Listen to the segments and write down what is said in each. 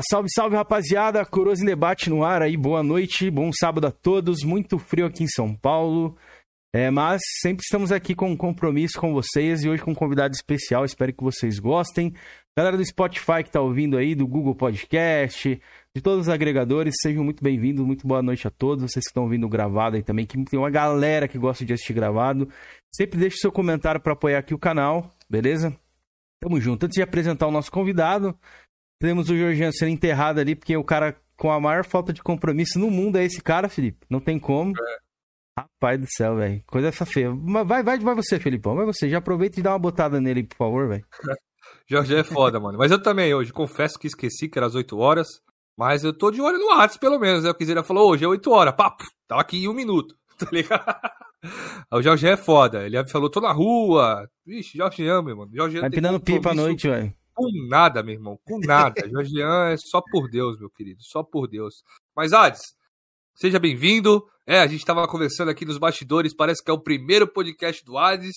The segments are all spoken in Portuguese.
Salve, salve, rapaziada. Coroas em debate no ar aí. Boa noite, bom sábado a todos. Muito frio aqui em São Paulo. É, mas sempre estamos aqui com um compromisso com vocês e hoje com um convidado especial. Espero que vocês gostem. Galera do Spotify que tá ouvindo aí, do Google Podcast, de todos os agregadores, sejam muito bem-vindos. Muito boa noite a todos. Vocês que estão ouvindo gravado aí também, que tem uma galera que gosta de assistir gravado. Sempre deixe seu comentário para apoiar aqui o canal, beleza? Tamo junto. Antes de apresentar o nosso convidado, temos o Jorginho sendo enterrado ali, porque o cara com a maior falta de compromisso no mundo é esse cara, Felipe. Não tem como. É. Rapaz do céu, velho. Coisa essa feia. Vai, vai, vai você, Felipão. Vai você. Já aproveita e dá uma botada nele, por favor, velho. Jorge é foda, mano. Mas eu também hoje, confesso que esqueci que era às 8 horas. Mas eu tô de olho no WhatsApp, pelo menos. Né? O Quiseira falou, hoje é 8 horas. Papo, tava aqui em um minuto. Tá ligado? O Jorge é foda. Ele falou, tô na rua. Vixe, Jorge ama, mano. Jorge Vai pinando pipa à noite, velho. Com nada, meu irmão. Com nada. Jorgian é só por Deus, meu querido. Só por Deus. Mas, Ades, seja bem-vindo. É, a gente tava conversando aqui nos bastidores. Parece que é o primeiro podcast do Ades.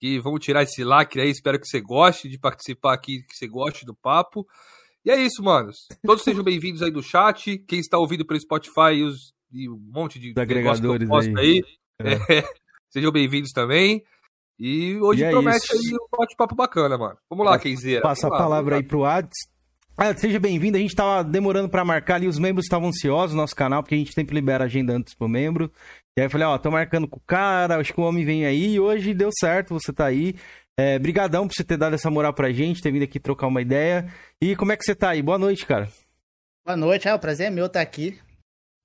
E vamos tirar esse lacre aí. Espero que você goste de participar aqui, que você goste do papo. E é isso, manos. Todos sejam bem-vindos aí do chat. Quem está ouvindo pelo Spotify e, os, e um monte de agregadores aí. aí. É. É, sejam bem-vindos também. E hoje e é promete aí um bate-papo bacana, mano. Vamos lá, Kenzeira. Passa a palavra aí pro Ades. Ah, seja bem-vindo. A gente tava demorando para marcar ali, os membros estavam ansiosos no nosso canal, porque a gente sempre libera a agenda antes pro membro. E aí eu falei, ó, tô marcando com o cara, acho que o homem vem aí, e hoje deu certo, você tá aí. É, brigadão por você ter dado essa moral pra gente, ter vindo aqui trocar uma ideia. E como é que você tá aí? Boa noite, cara. Boa noite, é, o prazer é meu estar aqui.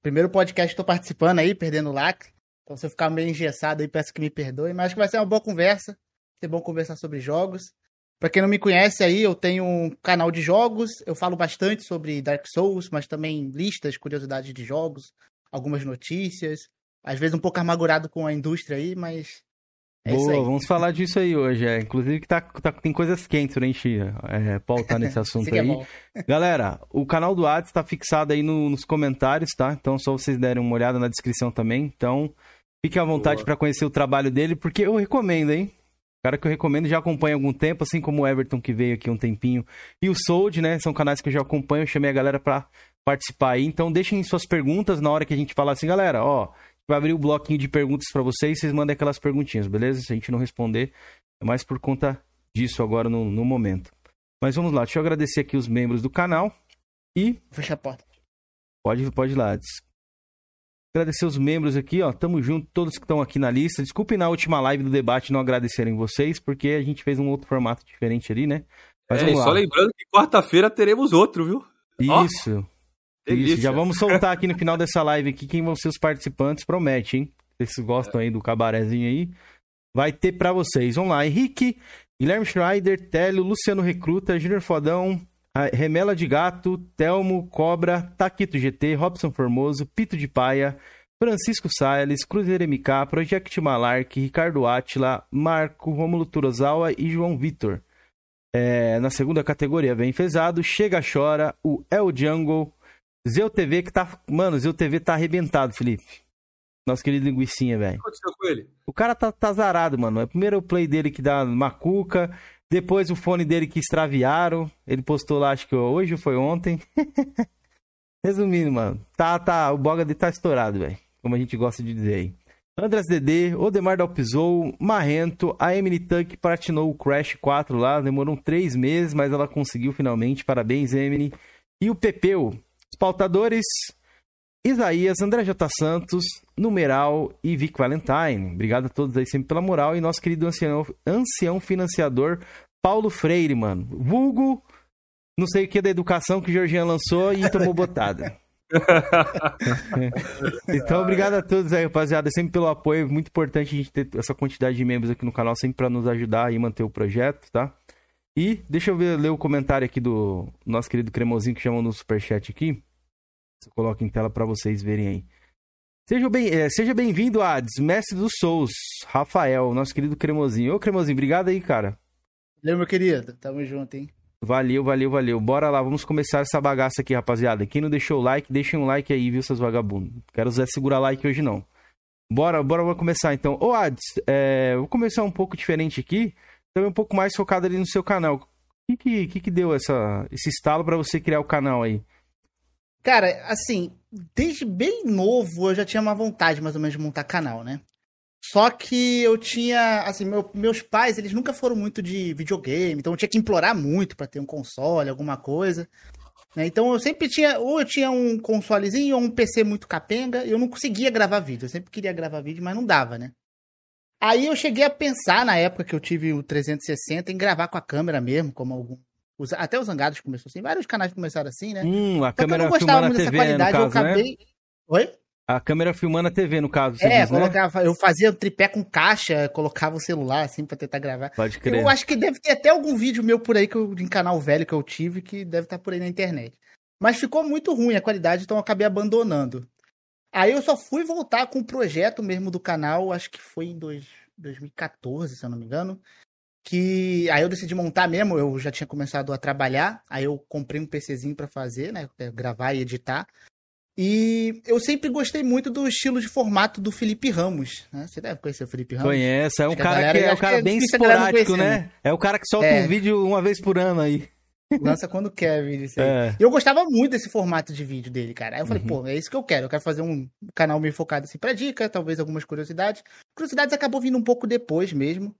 Primeiro podcast que tô participando aí, perdendo o lacre. Então, se eu ficar meio engessado aí, peço que me perdoe. Mas acho que vai ser uma boa conversa. Ser bom conversar sobre jogos. Para quem não me conhece aí, eu tenho um canal de jogos. Eu falo bastante sobre Dark Souls, mas também listas, curiosidades de jogos, algumas notícias. Às vezes um pouco amargurado com a indústria aí, mas é Boa, vamos falar disso aí hoje. É. Inclusive que tá, tá, tem coisas quentes pra gente é, pautar nesse assunto é aí. É Galera, o canal do Ads tá fixado aí no, nos comentários, tá? Então só vocês derem uma olhada na descrição também. Então, fique à vontade para conhecer o trabalho dele, porque eu recomendo, hein? O cara que eu recomendo já acompanha há algum tempo, assim como o Everton que veio aqui um tempinho. E o Sold, né? São canais que eu já acompanho, eu chamei a galera pra participar aí. Então deixem suas perguntas na hora que a gente falar assim, galera, ó vai abrir o bloquinho de perguntas para vocês. Vocês mandem aquelas perguntinhas, beleza? Se a gente não responder, é mais por conta disso agora no, no momento. Mas vamos lá, deixa eu agradecer aqui os membros do canal e. Fecha a porta. Pode, pode ir lá. Agradecer os membros aqui, ó. Tamo junto, todos que estão aqui na lista. Desculpe na última live do debate não agradecerem vocês, porque a gente fez um outro formato diferente ali, né? Mas é, só lembrando que quarta-feira teremos outro, viu? Isso. Isso, já vamos soltar aqui no final dessa live aqui quem vão ser os participantes, promete, hein? Vocês gostam aí do cabarezinho aí? Vai ter para vocês. Vamos lá, Henrique, Guilherme Schreider, Télio, Luciano Recruta, Júnior Fodão, Remela de Gato, Telmo, Cobra, Taquito GT, Robson Formoso, Pito de Paia, Francisco Salles, Cruzeiro MK, Project Malark, Ricardo Atila, Marco, Romulo Turozawa e João Vitor. É, na segunda categoria vem Fezado, Chega Chora, o El Jungle, Zeu TV que tá. Mano, Zeu TV tá arrebentado, Felipe. Nosso querido linguicinha, velho. O que aconteceu com ele? O cara tá, tá zarado, mano. É o primeiro play dele que dá macuca. Depois o fone dele que extraviaram. Ele postou lá, acho que hoje ou foi ontem. Resumindo, mano. Tá, tá. O boga dele tá estourado, velho. Como a gente gosta de dizer aí. Andras DD, Odemar Dalpizou, Marrento, a Emily Tuck platinou o Crash 4 lá. Demorou três meses, mas ela conseguiu finalmente. Parabéns, Emily. E o Pepeu, os pautadores, Isaías, André J. Santos, Numeral e Vic Valentine. Obrigado a todos aí sempre pela moral. E nosso querido ancião, ancião financiador, Paulo Freire, mano. Vulgo, não sei o que da educação que o Georgian lançou e tomou botada. então, obrigado a todos aí, rapaziada, sempre pelo apoio. Muito importante a gente ter essa quantidade de membros aqui no canal, sempre para nos ajudar e manter o projeto, tá? E deixa eu ver, ler o comentário aqui do nosso querido Cremosinho que chamou no superchat aqui. Eu coloco em tela para vocês verem aí. Seja bem, é, seja bem-vindo a Mestre dos Souls, Rafael, nosso querido Cremosinho. Ô, Cremosinho, obrigado aí, cara. Valeu, meu querido. Tamo junto, hein? Valeu, valeu, valeu. Bora lá, vamos começar essa bagaça aqui, rapaziada. Quem não deixou o like, deixem um like aí, viu, seus vagabundos. Quero Zé segurar like hoje, não. Bora, bora, vamos começar então. Ô, Ades, é, vou começar um pouco diferente aqui também um pouco mais focado ali no seu canal. que que, que, que deu essa, esse estalo para você criar o canal aí? Cara, assim, desde bem novo eu já tinha uma vontade mais ou menos de montar canal, né? Só que eu tinha, assim, meu, meus pais, eles nunca foram muito de videogame, então eu tinha que implorar muito para ter um console, alguma coisa. Né? Então eu sempre tinha, ou eu tinha um consolezinho ou um PC muito capenga, e eu não conseguia gravar vídeo. Eu sempre queria gravar vídeo, mas não dava, né? Aí eu cheguei a pensar na época que eu tive o 360 em gravar com a câmera mesmo, como algum. Até os Zangados começou assim, vários canais começaram assim, né? Hum, a Só câmera eu não gostava muito dessa qualidade, caso, eu né? acabei. Né? Oi? A câmera filmando a TV, no caso. é, diz, né? colocava, né? eu fazia tripé com caixa, colocava o celular assim pra tentar gravar. Pode crer. Eu acho que deve ter até algum vídeo meu por aí que eu, em canal velho que eu tive que deve estar tá por aí na internet. Mas ficou muito ruim a qualidade, então eu acabei abandonando. Aí eu só fui voltar com o projeto mesmo do canal, acho que foi em dois, 2014, se eu não me engano. Que aí eu decidi montar mesmo, eu já tinha começado a trabalhar, aí eu comprei um PCzinho para fazer, né, gravar e editar. E eu sempre gostei muito do estilo de formato do Felipe Ramos. Né? Você deve conhecer o Felipe Ramos. Conhece, é um cara galera, que é um cara bem esporádico, né? né? É o cara que solta é. um vídeo uma vez por ano aí. Lança quando quer vídeo isso. É. Eu gostava muito desse formato de vídeo dele, cara. Aí eu falei, uhum. pô, é isso que eu quero. Eu quero fazer um canal meio focado assim pra dica, talvez algumas curiosidades. Curiosidades acabou vindo um pouco depois mesmo.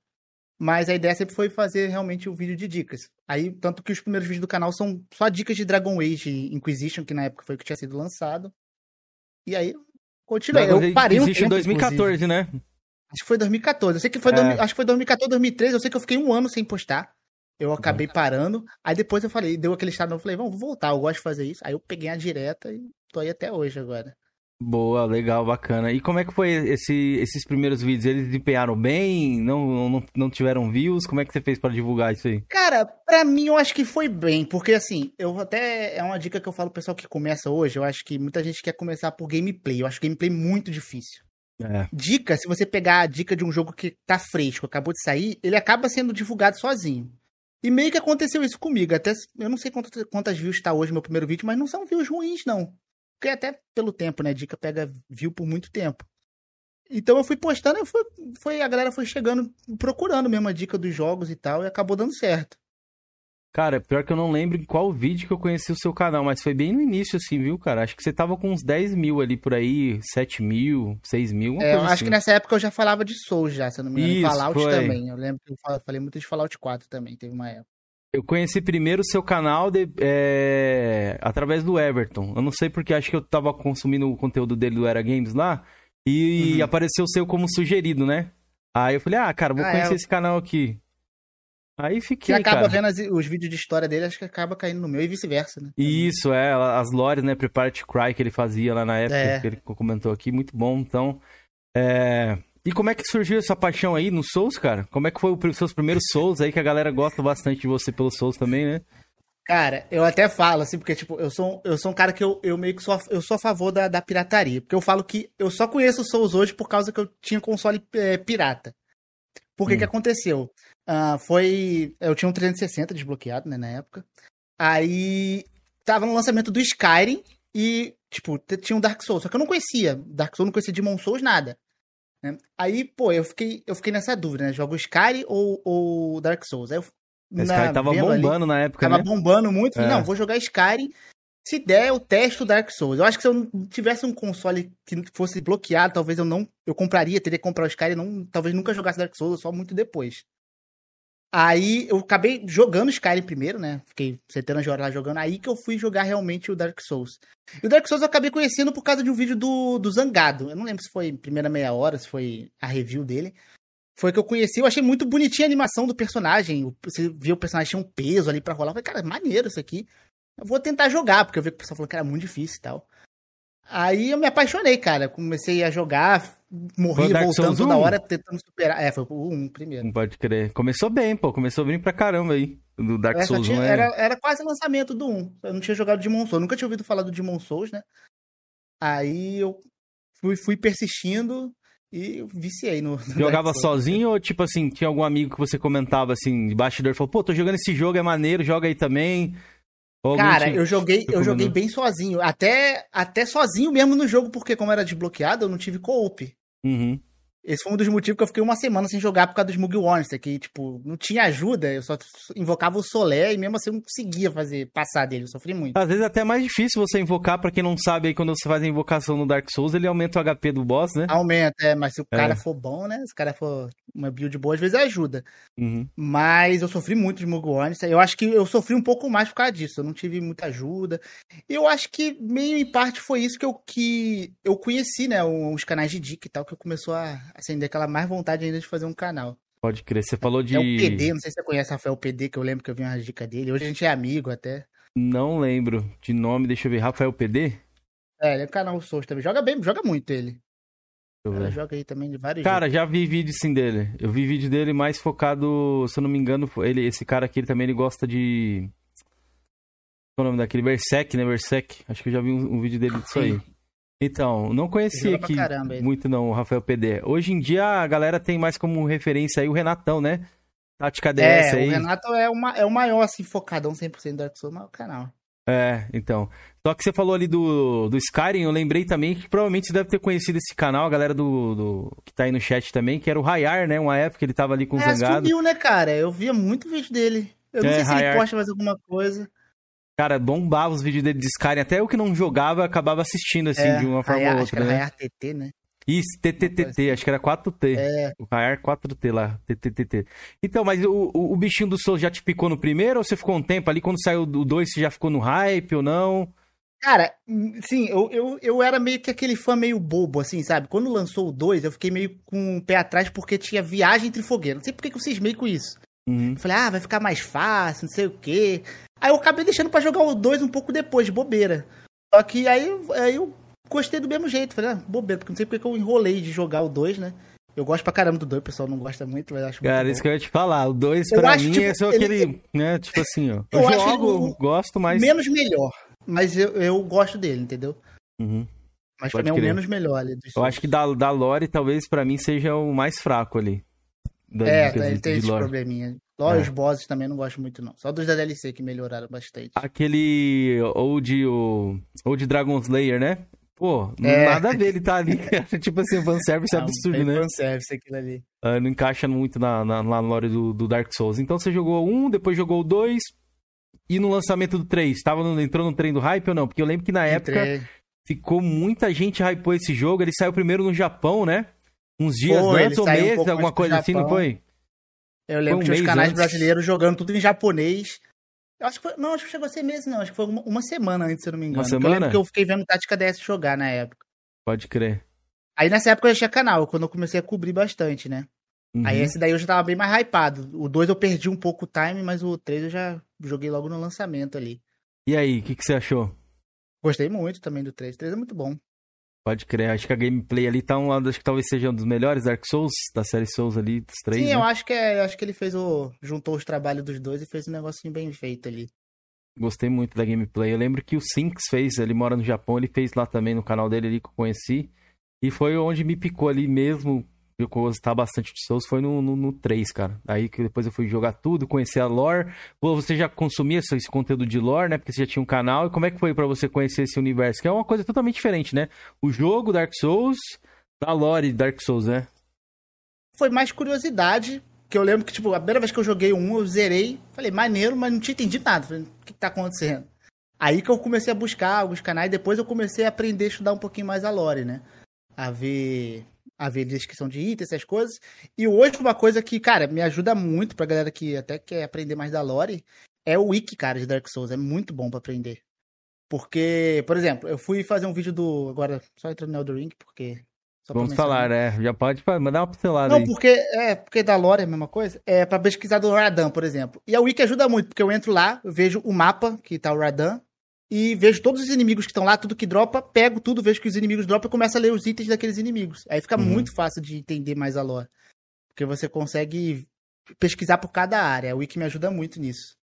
Mas a ideia sempre foi fazer realmente o um vídeo de dicas. Aí, tanto que os primeiros vídeos do canal são só dicas de Dragon Age Inquisition, que na época foi o que tinha sido lançado. E aí, continuei. Dragon eu parei Inquisition um tempo, 2014, inclusive. né? Acho que foi 2014. Eu sei que foi, é. acho que foi 2014, 2013. Eu sei que eu fiquei um ano sem postar. Eu acabei parando. Aí depois eu falei, deu aquele estado, eu falei, vamos voltar, eu gosto de fazer isso. Aí eu peguei a direta e tô aí até hoje agora. Boa, legal, bacana. E como é que foi esse, esses primeiros vídeos? Eles desempenharam bem? Não, não, não tiveram views? Como é que você fez para divulgar isso aí? Cara, pra mim eu acho que foi bem, porque assim, eu até. É uma dica que eu falo pro pessoal que começa hoje. Eu acho que muita gente quer começar por gameplay. Eu acho gameplay muito difícil. É. Dica, se você pegar a dica de um jogo que tá fresco, acabou de sair, ele acaba sendo divulgado sozinho. E meio que aconteceu isso comigo. Até eu não sei quantas, quantas views está hoje meu primeiro vídeo, mas não são views ruins, não. Porque até pelo tempo, né? Dica pega view por muito tempo. Então eu fui postando e foi, foi, a galera foi chegando, procurando mesmo a dica dos jogos e tal, e acabou dando certo. Cara, pior que eu não lembro em qual vídeo que eu conheci o seu canal, mas foi bem no início, assim, viu, cara? Acho que você tava com uns 10 mil ali por aí, 7 mil, 6 mil. É, eu acho assim. que nessa época eu já falava de Souls já, se eu não me engano. Isso, Fallout foi. também. Eu lembro que eu falei muito de Fallout 4 também, teve uma época. Eu conheci primeiro o seu canal de, é, através do Everton. Eu não sei porque acho que eu tava consumindo o conteúdo dele do Era Games lá e uhum. apareceu o seu como sugerido, né? Aí eu falei, ah, cara, vou ah, conhecer é... esse canal aqui. Aí fiquei. Você acaba cara. vendo as, os vídeos de história dele, acho que acaba caindo no meu e vice-versa, né? Isso, é. As lores, né? Prepare to Cry que ele fazia lá na época, é. que ele comentou aqui, muito bom. Então, é. E como é que surgiu essa paixão aí no Souls, cara? Como é que foi os seus primeiros Souls aí, que a galera gosta bastante de você pelo Souls também, né? Cara, eu até falo, assim, porque, tipo, eu sou, eu sou um cara que eu, eu meio que sou, eu sou a favor da, da pirataria. Porque eu falo que eu só conheço o Souls hoje por causa que eu tinha console é, pirata. Por que hum. que aconteceu? Uh, foi... Eu tinha um 360 desbloqueado, né, na época. Aí, tava no lançamento do Skyrim e, tipo, tinha um Dark Souls. Só que eu não conhecia. Dark Souls, não conhecia Demon Souls, nada. Né? Aí, pô, eu fiquei, eu fiquei nessa dúvida, né? Jogo Skyrim ou, ou Dark Souls? Aí eu, Esse cara tava bombando ali, na época, Tava né? bombando muito. Falei, é. não, vou jogar Skyrim. Se der, eu testo Dark Souls. Eu acho que se eu tivesse um console que fosse bloqueado, talvez eu não... Eu compraria, teria que comprar o Skyrim, não, talvez nunca jogasse Dark Souls, só muito depois. Aí eu acabei jogando Skyrim primeiro, né? Fiquei centenas de horas lá jogando. Aí que eu fui jogar realmente o Dark Souls. E o Dark Souls eu acabei conhecendo por causa de um vídeo do, do Zangado. Eu não lembro se foi primeira meia hora, se foi a review dele. Foi que eu conheci. Eu achei muito bonitinha a animação do personagem. Você via o personagem tinha um peso ali pra rolar. Eu falei, cara, maneiro isso aqui. Eu vou tentar jogar, porque eu vi que o pessoal falou que era muito difícil e tal. Aí eu me apaixonei, cara. Comecei a jogar, morri voltando toda 1? hora tentando superar. É, foi o 1 primeiro. Não pode crer. Começou bem, pô. Começou bem pra caramba aí. Do Dark Essa Souls, tinha, não é? Era, era quase lançamento do 1. Eu não tinha jogado Demon Souls. Eu nunca tinha ouvido falar do Demon Souls, né? Aí eu fui, fui persistindo e viciei no. no Jogava sozinho ou, tipo assim, tinha algum amigo que você comentava assim, de bastidor, falou, pô, tô jogando esse jogo, é maneiro, joga aí também. Cara, eu joguei, eu joguei bem sozinho. Até, até sozinho mesmo no jogo, porque como era desbloqueado, eu não tive co-op. Uhum. Esse foi um dos motivos que eu fiquei uma semana sem jogar por causa dos Mug Monster, que, tipo, não tinha ajuda, eu só invocava o Solé e mesmo assim eu não conseguia fazer, passar dele, eu sofri muito. Às vezes é até mais difícil você invocar, pra quem não sabe, aí quando você faz a invocação no Dark Souls, ele aumenta o HP do boss, né? Aumenta, é, mas se o é. cara for bom, né, se o cara for uma build boa, às vezes ajuda. Uhum. Mas eu sofri muito de Mug Monster, eu acho que eu sofri um pouco mais por causa disso, eu não tive muita ajuda. Eu acho que meio em parte foi isso que eu, que eu conheci, né, uns canais de dica e tal, que começou a acender aquela mais vontade ainda de fazer um canal. Pode crer. Você falou de. É o PD, não sei se você conhece Rafael PD, que eu lembro que eu vi uma dica dele. Hoje a gente é amigo até. Não lembro de nome, deixa eu ver. Rafael PD? É, ele é canal Souls também. Joga bem, joga muito ele. Ela joga aí também de vários Cara, jogos. já vi vídeo sim dele. Eu vi vídeo dele mais focado, se eu não me engano, ele, esse cara aqui ele também ele gosta de. Qual é o nome daquele? Berserk, né? Berserk. Acho que eu já vi um, um vídeo dele disso aí. Então, não conhecia aqui muito não o Rafael PD. Hoje em dia a galera tem mais como referência aí o Renatão, né? Tática DS é, aí. o Renato é, uma, é o maior, assim, focadão 100% do Dark Souls, mas é o canal. É, então. Só que você falou ali do, do Skyrim, eu lembrei também que provavelmente você deve ter conhecido esse canal, a galera do, do que tá aí no chat também, que era o Rayar, né? Uma época ele tava ali com o é, Zangado. subiu, né, cara? Eu via muito vídeo dele. Eu não é, sei se ele posta mais alguma coisa. Cara, bombava os vídeos dele de Skyrim. Até eu que não jogava, acabava assistindo, assim, é, de uma forma ou outra, acho né? Rayar TT, né? Isso, TTTT, acho que era 4T. É. O Rayar 4T lá, TTTT. Então, mas o, o, o, bichinho do Souls já te picou no primeiro ou você ficou um tempo ali? Quando saiu o 2, você já ficou no hype ou não? Cara, sim, eu, eu, eu era meio que aquele fã meio bobo, assim, sabe? Quando lançou o 2, eu fiquei meio com o pé atrás porque tinha viagem entre fogueiras. Não sei por que eu cismei com isso. Uhum. Falei, ah, vai ficar mais fácil, não sei o quê. Aí eu acabei deixando para jogar o 2 um pouco depois, de bobeira. Só que aí, aí eu gostei do mesmo jeito. Falei, ah, bobeira, porque não sei porque eu enrolei de jogar o 2, né? Eu gosto pra caramba do 2, o pessoal não gosta muito, mas acho Cara, isso que eu ia te falar. O 2 pra acho, mim tipo, é só ele... aquele, né, tipo assim, ó. Eu, eu jogo, ele... gosto, mas... Menos melhor, mas eu, eu gosto dele, entendeu? Uhum. Mas Pode também é o menos melhor ali. eu acho que da, da Lore talvez pra mim seja o mais fraco ali. Da, é, ele tem esse probleminha. Lore, é. os bosses também não gosto muito, não. Só dos da DLC que melhoraram bastante. Aquele Old, o, Old Dragon Slayer, né? Pô, é. nada a ver, ele tá ali. tipo assim, fanservice não, absurdo, né? fanservice aquilo ali. Uh, não encaixa muito na, na, na lore do, do, Dark Souls. Então você jogou um, depois jogou o dois. E no lançamento do 3, tava no, entrou no trem do hype ou não? Porque eu lembro que na Entrei. época ficou muita gente hypou esse jogo. Ele saiu primeiro no Japão, né? Uns dias foi, antes ou meses, um alguma coisa assim, não foi? Eu lembro um que tinha os canais antes. brasileiros jogando tudo em japonês. Eu acho que foi, não, acho que chegou a ser mês, não. Acho que foi uma, uma semana antes, se eu não me engano. Uma semana? Eu lembro que eu fiquei vendo Tática DS jogar na época. Pode crer. Aí nessa época eu já tinha canal, quando eu comecei a cobrir bastante, né? Uhum. Aí esse daí eu já tava bem mais hypado. O 2 eu perdi um pouco o time, mas o 3 eu já joguei logo no lançamento ali. E aí, o que, que você achou? Gostei muito também do 3. O 3 é muito bom. Pode crer, acho que a gameplay ali tá um acho que talvez seja um dos melhores Dark Souls, da série Souls ali, dos três. Sim, né? eu acho que é, acho que ele fez o. juntou os trabalhos dos dois e fez um negocinho bem feito ali. Gostei muito da gameplay. Eu lembro que o Sinks fez, ele mora no Japão, ele fez lá também no canal dele ali que eu conheci. E foi onde me picou ali mesmo, eu gostar bastante de Souls foi no, no, no 3, cara. Aí que depois eu fui jogar tudo, conhecer a lore. Pô, você já consumia esse, conteúdo de lore, né? Porque você já tinha um canal. E como é que foi para você conhecer esse universo? Que é uma coisa totalmente diferente, né? O jogo Dark Souls, da lore Dark Souls, né? Foi mais curiosidade, que eu lembro que, tipo, a primeira vez que eu joguei um, eu zerei. Falei, maneiro, mas não tinha entendido nada. Falei, o que, que tá acontecendo? Aí que eu comecei a buscar alguns canais, depois eu comecei a aprender a estudar um pouquinho mais a lore, né? A ver a ver descrição de itens, essas coisas. E hoje uma coisa que, cara, me ajuda muito pra galera que até quer aprender mais da lore é o wiki, cara, de Dark Souls. É muito bom para aprender. Porque, por exemplo, eu fui fazer um vídeo do. Agora, só entrando no Elder Ring, porque. Vamos falar, né? Já pode mandar uma pincelada Não, aí. porque, é, porque da lore é a mesma coisa. É pra pesquisar do Radan, por exemplo. E a wiki ajuda muito, porque eu entro lá, eu vejo o mapa que tá o Radan, e vejo todos os inimigos que estão lá, tudo que dropa, pego tudo, vejo que os inimigos dropam e começo a ler os itens daqueles inimigos. Aí fica uhum. muito fácil de entender mais a lore. Porque você consegue pesquisar por cada área. O Wiki me ajuda muito nisso.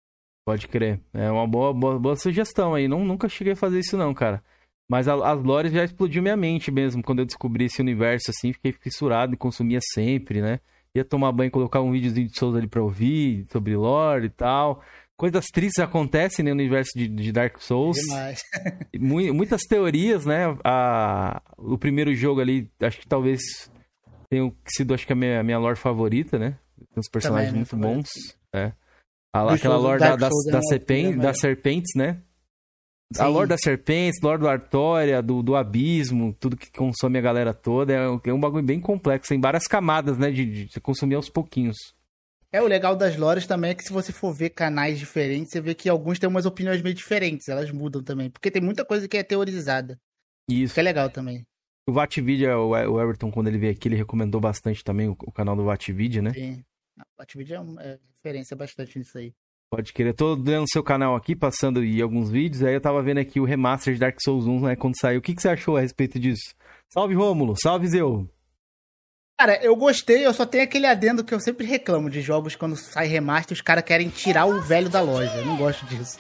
Pode crer. É uma boa, boa, boa sugestão aí. Não, nunca cheguei a fazer isso não, cara. Mas a, as lores já explodiu minha mente mesmo. Quando eu descobri esse universo assim, fiquei fissurado e consumia sempre, né? Ia tomar banho, colocar um videozinho de Souls ali pra ouvir, sobre lore e tal coisas tristes acontecem no universo de, de Dark Souls. Demais. Muitas teorias, né? A, o primeiro jogo ali, acho que talvez que sido, acho que a minha, minha lore favorita, né? Tem uns personagens Também, muito bons. É. A, aquela lore da, das, das, é serpentes, das serpentes, né? Sim. A lore das serpentes, lore do Artória, do, do abismo, tudo que consome a galera toda, é, é um bagulho bem complexo, tem várias camadas, né, de, de consumir aos pouquinhos. É, o legal das lores também é que se você for ver canais diferentes, você vê que alguns têm umas opiniões meio diferentes, elas mudam também, porque tem muita coisa que é teorizada. Isso. Que é legal também. O Vatvidia, o Everton, quando ele veio aqui, ele recomendou bastante também o, canal do Vatvidia, né? Sim. O Vatvidia é, é referência bastante nisso aí. Pode querer. Tô vendo seu canal aqui, passando em alguns vídeos, aí eu tava vendo aqui o remaster de Dark Souls 1, né, quando saiu. O que, que você achou a respeito disso? Salve, Rômulo. Salve, Zeu. Cara, eu gostei, eu só tenho aquele adendo que eu sempre reclamo de jogos quando sai remaster, os caras querem tirar o velho da loja. Eu não gosto disso.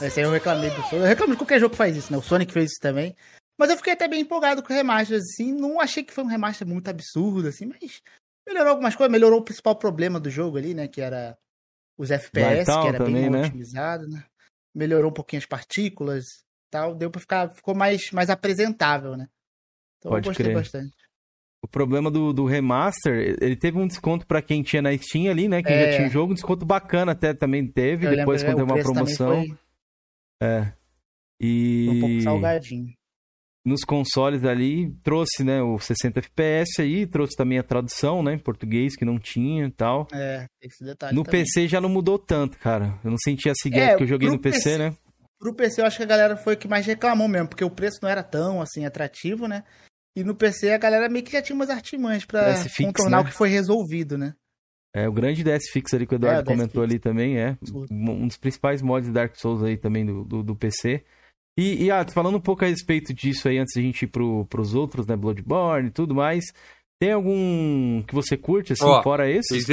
Esse aí eu reclamei do Sonic. Eu reclamo de qualquer jogo que faz isso, né? O Sonic fez isso também. Mas eu fiquei até bem empolgado com o remaster, assim. Não achei que foi um remaster muito absurdo, assim, mas melhorou algumas coisas, melhorou o principal problema do jogo ali, né? Que era os FPS, que era também, bem né? otimizado, né? Melhorou um pouquinho as partículas tal. Deu pra ficar. Ficou mais, mais apresentável, né? Então Pode eu gostei crer. bastante. O problema do, do remaster, ele teve um desconto para quem tinha na Steam ali, né? Quem é... já tinha o jogo, um desconto bacana até também teve, eu depois lembro, quando teve uma promoção. Foi... É. E. um pouco salgadinho. Nos consoles ali, trouxe, né, o 60 FPS aí, trouxe também a tradução, né, em português, que não tinha e tal. É, esse detalhe. No também. PC já não mudou tanto, cara. Eu não senti esse gap é, que eu joguei no PC, PC, né? Pro PC eu acho que a galera foi que mais reclamou mesmo, porque o preço não era tão, assim, atrativo, né? E no PC a galera meio que já tinha umas artimanhas pra contornar né? o que foi resolvido, né? É, o grande DS Fix ali que o Eduardo é, o comentou ali também, é. Um dos principais mods de Dark Souls aí também do, do, do PC. E, e ah, falando um pouco a respeito disso aí, antes da gente ir pro, pros outros, né? Bloodborne e tudo mais. Tem algum que você curte, assim, Ó, fora esses?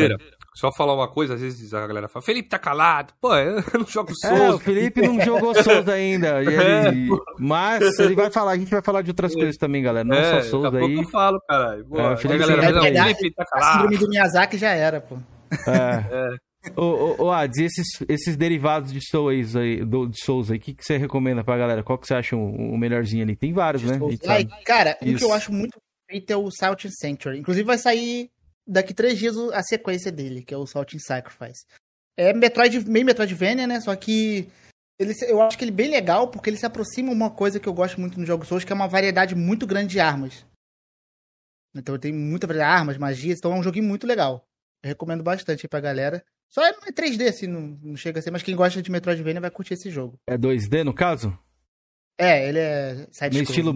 Só falar uma coisa, às vezes a galera fala, Felipe tá calado. Pô, eu não jogo Souls. É, o Felipe não jogou Souls ainda. Ele... É, mas ele vai falar, a gente vai falar de outras é. coisas também, galera. Não é, só Souls aí. eu falo, caralho. Boa, é, Felipe, galera, mas, não, Felipe tá calado. A síndrome do Miyazaki já era, pô. É. é. Ô, ô, ô Ades, esses, esses derivados de Souls aí, do, de Souls aí, o que, que você recomenda pra galera? Qual que você acha o, o melhorzinho ali? Tem vários, né? Ai, cara, Isso. o que eu acho muito feito é o Salt Sanctuary. Inclusive vai sair daqui três dias a sequência dele, que é o Salt Sacrifice. É Metroid, meio Metroidvania, né? Só que ele, eu acho que ele é bem legal porque ele se aproxima uma coisa que eu gosto muito nos jogos Souls, que é uma variedade muito grande de armas. Então tem muita variedade de armas, magias, então é um joguinho muito legal. Eu recomendo bastante aí pra galera. Só é 3D, assim, não, não chega a ser, mas quem gosta de Metroidvania vai curtir esse jogo. É 2D no caso? É, ele é side No estilo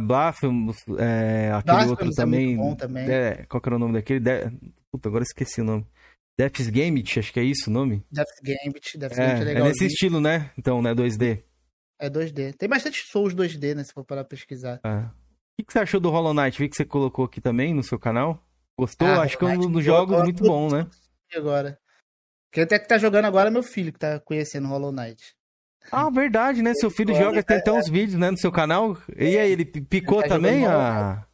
Blasphemous, é, aquele Blasphemous outro também. É bom também. É, qual que era o nome daquele? De... Puta, agora esqueci o nome. Death's Gambit, acho que é isso o nome? Death's Gambit, Death's é, Gambit é legal. É nesse estilo, né? Então, né? 2D. É 2D. Tem bastante Souls 2D, né? Se for para pesquisar. É. O que, você achou do Hollow Knight? Vi que você colocou aqui também no seu canal. Gostou? Ah, acho que é um dos jogos muito bom, né? Agora. Quem até que tá jogando agora é meu filho, que tá conhecendo Hollow Knight. Ah, verdade, né? Seu filho joga, tem até uns vídeos, né, no seu canal. E aí, ele picou tá também a...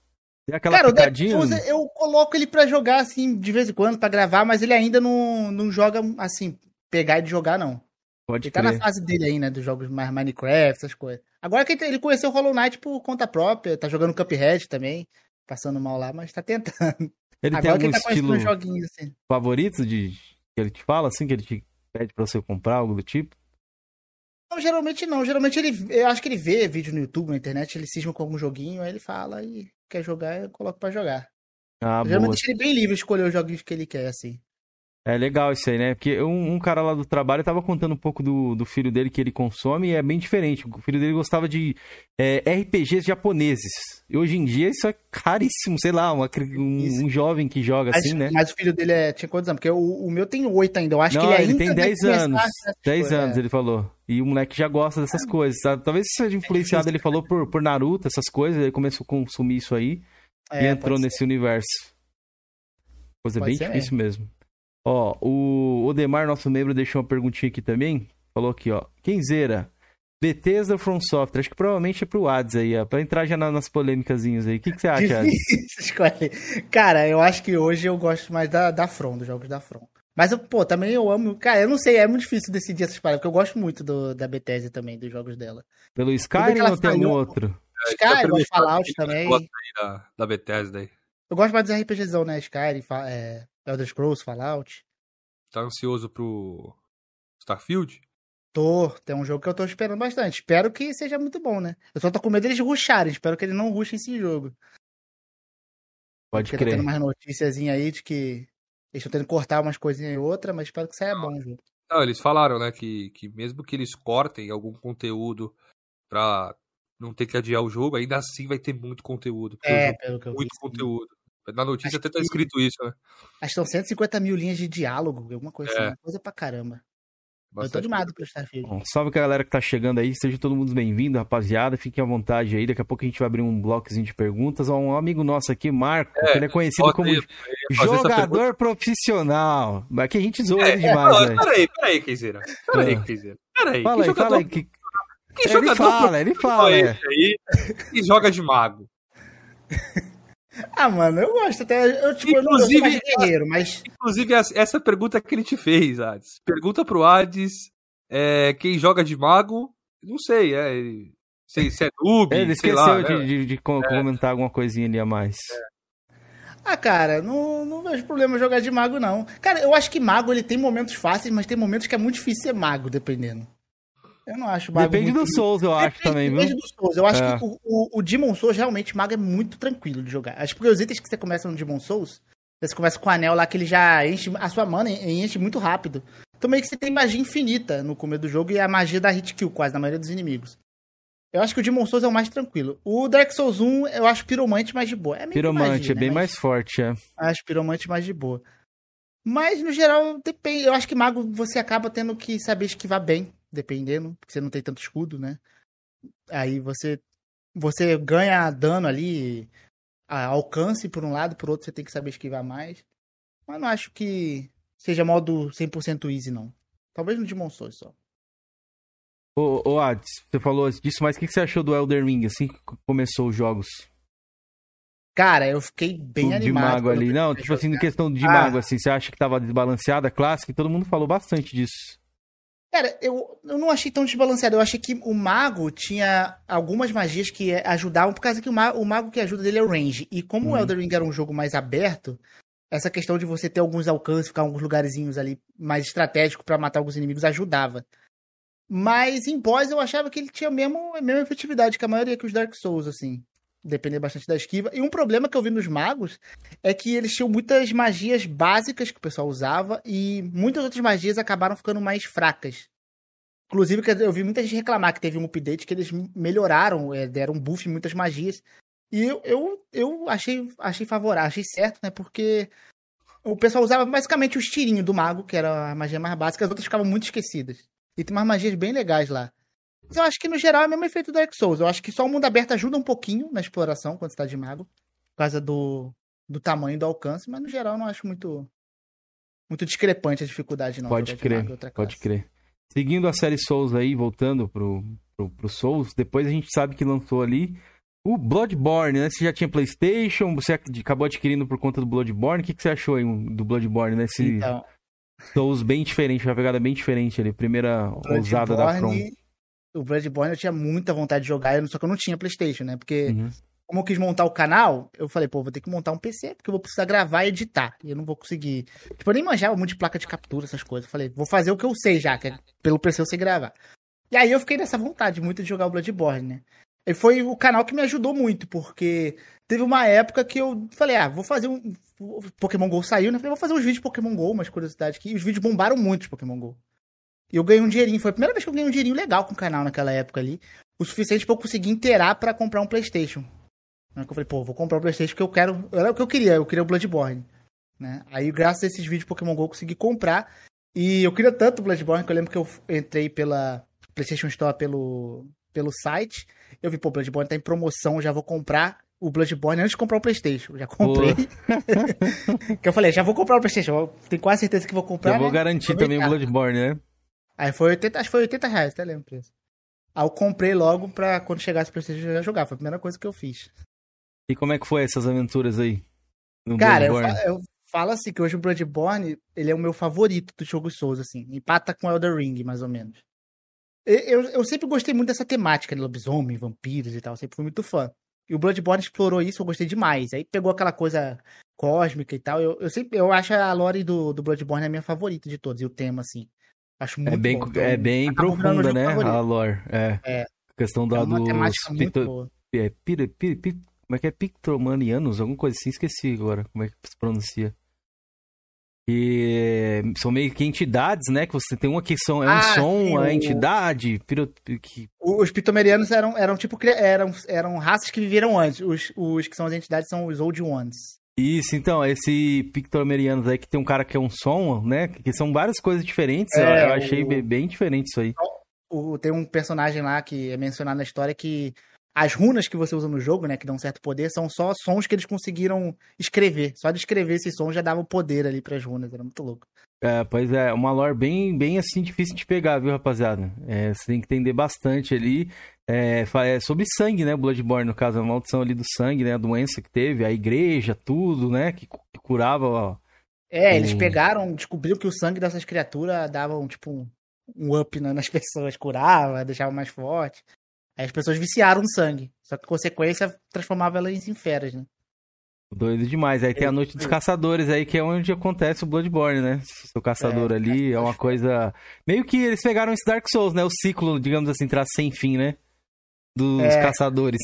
Aquela Cara, picadinha? o eu coloco ele pra jogar, assim, de vez em quando, pra gravar, mas ele ainda não, não joga, assim, pegar e jogar, não. Pode ele crer. tá na fase dele aí, né, dos jogos mais Minecraft, essas coisas. Agora que ele conheceu o Hollow Knight por conta própria, tá jogando Cuphead também, passando mal lá, mas tá tentando. Ele Agora tem algum tá estilo assim. favorito de que ele te fala, assim, que ele te pede pra você comprar, algo do tipo? Não, geralmente não. Geralmente ele. Eu acho que ele vê vídeo no YouTube, na internet, ele cisma com algum joguinho, aí ele fala e quer jogar, eu coloco pra jogar. Ah, geralmente boa. deixa ele bem livre escolher os joguinhos que ele quer, assim. É legal isso aí, né? Porque um, um, cara lá do trabalho tava contando um pouco do, do filho dele que ele consome e é bem diferente. O filho dele gostava de é, RPGs japoneses. E hoje em dia isso é caríssimo, sei lá, uma, um, um, jovem que joga mas, assim, né? Mas o filho dele é, tinha quantos anos? Porque o, o meu tem oito ainda. Eu acho Não, que ele, ele ainda tem dez anos. Dez anos, é. ele falou. E o moleque já gosta dessas é. coisas. Sabe? Talvez seja influenciado, ele falou, por, por Naruto, essas coisas. Ele começou a consumir isso aí e é, entrou nesse universo. Coisa pode bem difícil mesmo. Ó, o Odemar, nosso membro, deixou uma perguntinha aqui também. Falou aqui, ó. Quem zera? Bethesda From Software? Acho que provavelmente é pro Ads aí, ó. Pra entrar já nas polêmicas aí. O que, que você acha, Ads? Cara, eu acho que hoje eu gosto mais da, da From, dos jogos da From. Mas, pô, também eu amo. Cara, eu não sei, é muito difícil decidir essas paradas, porque eu gosto muito do, da Bethesda também, dos jogos dela. Pelo Skyrim ou tem algum outro? Skyrim, Fallout também. Da, da Bethesda aí. Eu gosto mais dos RPGzão, né? Skyrim, é, Elder Scrolls, Fallout. Tá ansioso pro Starfield? Tô, tem um jogo que eu tô esperando bastante. Espero que seja muito bom, né? Eu só tô com medo deles ruxarem, espero que eles não ruxem esse jogo. Pode Porque crer. tá tendo mais notícias aí de que eles estão tendo que cortar umas coisinhas e outra, mas espero que saia bom o jogo. Não, eles falaram, né, que, que mesmo que eles cortem algum conteúdo pra não ter que adiar o jogo, ainda assim vai ter muito conteúdo. É, pelo que eu muito vi. sim. conteúdo. Na notícia Acho até tá que- escrito isso, né? Acho que são 150 mil linhas de diálogo, alguma coisa É. assim. Coisa pra caramba. Eu tô Bastante animado pro Starfield. Bom, salve com a galera que tá chegando aí, seja todo mundo bem-vindo, rapaziada. Fiquem à vontade aí, daqui a pouco a gente vai abrir um bloquezinho de perguntas. Ó, Um amigo nosso aqui, Marco, É, que ele é conhecido como jogador profissional. Mas que a gente zoa É, ele é, demais, não, velho. peraí, peraí, Kenzeira. Peraí, Ah. Peraí. Fala que aí, jogador, fala aí. Que... que Ele jogador fala, ele fala. é é. aí que joga de mago? Ah, mano, eu gosto até. Eu, tipo, eu não gosto Inclusive- guerreiro, mas. Inclusive, essa- essa pergunta que ele te fez, Hades. Pergunta pro Hades é, quem joga de mago. Não sei, é. Sei se é noob, Ele sei esqueceu lá. de, né? de- de co- comentar alguma coisinha ali a mais. Ah, cara, não, não vejo problema jogar de mago, não. Cara, eu acho que mago ele tem momentos fáceis, mas tem momentos que é muito difícil ser mago, dependendo. Eu não acho mago. Depende muito... do Souls, eu acho Depende- também, Depende viu? dos Souls. Eu acho É. que o, o, o Demon Souls, realmente, mago é muito tranquilo de jogar. Acho que os itens que você começa no Demon Souls, você começa com o anel lá que ele já enche a sua mana e enche muito rápido. Então meio que você tem magia infinita no começo do jogo e a magia da hit kill quase na maioria dos inimigos. Eu acho que o Demon Souls é o mais tranquilo. O Dark Souls 1, eu acho Piromante mais de boa. É meio que Piromante, magia, é né? bem Mas mais forte, é. Acho Piromante mais de boa. Mas, no geral, depende. Eu acho que Mago você acaba tendo que saber esquivar bem, dependendo, porque você não tem tanto escudo, né? Aí você você ganha dano ali, alcance por um lado, por outro você tem que saber esquivar mais. Mas não acho que seja modo 100% easy, não. Talvez no Demon Souls só. Ô, ô Ades, você falou disso, mas o que que você achou do Elder Ring, assim que começou os jogos? Cara, eu fiquei bem de animado. mago quando ali. Não, tipo assim, jogar. questão de Ah. mago, assim, você acha que tava desbalanceada a clássica? Todo mundo falou bastante disso. Cara, eu, eu não achei tão desbalanceado. Eu achei que o mago tinha algumas magias que ajudavam, por causa que o mago, o mago que ajuda dele é o range. E como Uhum. o Elden Ring era um jogo mais aberto, essa questão de você ter alguns alcances, ficar em alguns lugarzinhos ali mais estratégico pra matar alguns inimigos ajudava. Mas em boss eu achava que ele tinha mesmo, a mesma efetividade que a maioria que os Dark Souls, assim. Depender bastante da esquiva. E um problema que eu vi nos magos é que eles tinham muitas magias básicas que o pessoal usava e muitas outras magias acabaram ficando mais fracas. Inclusive, eu vi muita gente reclamar que teve um update que eles melhoraram, é, deram um buff em muitas magias. E eu, eu, eu achei, achei favorável, achei certo, né? Porque o pessoal usava basicamente os tirinhos do mago, que era a magia mais básica, as outras ficavam muito esquecidas. E tem umas magias bem legais lá. Mas eu acho que no geral é o mesmo efeito do Dark Souls. Eu acho que só o mundo aberto ajuda um pouquinho na exploração quando você tá de mago. Por causa do, do tamanho do alcance, mas no geral eu não acho muito muito discrepante a dificuldade, não. Pode crer, pode crer. Seguindo a série Souls aí, voltando pro, pro, pro Souls, depois a gente sabe que lançou ali o Bloodborne, né? Você já tinha Playstation, você acabou adquirindo por conta do Bloodborne. O que, que você achou aí do Bloodborne, né? Esse Então, Souls bem diferente, uma pegada bem diferente ali. Primeira ousada da From. O Bloodborne eu tinha muita vontade de jogar, só que eu não tinha Playstation, né? Porque Uhum. como eu quis montar o canal, eu falei, pô, vou ter que montar um PC, porque eu vou precisar gravar e editar. E eu não vou conseguir. Tipo, eu nem manjava muito de placa de captura, essas coisas. Eu falei, vou fazer o que eu sei já, que é pelo PC eu sei gravar. E aí eu fiquei nessa vontade muito de jogar o Bloodborne, né? E foi o canal que me ajudou muito, porque teve uma época que eu falei, ah, vou fazer um. o Pokémon GO saiu, né? Falei, vou fazer uns vídeos de Pokémon GO, umas curiosidades que. E os vídeos bombaram muito de Pokémon GO. E eu ganhei um dinheirinho. Foi a primeira vez que eu ganhei um dinheirinho legal com o canal naquela época ali. O suficiente pra eu conseguir inteirar pra comprar um PlayStation. Aí que eu falei, pô, vou comprar o PlayStation porque eu quero. Era o que eu queria, eu queria o Bloodborne. Né? Aí, graças a esses vídeos de Pokémon GO, eu consegui comprar. E eu queria tanto o Bloodborne que eu lembro que eu entrei pela PlayStation Store pelo, pelo site. Eu vi, pô, o Bloodborne tá em promoção, já vou comprar o Bloodborne antes de comprar o PlayStation. Já comprei. que eu falei, já vou comprar o PlayStation. Eu tenho quase certeza que vou comprar. Já vou né? garantir também o. Bloodborne, né? Aí foi 80, acho que foi 80 reais, até lembro o preço. Aí eu comprei logo pra quando chegasse o PlayStation eu já jogar. Foi a primeira coisa que eu fiz. E como é que foi essas aventuras aí? Cara, eu, eu falo assim que hoje o Bloodborne, ele é o meu favorito dos jogos Souls, assim. Empata com Elder Ring, mais ou menos. Eu, eu sempre gostei muito dessa temática de lobisomem, vampiros e tal. Sempre fui muito fã. E o Bloodborne explorou isso, eu gostei demais. Aí pegou aquela coisa cósmica e tal. Eu, eu sempre eu acho a lore do, do Bloodborne a minha favorita de todos, e o tema, assim. Acho muito é bem, bom. É bem profunda, né? Favorito. A lore. É. É. A questão da, É uma dos temática muito pito- é, pira- como é que é? Pictomanianos? Alguma coisa assim, esqueci agora como é que se pronuncia. E são meio que entidades, né? Que você tem uma que são, é um Ah, som, sim, a o- entidade, piro, que, Os pitomerianos eram, eram tipo eram, eram raças que viveram antes. Os, os que são as entidades são os Old Ones. Isso, então, esse Pictomerianos aí que tem um cara que é um som, né? Que são várias coisas diferentes. É, eu, eu achei o- bem, bem diferente isso aí. O- tem um personagem lá que é mencionado na história que as runas que você usa no jogo, né, que dão certo poder, são só sons que eles conseguiram escrever. Só de escrever esses sons já dava poder ali pras runas, era muito louco. É, pois é, uma lore bem, bem assim, difícil de pegar, viu, rapaziada? É, você tem que entender bastante ali. É, é sobre sangue, né? Bloodborne, no caso, a maldição ali do sangue, né? A doença que teve, a igreja, tudo, né? Que, que curava, ó. É, eles Hum. pegaram, descobriram que o sangue dessas criaturas dava um, tipo um, up nas pessoas, curava, deixava mais forte. Aí as pessoas viciaram no sangue. Só que consequência transformava elas em feras, né? Doido demais. Aí tem a Noite dos Caçadores aí, que é onde acontece o Bloodborne, né? Seu caçador É, ali é uma coisa. Meio que eles pegaram esse Dark Souls, né? O ciclo, digamos assim, traz sem fim, né? Dos É. caçadores.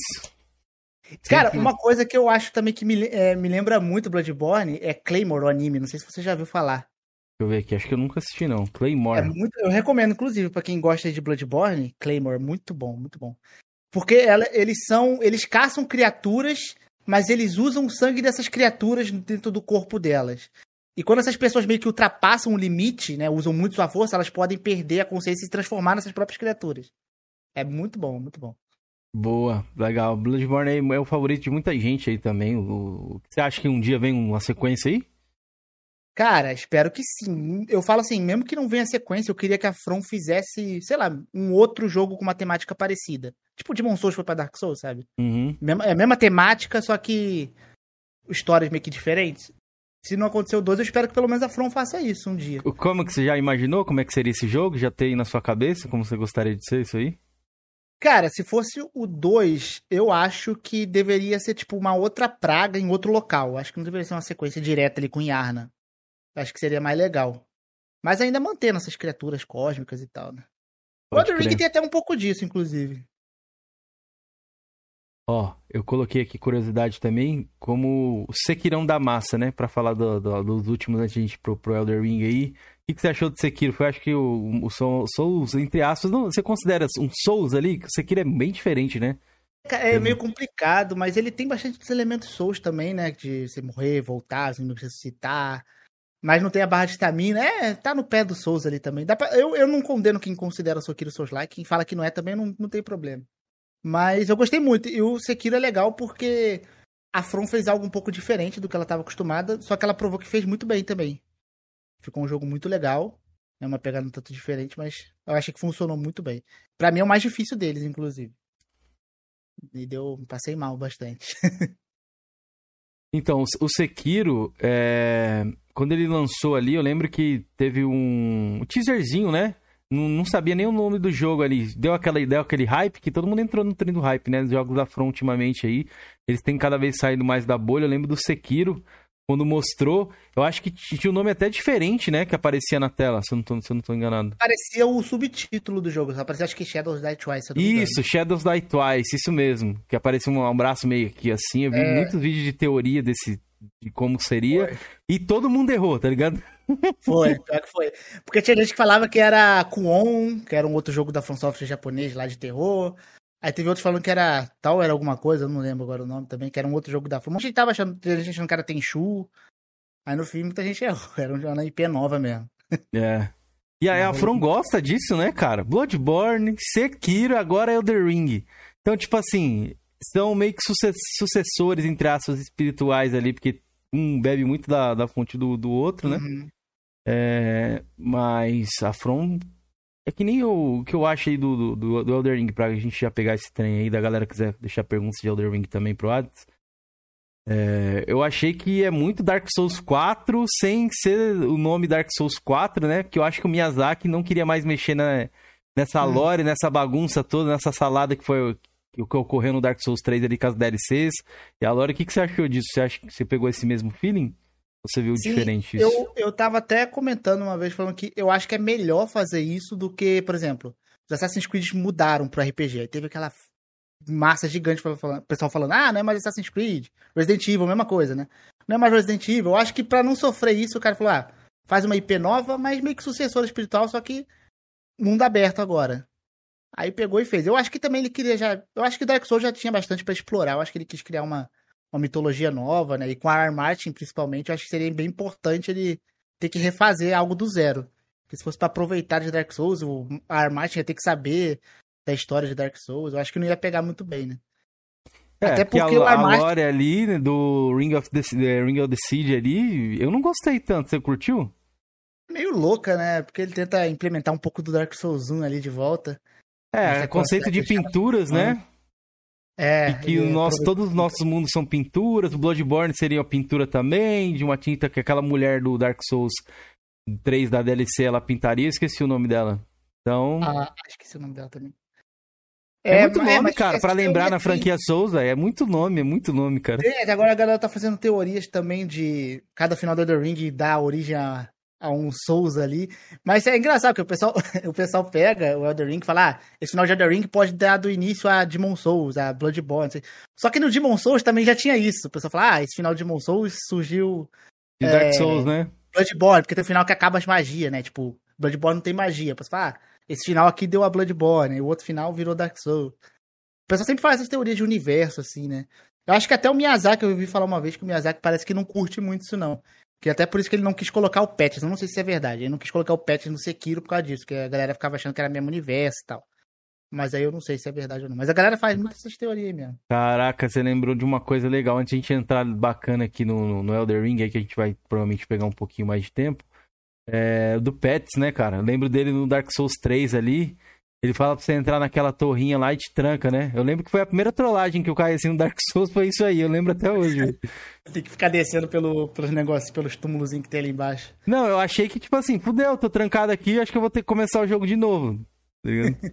Cara, uma coisa que eu acho também que me, é, me lembra muito Bloodborne é Claymore, o anime. Não sei se você já viu falar. Deixa eu ver aqui, acho que eu nunca assisti, não. É Claymore. muito, eu recomendo, inclusive, pra quem gosta de Bloodborne, Claymore, muito bom, muito bom. Porque ela- eles são, eles caçam criaturas, mas eles usam o sangue dessas criaturas dentro do corpo delas. E quando essas pessoas meio que ultrapassam o limite, né, usam muito sua força, elas podem perder a consciência e se transformar nessas próprias criaturas. É muito bom, muito bom. Boa, legal. Bloodborne é o favorito de muita gente aí também. O... Você acha que um dia vem uma sequência aí? Cara, espero que sim. Eu falo assim, mesmo que não venha sequência, eu queria que a From fizesse, sei lá, um outro jogo com uma temática parecida. Tipo o Demon Souls foi pra Dark Souls, sabe? Uhum. Mesma- É a mesma temática, só que histórias meio que diferentes. Se não aconteceu dois, eu espero que pelo menos a From faça isso um dia. Como que você já imaginou como é que seria esse jogo? Já tem na sua cabeça como você gostaria de ser isso aí? Cara, se fosse o 2, eu acho que deveria ser tipo uma outra praga em outro local. Acho que não deveria ser uma sequência direta ali com Yarna. Acho que seria mais legal. Mas ainda mantendo essas criaturas cósmicas e tal, né? O Pode Elden Ring tem até um pouco disso, inclusive. Ó, eu coloquei aqui curiosidade também, como o Sekirão da massa, né? Pra falar do- do- dos últimos antes de a gente ir pro, pro Elder Ring aí. O que, que você achou do Sekiro? Foi, acho que o, o Soul- Souls, entre aspas, não, você considera um Souls ali? O Sekiro é bem diferente, né? É meio complicado, mas ele tem bastante dos elementos Souls também, né? De você morrer, voltar, você ressuscitar. Mas não tem a barra de estamina. É, tá no pé do Souls ali também. Pra- eu, eu não condeno quem considera o Sekiro Souls-like. Quem fala que não é também não, não tem problema. Mas eu gostei muito. E o Sekiro é legal porque a From fez algo um pouco diferente do que ela estava acostumada. Só que ela provou que fez muito bem também. Ficou um jogo muito legal. É uma pegada um tanto diferente, mas eu achei que funcionou muito bem. Pra mim é o mais difícil deles, inclusive. E deu. Passei mal bastante. Então, o- o Sekiro, é, quando ele lançou ali, eu lembro que teve um, um teaserzinho, né? Não, não sabia nem o nome do jogo ali. Deu aquela deu aquele hype que todo mundo entrou no trem do hype, né? Os jogos da From ultimamente aí. Eles têm cada vez saído mais da bolha. Eu lembro do Sekiro, quando mostrou. Eu acho que tinha um nome até diferente, né? Que aparecia na tela, se eu não tô, se eu não tô enganado. Parecia o subtítulo do jogo. Só parecia acho que Shadows Die Twice. Isso, Shadows Die Twice, isso mesmo. Que aparecia um, um braço meio aqui assim. Eu vi É. muitos vídeos de teoria desse. De como seria. E todo mundo errou, tá ligado? Foi, pior que foi. Porque tinha gente que falava que era Kuon, que era um outro jogo da From Software japonês lá de terror. Aí teve outros falando que era tal, era alguma coisa, eu não lembro agora o nome também, que era um outro jogo da From. A gente tava achando, tinha gente achando que era Tenchu. Aí no fim muita gente errou, era uma IP nova mesmo. É. E aí a From gosta disso, né, cara? Bloodborne, Sekiro, agora Elder Ring. Então, tipo assim, são meio que suce- sucessores, entre aspas, espirituais ali, porque um bebe muito da, da fonte do, do outro, né? Uhum. É, mas a From é que nem o, que eu acho aí do, do, do Elder Ring, pra gente já pegar esse trem aí, da galera que quiser deixar perguntas de Elder Ring também pro Ades. É, eu achei que é muito Dark Souls 4 sem ser o nome Dark Souls 4, né? Porque eu acho que o Miyazaki não queria mais mexer na, nessa Hum. lore, nessa bagunça toda, nessa salada que foi o que ocorreu no Dark Souls 3 ali com as DLCs. E a Lore, o que, que você achou disso? Você acha que você pegou esse mesmo feeling? Você viu Sim, diferente isso? Eu, eu tava até comentando uma vez, falando que eu acho que é melhor fazer isso do que, por exemplo, os Assassin's Creed mudaram pro RPG. Aí teve aquela massa gigante, falando, pessoal falando, ah, não é mais Assassin's Creed, Resident Evil, mesma coisa, né? Não é mais Resident Evil. Eu acho que para não sofrer isso, o cara falou, ah, faz uma IP nova, mas meio que sucessor espiritual, só que mundo aberto agora. Aí pegou e fez. Eu acho que também ele queria já. Eu acho que Dark Souls já tinha bastante para explorar. Eu acho que ele quis criar uma, uma mitologia nova, né? E com a Ar Martin, principalmente, eu acho que seria bem importante ele ter que refazer algo do zero. Porque se fosse para aproveitar de Dark Souls, o Ar Martin ia ter que saber da história de Dark Souls. Eu acho que não ia pegar muito bem, né? É, Até porque a, o Ar Martin... a lore ali né, do Ring of, the, Ring of the Siege ali, eu não gostei tanto. Você curtiu? Meio louca, né? Porque ele tenta implementar um pouco do Dark Souls 1 ali de volta. É, conceito de pinturas, né? É. E que o nosso, todos os nossos mundos são pinturas. O Bloodborne seria uma pintura também, de uma tinta que aquela mulher do Dark Souls 3 da DLC ela pintaria. Esqueci o nome dela. Então. Ah, esqueci o nome dela também. É, é muito é, nome, cara, para lembrar na franquia Souls, é muito nome, é muito nome, cara. É, agora a galera tá fazendo teorias também de cada final do The Ring dar origem a a um Souls ali. Mas é engraçado que o pessoal, o pessoal pega o Elder Ring e fala: ah, esse final de Elder Ring pode dar do início a Demon Souls, a Bloodborne. Só que no Demon Souls também já tinha isso. O pessoal fala: ah, esse final de Demon Souls surgiu. De Dark é, Souls, né? Bloodborne, porque tem um final que acaba as magias, né? Tipo, Bloodborne não tem magia. O pessoal fala: ah, esse final aqui deu a Bloodborne, e o outro final virou Dark Souls. O pessoal sempre faz essas teorias de universo, assim, né? Eu acho que até o Miyazaki, eu ouvi falar uma vez que o Miyazaki parece que não curte muito isso, não. Que até por isso que ele não quis colocar o. Eu não sei se é verdade. Ele não quis colocar o Patches no Sekiro por causa disso. Que a galera ficava achando que era mesmo universo e tal. Mas aí eu não sei se é verdade ou não. Mas a galera faz muitas essas teorias mesmo. Caraca, você lembrou de uma coisa legal. Antes de a gente entrar bacana aqui no, no Elder Ring, aí que a gente vai provavelmente pegar um pouquinho mais de tempo. É, do Pets, né, cara? Eu lembro dele no Dark Souls 3 ali. Ele fala pra você entrar naquela torrinha lá e te tranca, né? Eu lembro que foi a primeira trollagem que eu caí assim no Dark Souls, foi isso aí, eu lembro até hoje. tem que ficar descendo pelo, pelos negócios, pelos túmulos que tem ali embaixo. Não, eu achei que, tipo assim, fudeu, tô trancado aqui, acho que eu vou ter que começar o jogo de novo. Tá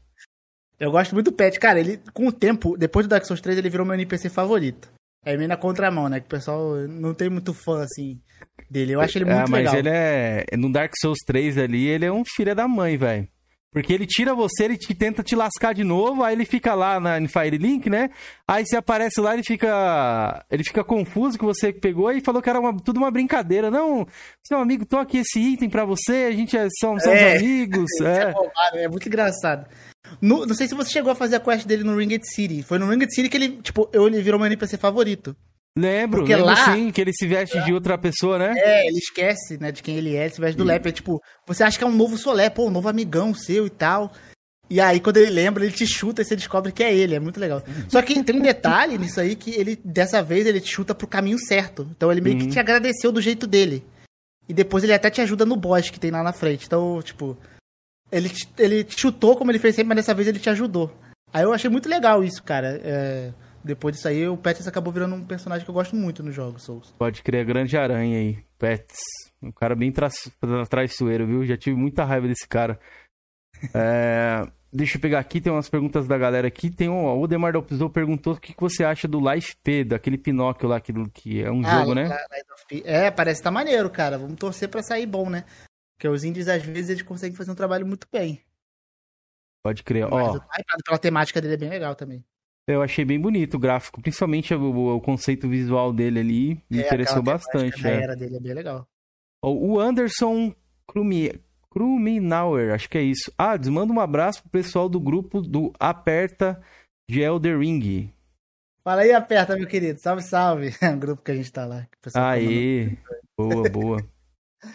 eu gosto muito do Pet, cara, ele, com o tempo, depois do Dark Souls 3, ele virou meu NPC favorito. É meio na contramão, né? Que o pessoal não tem muito fã, assim, dele. Eu acho ele é, muito é, mas legal. mas ele é... No Dark Souls 3 ali, ele é um filho da mãe, velho. Porque ele tira você, ele te, tenta te lascar de novo, aí ele fica lá na, em Firelink, né? Aí você aparece lá, ele fica. Ele fica confuso que você pegou e falou que era uma, tudo uma brincadeira. Não, seu amigo, tô aqui esse item pra você, a gente é, somos, somos é. amigos. é. É, é muito engraçado. No, não sei se você chegou a fazer a quest dele no Ringed City. Foi no Ringed City que ele, tipo, eu, ele virou meu NPC favorito. Lembro, Porque lembro lá, sim, que ele se veste de outra pessoa, né? É, ele esquece, né, de quem ele é, ele se veste do Lep. É tipo, você acha que é um novo Solé, pô, um novo amigão seu e tal. E aí, quando ele lembra, ele te chuta e você descobre que é ele. É muito legal. Só que tem um detalhe nisso aí que ele, dessa vez, ele te chuta pro caminho certo. Então ele meio uhum. que te agradeceu do jeito dele. E depois ele até te ajuda no boss que tem lá na frente. Então, tipo, ele, ele te chutou como ele fez sempre, mas dessa vez ele te ajudou. Aí eu achei muito legal isso, cara. É depois disso aí, o Pets acabou virando um personagem que eu gosto muito no jogo Souls. Pode crer, grande aranha aí, Pets. Um cara bem tra traiçoeiro, viu? Já tive muita raiva desse cara. É... Deixa eu pegar aqui, tem umas perguntas da galera aqui. Tem um, o Demar Dalpizou perguntou o que, que você acha do Life P, daquele Pinóquio lá, que, que é um ah, jogo, né? É, parece que tá maneiro, cara. Vamos torcer pra sair bom, né? Porque os indies, às vezes, eles conseguem fazer um trabalho muito bem. Pode crer, ó. Pela temática dele é bem legal também. Eu achei bem bonito o gráfico, principalmente o, o conceito visual dele ali, me é, interessou bastante. É. era dele é bem legal. O Anderson Kruminauer, acho que é isso. Ah, manda um abraço pro pessoal do grupo do Aperta de Elder Ring. Fala aí, Aperta, meu querido. Salve, salve. É um grupo que a gente tá lá. Aí, boa, boa.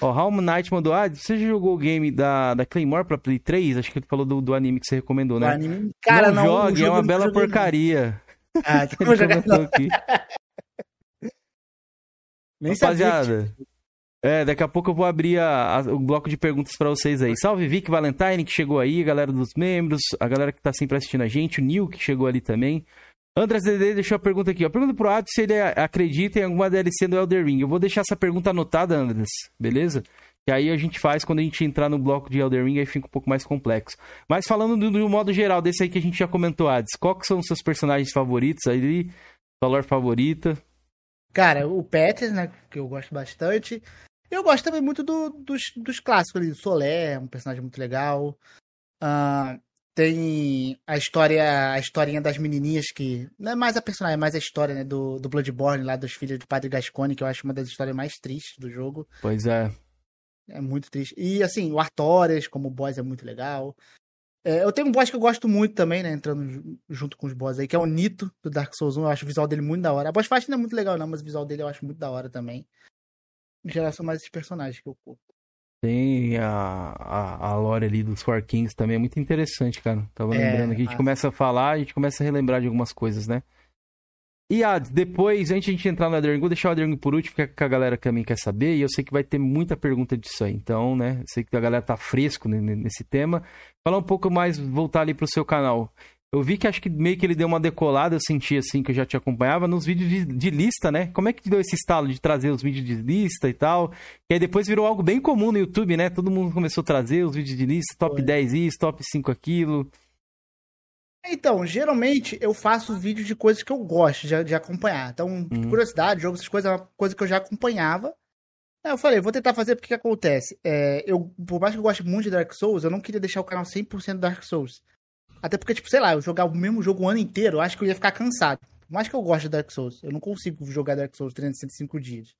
Ó, Halm Knight mandou, ah, você já jogou o game da, da Claymore pra Play 3? Acho que ele falou do, do anime que você recomendou, né? Anime... Cara, não, não jogue, é uma bela porcaria. Ah, que vou jogar aqui. Nem Rapaziada, é, daqui a pouco eu vou abrir a, a, o bloco de perguntas para vocês aí. Salve Vic Valentine, que chegou aí, a galera dos membros, a galera que tá sempre assistindo a gente, o Nil, que chegou ali também. Andrés DD deixou a pergunta aqui. A pergunta pro Atos se ele acredita em alguma DLC do Elder Ring. Eu vou deixar essa pergunta anotada, Andrés, beleza? Que aí a gente faz quando a gente entrar no bloco de Elder Ring, aí fica um pouco mais complexo. Mas falando do, do modo geral, desse aí que a gente já comentou antes, quais são os seus personagens favoritos aí? Valor favorita? Cara, o Peters, né? Que eu gosto bastante. Eu gosto também muito do, dos, dos clássicos ali. Solé, um personagem muito legal. Uh, tem a história, a historinha das menininhas que. Não é mais a personagem, é mais a história, né? Do, do Bloodborne, lá dos filhos do Padre Gascone, que eu acho uma das histórias mais tristes do jogo. Pois é. É muito triste. E assim, o Artorias, como boss, é muito legal. É, eu tenho um boss que eu gosto muito também, né? Entrando junto com os boss aí, que é o Nito, do Dark Souls 1. Eu acho o visual dele muito da hora. A boss fight não é muito legal, não, mas o visual dele eu acho muito da hora também. Em geral, são mais esses personagens que eu curto. Tem a, a, a lore ali dos Four Kings também, é muito interessante, cara. Tava é, lembrando aqui, a gente a... começa a falar, a gente começa a relembrar de algumas coisas, né? E ah, depois, antes de a gente entrar no Elden vou deixar o Elden por último, porque a galera também quer saber, e eu sei que vai ter muita pergunta disso aí. Então, né, sei que a galera tá fresco nesse tema. Falar um pouco mais, voltar ali pro seu canal. Eu vi que acho que meio que ele deu uma decolada, eu senti assim que eu já te acompanhava nos vídeos de, de, lista, né? Como é que deu esse estalo de trazer os vídeos de lista e tal? E aí depois virou algo bem comum no YouTube, né? Todo mundo começou a trazer os vídeos de lista, top Foi. 10 isso, top 5 aquilo. Então, geralmente eu faço vídeos de coisas que eu gosto de, de acompanhar. Então, uhum. curiosidade, jogos, essas coisas, é uma coisa que eu já acompanhava. Aí eu falei, vou tentar fazer porque que acontece. É, eu, por mais que eu goste muito de Dark Souls, eu não queria deixar o canal 100% Dark Souls. Até porque, tipo, sei lá, eu jogar o mesmo jogo o ano inteiro, eu acho que eu ia ficar cansado. Por mais que eu goste de Dark Souls, eu não consigo jogar Dark Souls 365 dias.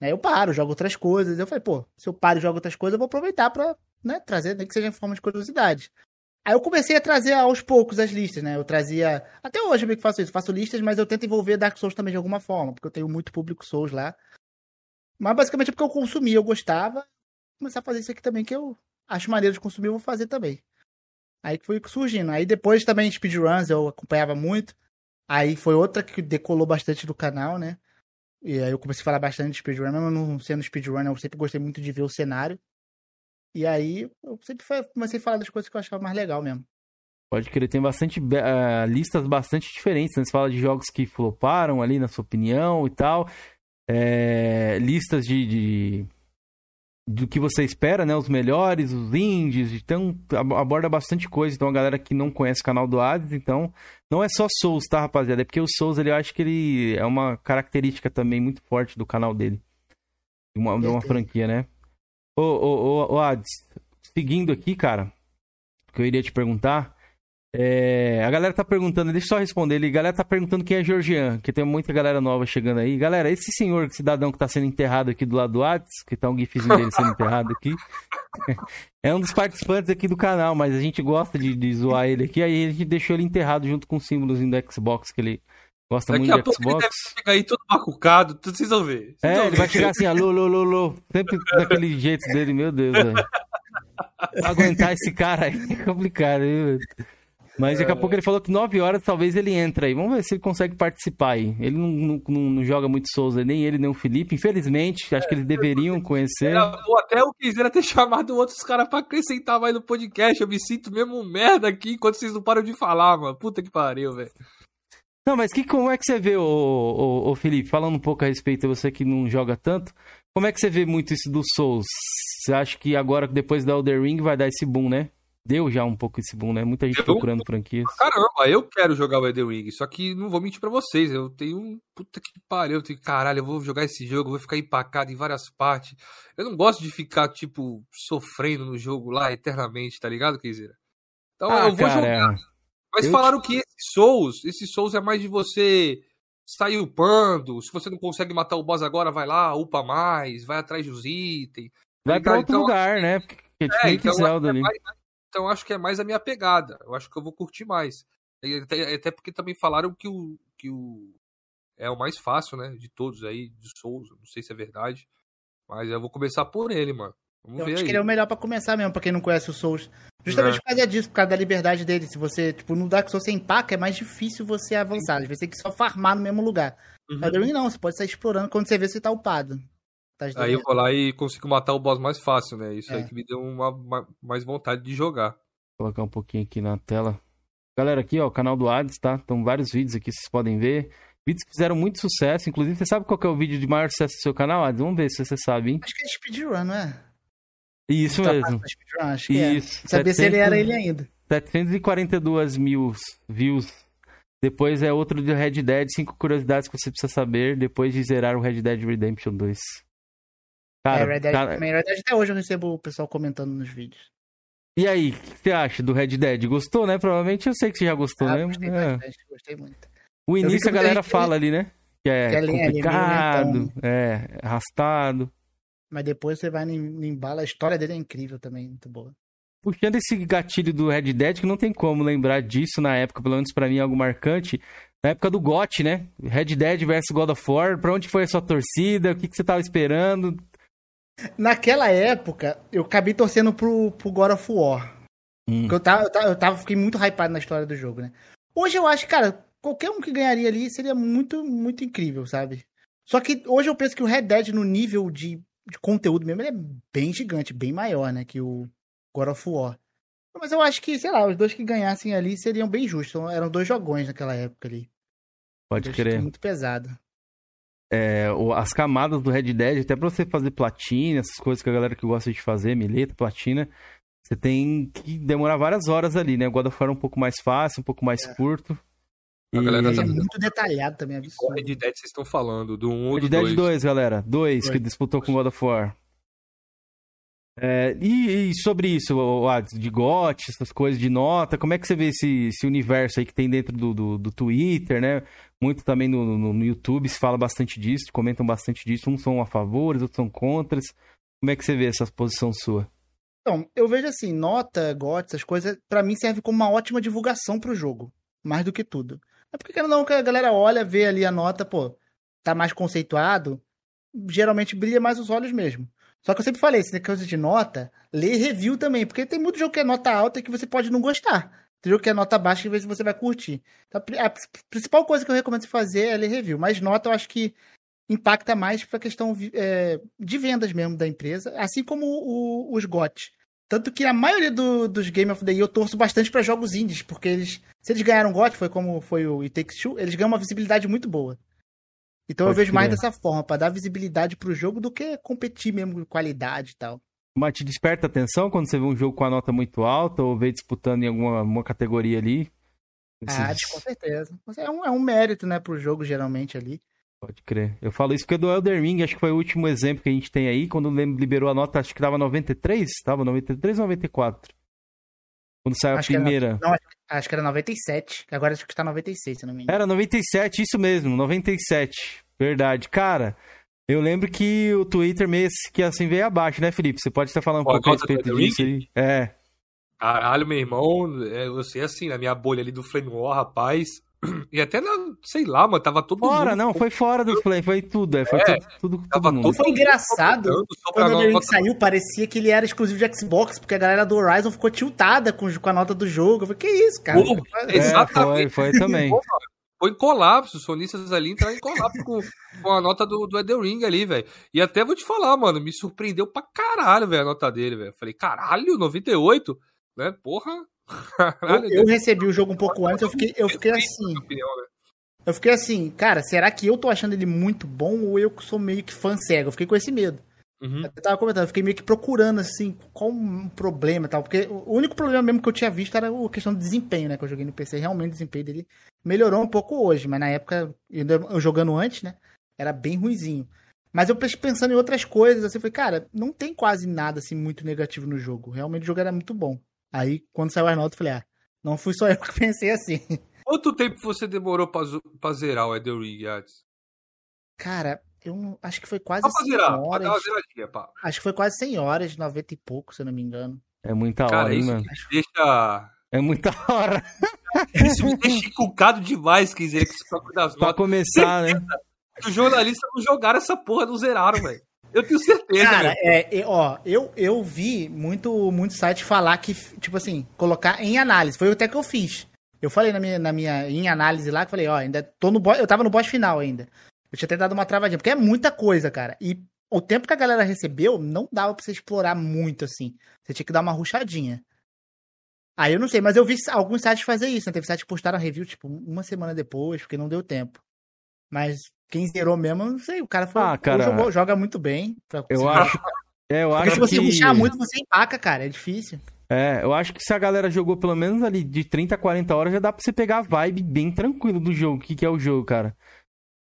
Aí eu paro, jogo outras coisas. Eu falei, pô, se eu paro e jogo outras coisas, eu vou aproveitar pra né, trazer, nem que seja em forma de curiosidade. Aí eu comecei a trazer aos poucos as listas, né? Eu trazia. Até hoje eu meio que faço isso, faço listas, mas eu tento envolver Dark Souls também de alguma forma, porque eu tenho muito público Souls lá. Mas basicamente é porque eu consumi, eu gostava. Vou começar a fazer isso aqui também, que eu acho maneiro de consumir, eu vou fazer também. Aí que foi surgindo. Aí depois também speedruns eu acompanhava muito. Aí foi outra que decolou bastante do canal, né? E aí eu comecei a falar bastante de speedrun, mesmo não sendo speedrun, eu sempre gostei muito de ver o cenário. E aí eu sempre comecei a falar das coisas que eu achava mais legal mesmo. Pode crer, tem bastante uh, listas bastante diferentes, né? Você fala de jogos que floparam ali, na sua opinião e tal. É, listas de, de, do que você espera, né? Os melhores, os indies, então aborda bastante coisa. Então a galera que não conhece o canal do Hades, então não é só Souls, tá, rapaziada? É porque o Souls, ele eu acho que ele é uma característica também muito forte do canal dele. De uma, de uma franquia, né? Ô, ô, ô, ô, Hades, seguindo aqui, cara, que eu iria te perguntar, é, a galera tá perguntando, deixa eu só responder ele. A galera tá perguntando quem é Georgian, que tem muita galera nova chegando aí. Galera, esse senhor, cidadão que tá sendo enterrado aqui do lado do Whats, que tá um gifzinho dele sendo enterrado aqui, é um dos participantes aqui do canal, mas a gente gosta de, de zoar ele aqui. Aí a gente deixou ele enterrado junto com o símbolozinho do Xbox, que ele gosta Daqui muito de Xbox. Ele deve chegar aí todo macucado, vocês vão ver. Vocês é, vão ele ver. vai chegar assim, alô, alô, alô, alô. Sempre daquele jeito dele, meu Deus, velho. Aguentar esse cara aí é complicado, viu? Mas daqui a pouco ele falou que 9 horas talvez ele entre aí. Vamos ver se ele consegue participar aí. Ele não, não, não joga muito Souza, nem ele, nem o Felipe. Infelizmente, acho que eles deveriam conhecer. Ou até eu quisera ter chamado outros caras pra acrescentar mais no podcast. Eu me sinto mesmo um merda aqui enquanto vocês não param de falar, mano. Puta que pariu, velho. Não, mas que, como é que você vê, o, Felipe, falando um pouco a respeito, você que não joga tanto, como é que você vê muito isso do Souls? Você acha que agora, depois da Elder Ring, vai dar esse boom, né? Deu já um pouco esse boom, né? Muita gente procurando franquias. Caramba, eu quero jogar o Elden Ring, só que não vou mentir pra vocês. Eu tenho um. Puta que pariu. Eu tenho, caralho, eu vou jogar esse jogo, vou ficar empacado em várias partes. Eu não gosto de ficar, tipo, sofrendo no jogo lá eternamente, tá ligado, Kizera? Então ah, eu vou cara, jogar. Mas eu falaram te... que esse Souls, esse Souls é mais de você sair upando. Se você não consegue matar o boss agora, vai lá, upa mais, vai atrás dos itens. Vai pra outro então, lugar, né? Porque é, tipo é, então, Zelda é ali. Mais, então acho que é mais a minha pegada. Eu acho que eu vou curtir mais. Até, até porque também falaram que o, que o é o mais fácil, né? De todos aí, de Souls. Não sei se é verdade. Mas eu vou começar por ele, mano. Vamos eu ver acho aí. que ele é o melhor para começar mesmo, pra quem não conhece o Souls. Justamente é. por causa disso, por causa da liberdade dele. Se você, tipo, no Dark Souls sem empaca, é mais difícil você avançar. Às vezes tem que só farmar no mesmo lugar. Uhum. Elden não, você pode sair explorando quando você vê se tá upado. Tá aí eu vou lá e consigo matar o boss mais fácil, né? Isso é. aí que me deu uma, uma, mais vontade de jogar. Vou colocar um pouquinho aqui na tela. Galera, aqui, ó, o canal do Hades, tá? Estão vários vídeos aqui, vocês podem ver. Vídeos que fizeram muito sucesso. Inclusive, você sabe qual é o vídeo de maior sucesso do seu canal, Hades? Vamos ver se você sabe, hein? Acho que é speedrun, não é? Isso mesmo. Acho que é. Isso. É. Sabia 700, se ele era ele ainda. 742 mil views. Depois é outro de Red Dead, cinco curiosidades que você precisa saber depois de zerar o Red Dead Redemption 2. Cara, é, Red Dead, cara... Red Dead até hoje eu recebo o pessoal comentando nos vídeos. E aí, o que você acha do Red Dead? Gostou, né? Provavelmente eu sei que você já gostou, ah, né? Gostei, é. gostei muito. O início a galera fala ali, né? Que é, que é complicado, é, arrastado. Mas depois você vai no embalo, a história dele é incrível também, muito boa. Puxando esse gatilho do Red Dead, que não tem como lembrar disso na época, pelo menos para mim é algo marcante. Na época do GOT, né? Red Dead versus God of War, pra onde foi a sua torcida? O que, que você tava esperando? Naquela época, eu acabei torcendo pro, pro God of War. Hum. Eu, tava, eu, tava, eu tava, fiquei muito hypado na história do jogo, né? Hoje eu acho, cara, qualquer um que ganharia ali seria muito, muito incrível, sabe? Só que hoje eu penso que o Red Dead, no nível de, de conteúdo mesmo, ele é bem gigante, bem maior, né? Que o, God of War. Mas eu acho que, sei lá, os dois que ganhassem ali seriam bem justos. Eram dois jogões naquela época ali. Pode crer. Muito pesado. É, as camadas do Red Dead, até pra você fazer platina, essas coisas que a galera que gosta de fazer, mileta, platina, você tem que demorar várias horas ali, né? O God of War é um pouco mais fácil, um pouco mais é. curto. A galera tá... É muito detalhado também, absurdo. Qual Red Dead vocês estão falando? Do 1 ou do 2? Red Dead 2, galera. 2, que disputou com God of War. É, e, e, sobre isso, de GOT, essas coisas de nota, como é que você vê esse, esse universo aí que tem dentro do, do, do Twitter, né? Muito também no, no, no, YouTube se fala bastante disso, comentam bastante disso. Uns são a favor, outros são contra. Como é que você vê essa posição sua? Então, eu vejo assim, nota, GOT, essas coisas, para mim serve como uma ótima divulgação pro jogo, mais do que tudo. É porque não que a galera olha, vê ali a nota, pô, tá mais conceituado, geralmente brilha mais os olhos mesmo. Só que eu sempre falei, se coisa de nota, lê review também, porque tem muito jogo que é nota alta e que você pode não gostar. Tem jogo que é nota baixa e você vai curtir. Então, a principal coisa que eu recomendo você fazer é ler review. Mas nota eu acho que impacta mais para a questão é, de vendas mesmo da empresa, assim como o, os GOT. Tanto que a maioria do, dos Game of the Year eu torço bastante para jogos indies, porque eles, se eles ganharam GOT, foi como foi o It Takes Two, eles ganham uma visibilidade muito boa. Então Pode eu vejo mais dessa forma, para dar visibilidade pro jogo do que competir mesmo com qualidade e tal. Mas te desperta atenção quando você vê um jogo com a nota muito alta ou vê disputando em alguma categoria ali? Esses... Ah, com certeza. É um, é um mérito, né, pro jogo, geralmente, ali. Pode crer. Eu falo isso porque do Elder Ring, acho que foi o último exemplo que a gente tem aí, quando liberou a nota, acho que tava 93, tava 93 ou 94? Quando saiu acho a primeira. Era, não, acho que era 97. Agora acho que tá 96, se não me engano. Era 97, isso mesmo, 97. Verdade. Cara, eu lembro que o Twitter meio que assim veio abaixo, né, Felipe? Você pode estar falando um Pô, pouco a respeito disso aí. É. Caralho, meu irmão, é, eu sei assim, na minha bolha ali do Flame War, rapaz. E até na, sei lá, mano, tava todo fora, mundo. não, foi fora do Flame, foi tudo, é, foi é, tudo, tudo, tava mundo. Foi engraçado, quando ele saiu, parecia que ele era exclusivo de Xbox, porque a galera do Horizon ficou tiltada com, com a nota do jogo. Eu falei, que isso, cara? Pô, é, exatamente. Foi, foi também. Foi em colapso, os sonistas ali entraram em colapso com, com a nota do, do Elden Ring ali, velho. E até vou te falar, mano, me surpreendeu pra caralho, velho, a nota dele, velho. Falei, caralho, 98? Né? Porra. Eu, eu recebi o jogo um pouco antes, eu fiquei, eu fiquei assim. Né? Eu fiquei assim, cara, será que eu tô achando ele muito bom ou eu sou meio que fã cego? Eu fiquei com esse medo. Uhum. Eu tava comentando, eu fiquei meio que procurando, assim, qual um problema e tal. Porque o único problema mesmo que eu tinha visto era a questão do desempenho, né? Que eu joguei no PC. Realmente o desempenho dele melhorou um pouco hoje, mas na época, eu jogando antes, né? Era bem ruizinho. Mas eu pensando em outras coisas, assim, eu falei, cara, não tem quase nada, assim, muito negativo no jogo. Realmente o jogo era muito bom. Aí, quando saiu a nota, eu falei, ah, não fui só eu que pensei assim. Quanto tempo você demorou pra, pra zerar o Elden Ring? Cara, eu acho que foi quase Só 100 zerar, horas. Acho que foi quase 100 horas, 90 e pouco, se eu não me engano. É muita Cara, hora, hein, mano? Deixa... É muita hora. Isso me deixa encucado demais, quer dizer, que isso das Pra começar, né? Os jornalistas não jogaram essa porra, não zeraram, velho. Eu tenho certeza. Cara, é, é, ó, eu, eu vi muito, muito site falar que, tipo assim, colocar em análise. Foi até que eu fiz. Eu falei na minha, na minha em análise lá, que falei, ó, ainda tô no boss, eu tava no boss final ainda. Eu tinha até dado uma travadinha, porque é muita coisa, cara. E o tempo que a galera recebeu, não dava pra você explorar muito, assim. Você tinha que dar uma ruchadinha. Aí eu não sei, mas eu vi alguns sites fazer isso, né? Teve sites que postaram review, tipo, uma semana depois, porque não deu tempo. Mas quem zerou mesmo, não sei, o cara falou, ah, cara, jogou, joga muito bem. Eu acho, É, eu Porque acho se você que... muito, você empaca, cara. É difícil. É, eu acho que se a galera jogou pelo menos ali de 30 a 40 horas, já dá pra você pegar a vibe bem tranquilo do jogo. O que, que é o jogo, cara?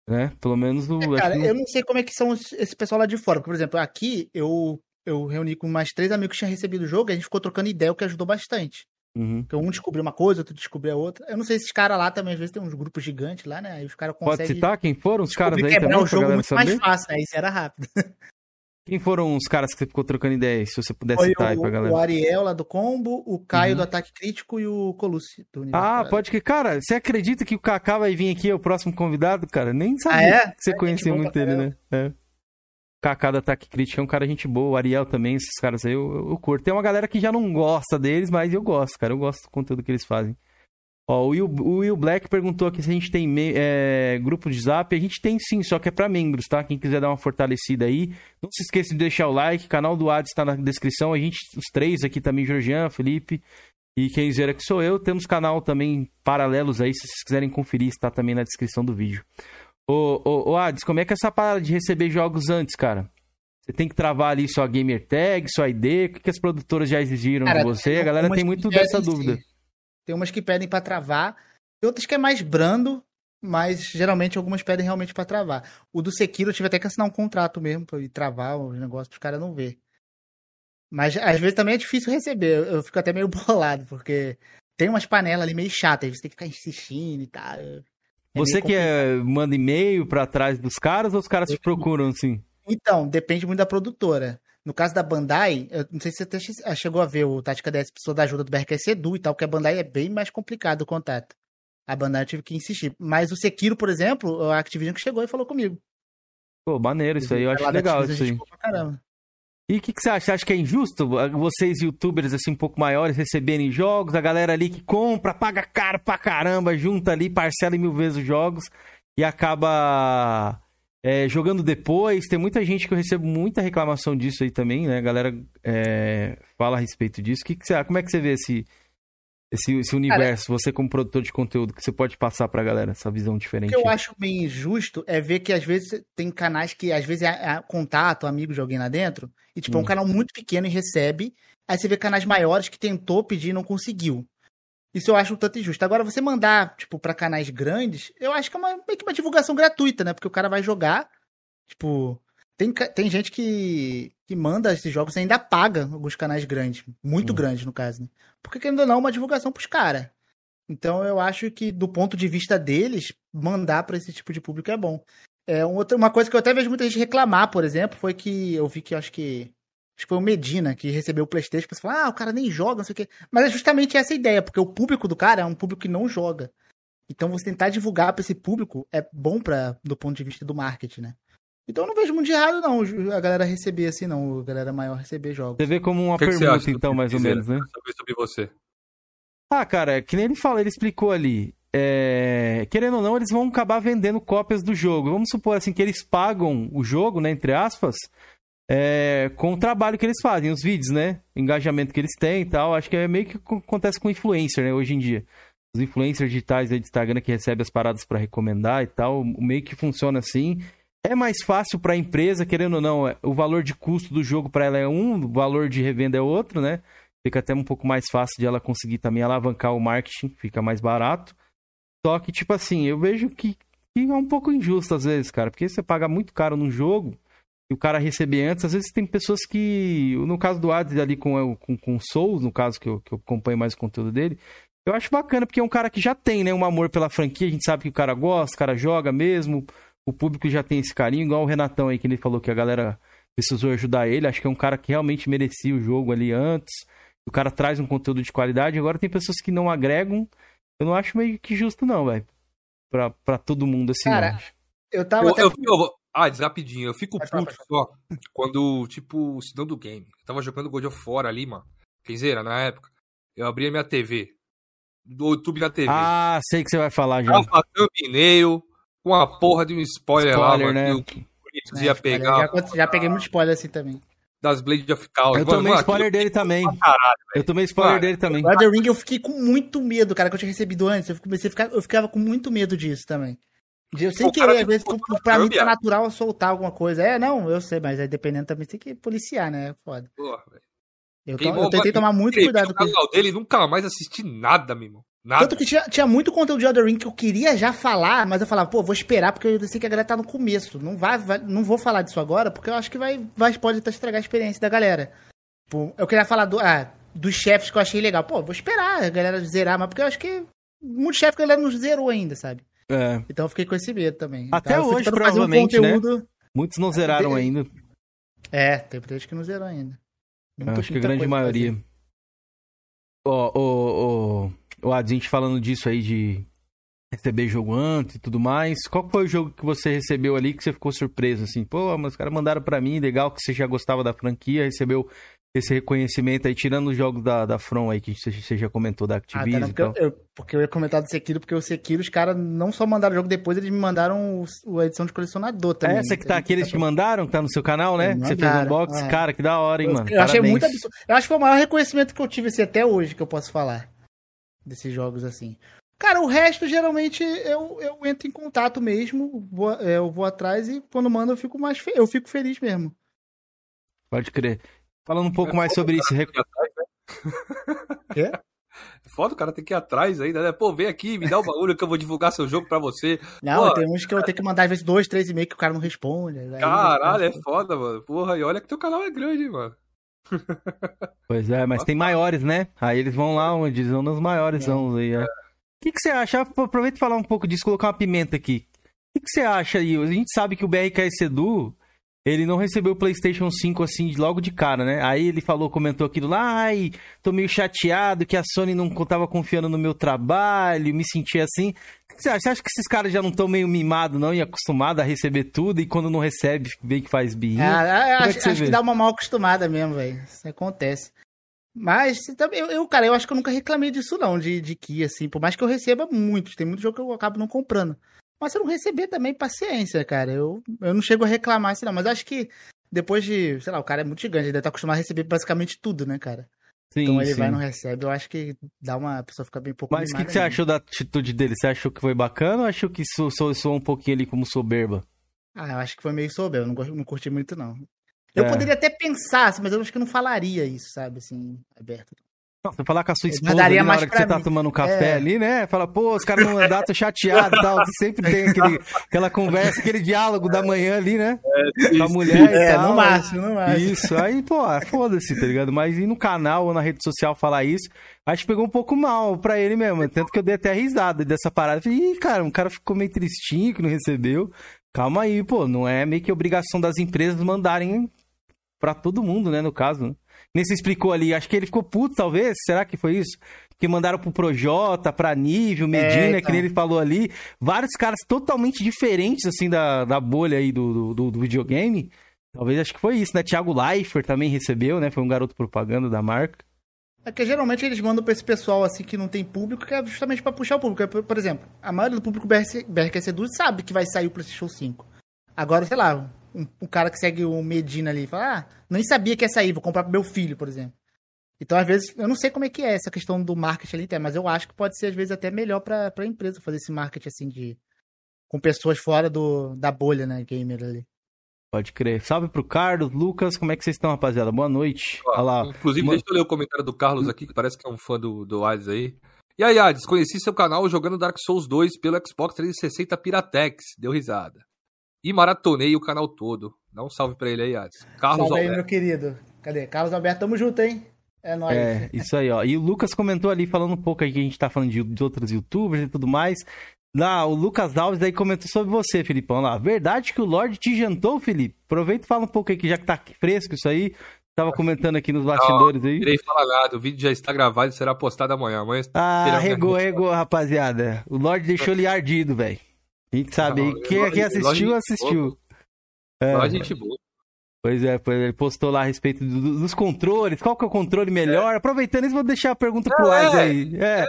Né? Pelo menos o. É, cara, eu não sei como é que são esse pessoal lá de fora. Por exemplo, aqui eu, eu reuni com mais três amigos que tinham recebido o jogo e a gente ficou trocando ideia, o que ajudou bastante. Uhum. Porque um descobriu uma coisa, outro descobriu a outra. Eu não sei se esses caras lá também, às vezes tem uns grupos gigantes lá, né? Aí os caras conseguem. Pode citar quem foram os caras aí também? o jogo muito saber? mais fácil, né? Isso era rápido. Quem foram os caras que você ficou trocando ideia, se você pudesse Foi citar o, aí pra galera? O Ariel lá do Combo, o Caio uhum. do Ataque Crítico e o Colucci do Ah, pode que. Cara, você acredita que o Kaká vai vir aqui, é o próximo convidado, cara? Nem sabia ah, é? que você é, conhecia muito ele, né? É. Kaká do Ataque Crítico é um cara gente boa, o Ariel também, esses caras aí eu, eu, curto. Tem uma galera que já não gosta deles, mas eu gosto, cara. Eu gosto do conteúdo que eles fazem. Ó, o Will, o Will Black perguntou aqui se a gente tem é, grupo de zap. A gente tem sim, só que é para membros, tá? Quem quiser dar uma fortalecida aí. Não se esqueça de deixar o like. Canal do Ades está na descrição. A gente, os três aqui também, Georgian, Felipe e quem zera que sou eu. Temos canal também paralelos aí, se vocês quiserem conferir, está também na descrição do vídeo. Ô, ô, ô Ades, como é que é essa parada de receber jogos antes, cara? Você tem que travar ali sua gamer tag, sua ID? O que, que as produtoras já exigiram cara, de você? A galera tem muito dessa dúvida. Tem umas que pedem para travar, e outras que é mais brando, mas geralmente algumas pedem realmente para travar. O do Sekiro eu tive até que assinar um contrato mesmo ir travar os negócios os caras não ver. Mas às vezes também é difícil receber. Eu fico até meio bolado, porque tem umas panelas ali meio chatas, você tem que ficar insistindo e tal. É você que é, manda e-mail para trás dos caras ou os caras te procuram assim? Então, depende muito da produtora. No caso da Bandai, eu não sei se você até chegou a ver o Tática 10 precisou da ajuda do BRQC Edu e tal, porque a Bandai é bem mais complicado o contato. A Bandai tive que insistir. Mas o Sekiro, por exemplo, a Activision que chegou e falou comigo. Pô, maneiro isso aí, eu acho legal isso aí. E o que, que, você acha? Acha que é injusto vocês, youtubers, assim, um pouco maiores, receberem jogos, a galera ali que compra, paga caro pra caramba, junta ali, parcela mil vezes os jogos e acaba é, jogando depois, tem muita gente que eu recebo muita reclamação disso aí também, né? A galera é, fala a respeito disso. Que que você, como é que você vê esse, esse, esse universo, Cara, você como produtor de conteúdo, que você pode passar pra galera, essa visão diferente? O que eu acho bem injusto é ver que às vezes tem canais que às vezes é, é contato, amigo de alguém lá dentro, e tipo, hum. é um hum. canal muito pequeno e recebe, aí você vê canais maiores que tentou pedir e não conseguiu. Isso eu acho um tanto injusto. Agora, você mandar, tipo, pra canais grandes, eu acho que é uma, meio que uma divulgação gratuita, né? Porque o cara vai jogar, tipo... Tem, tem gente que, que manda esses jogos e ainda paga alguns canais grandes. Muito uhum. grandes, no caso, né? Porque, querendo ou não, é uma divulgação pros caras. Então, eu acho que, do ponto de vista deles, mandar para esse tipo de público é bom. É, uma coisa que eu até vejo muita gente reclamar, por exemplo, foi que eu vi que acho que Acho que foi o Medina que recebeu o PlayStation pra falar, ah, o cara nem joga, não sei o quê. Mas é justamente essa a ideia, porque o público do cara é um público que não joga. Então você tentar divulgar para esse público é bom para do ponto de vista do marketing, né? Então eu não vejo muito de errado, não, a galera receber assim, não, a galera maior receber jogos. Você vê como uma que pergunta, que então, mais ou menos, né? Saber sobre você. Ah, cara, que nem ele fala, ele explicou ali. É... Querendo ou não, eles vão acabar vendendo cópias do jogo. Vamos supor assim que eles pagam o jogo, né, entre aspas, é, com o trabalho que eles fazem, os vídeos, né? O engajamento que eles têm e tal. Acho que é meio que acontece com influencer, né? Hoje em dia. Os influencers digitais aí de Instagram que recebem as paradas para recomendar e tal, meio que funciona assim. É mais fácil para a empresa, querendo ou não, é, o valor de custo do jogo para ela é um, o valor de revenda é outro, né? Fica até um pouco mais fácil de ela conseguir também alavancar o marketing, fica mais barato. Só que, tipo assim, eu vejo que, que é um pouco injusto às vezes, cara, porque você paga muito caro num jogo e o cara receber antes. Às vezes tem pessoas que, no caso do Adi ali com, com, com o Souls, no caso que eu, que eu acompanho mais o conteúdo dele, eu acho bacana porque é um cara que já tem, né, um amor pela franquia, a gente sabe que o cara gosta, o cara joga mesmo, o público já tem esse carinho, igual o Renatão aí que ele falou que a galera precisou ajudar ele, acho que é um cara que realmente merecia o jogo ali antes. O cara traz um conteúdo de qualidade, agora tem pessoas que não agregam. Eu não acho meio que justo não, velho. Pra, pra todo mundo assim, Cara, não. eu tava eu, até... eu, eu, ah, rapidinho. Eu fico puto só quando, tipo, se do game. Eu tava jogando God of War ali, mano. Kenzeira, na época. Eu abri a minha TV. Do YouTube na TV. Ah, sei que você vai falar já. Tava thumbnail com a porra de um spoiler, spoiler lá, né? mano. Que o ia é, pegar. Já, já, peguei muito spoiler assim também. Das Blade of Chaos. Eu mano, tomei mano, spoiler dele também. Caralho, eu tomei spoiler dele também. O Elden Ring eu fiquei com muito medo, cara, que eu tinha recebido antes. Eu, comecei a ficar, eu ficava com muito medo disso também. Eu sei que às vezes pra mim tá natural soltar alguma coisa. É, não, eu sei, mas aí dependendo também tem que policiar, né? É foda. Porra, velho. Eu, eu, tentei tomar muito cuidado com isso. dele nunca mais assisti nada, meu irmão. Nada. Tanto que tinha, tinha muito conteúdo de Elden Ring que eu queria já falar, mas eu falava, pô, vou esperar porque eu sei que a galera tá no começo. Não vai, vai não vou falar disso agora porque eu acho que vai, vai pode até estragar a experiência da galera. Pô, eu queria falar do, ah, dos chefes que eu achei legal. Pô, vou esperar a galera zerar, mas porque eu acho que muitos chefes que a galera não zerou ainda, sabe? É. Então eu fiquei com esse medo também. Até então, hoje, provavelmente, um né? conteúdo... né? Muitos não zeraram é, ainda. É, tem gente que não zerou ainda. acho que a grande maioria. Ó, ó, ó, o Adint falando disso aí de receber jogo antes e tudo mais. Qual foi o jogo que você recebeu ali que você ficou surpreso, assim? Pô, mas os caras mandaram para mim, legal que você já gostava da franquia, recebeu esse reconhecimento aí, tirando os jogos da, da From aí, que você já comentou da Activision. Ah, porque, eu, porque eu ia comentar do Sekiro, porque o Sekiro, os caras não só mandaram o jogo depois, eles me mandaram o, a edição de colecionador também. Essa que tá aqui, eles te mandaram, que tá no seu canal, né? Você fez um box, é. cara, que da hora, hein, eu, mano. Eu achei muito absurdo. Eu acho que foi o maior reconhecimento que eu tive assim, até hoje, que eu posso falar. Desses jogos assim. Cara, o resto, geralmente, eu, eu entro em contato mesmo, vou, é, eu vou atrás e quando manda eu fico mais fe... eu fico feliz mesmo. Pode crer. Falando um pouco é mais sobre isso. Rec... Atrás, né? Quê? É foda, o cara tem que ir atrás ainda, né? Pô, vem aqui, me dá o bagulho que eu vou divulgar seu jogo pra você. Não, Pô, tem uns que eu tenho que mandar às vezes dois, três e meio que o cara não responde. Caralho, é foda, mano. Porra, e olha que teu canal é grande, mano. Pois é, mas tem maiores, né? Aí eles vão lá onde eles vão nos maiores é. aí. O que, que você acha? Aproveita e falar um pouco disso, colocar uma pimenta aqui. O que, que você acha aí? A gente sabe que o BRKS Edu ele não recebeu o PlayStation 5 assim logo de cara, né? Aí ele falou, comentou aquilo lá, ai, tô meio chateado que a Sony não tava confiando no meu trabalho, me senti assim. Que você acha? Você acha que esses caras já não estão meio mimados, não, e acostumados a receber tudo, e quando não recebe, bem que faz birrinha? Ah, é acho, que, acho que dá uma mal acostumada mesmo, velho. Isso acontece. Mas, eu, eu, cara, eu acho que eu nunca reclamei disso, não, de, de que, assim, por mais que eu receba muitos, tem muito jogo que eu acabo não comprando. Mas se eu não receber também, paciência, cara. Eu, eu não chego a reclamar assim, não. Mas acho que depois de, sei lá, o cara é muito gigante, ele deve estar acostumado a receber basicamente tudo, né, cara? Sim, então ele sim. vai e não recebe, eu acho que dá uma. A pessoa fica bem pouco Mas o que, que você achou da atitude dele? Você achou que foi bacana ou achou que soou, soou um pouquinho ali como soberba? Ah, eu acho que foi meio soberba, não, não curti muito, não. Eu é. poderia até pensar, mas eu acho que eu não falaria isso, sabe, assim, aberto. Você falar com a sua esposa ali, na hora que você tá mim. tá tomando um café é. ali, né? Fala, pô, os caras não mandaram, tô chateado e tal. Você sempre tem aquele, aquela conversa, aquele diálogo da manhã ali, né? É, com a mulher é, e tal. no máximo, no máximo. Isso, aí, pô, foda-se, tá ligado? Mas ir no canal ou na rede social falar isso, acho que pegou um pouco mal pra ele mesmo. Tanto que eu dei até risada dessa parada. Falei, ih, cara, um cara ficou meio tristinho que não recebeu. Calma aí, pô, não é meio que obrigação das empresas mandarem pra todo mundo, né, no caso, né? Nem se explicou ali. Acho que ele ficou puto, talvez. Será que foi isso? Que mandaram pro Projota, pra Nível, Medina, é, então. que ele falou ali. Vários caras totalmente diferentes, assim, da, da bolha aí do, do, do videogame. Talvez acho que foi isso, né? Thiago Leifert também recebeu, né? Foi um garoto propaganda da marca. É que geralmente eles mandam pra esse pessoal assim que não tem público, que é justamente pra puxar o público. É, por exemplo, a maioria do público BRQC sabe que vai sair o PlayStation 5. Agora, sei lá, um, um, cara que segue o Medina ali fala, ah, nem sabia que ia sair, vou comprar pro meu filho, por exemplo. Então, às vezes, eu não sei como é que é essa questão do marketing ali, mas eu acho que pode ser, às vezes, até melhor pra, pra empresa fazer esse marketing, assim, de... Com pessoas fora do, da bolha, né, gamer ali. Pode crer. Salve pro Carlos, Lucas, como é que vocês estão, rapaziada? Boa noite. Olha lá. Inclusive, Uma... deixa eu ler o comentário do Carlos aqui, que parece que é um fã do, do Hades aí. E aí, Hades, conheci seu canal jogando Dark Souls 2 pelo Xbox 360 Piratex. Deu risada e maratonei o canal todo. Dá um salve pra ele aí, Ades. Carlos salve Alberto. aí, meu querido. Cadê? Carlos Alberto, tamo junto, hein? É nóis. É, isso aí, ó. E o Lucas comentou ali, falando um pouco aí que a gente tá falando de, de outros youtubers e tudo mais. Lá, o Lucas Alves aí comentou sobre você, Filipão. Lá, verdade que o Lorde te jantou, Felipe? Aproveita e fala um pouco aí, que já que tá fresco isso aí. Tava comentando aqui nos bastidores aí. Não falar nada, o vídeo já está gravado e será postado amanhã. amanhã ah, regou, regou, rapaziada. O Lorde deixou ele ardido, velho. A gente sabe aí. Quem, quem assistiu, assistiu. É. a gente boa. Pois é, ele postou lá a respeito do, dos controles. Qual que é o controle melhor? É. Aproveitando isso, vou deixar a pergunta pro é, Ades aí. É. é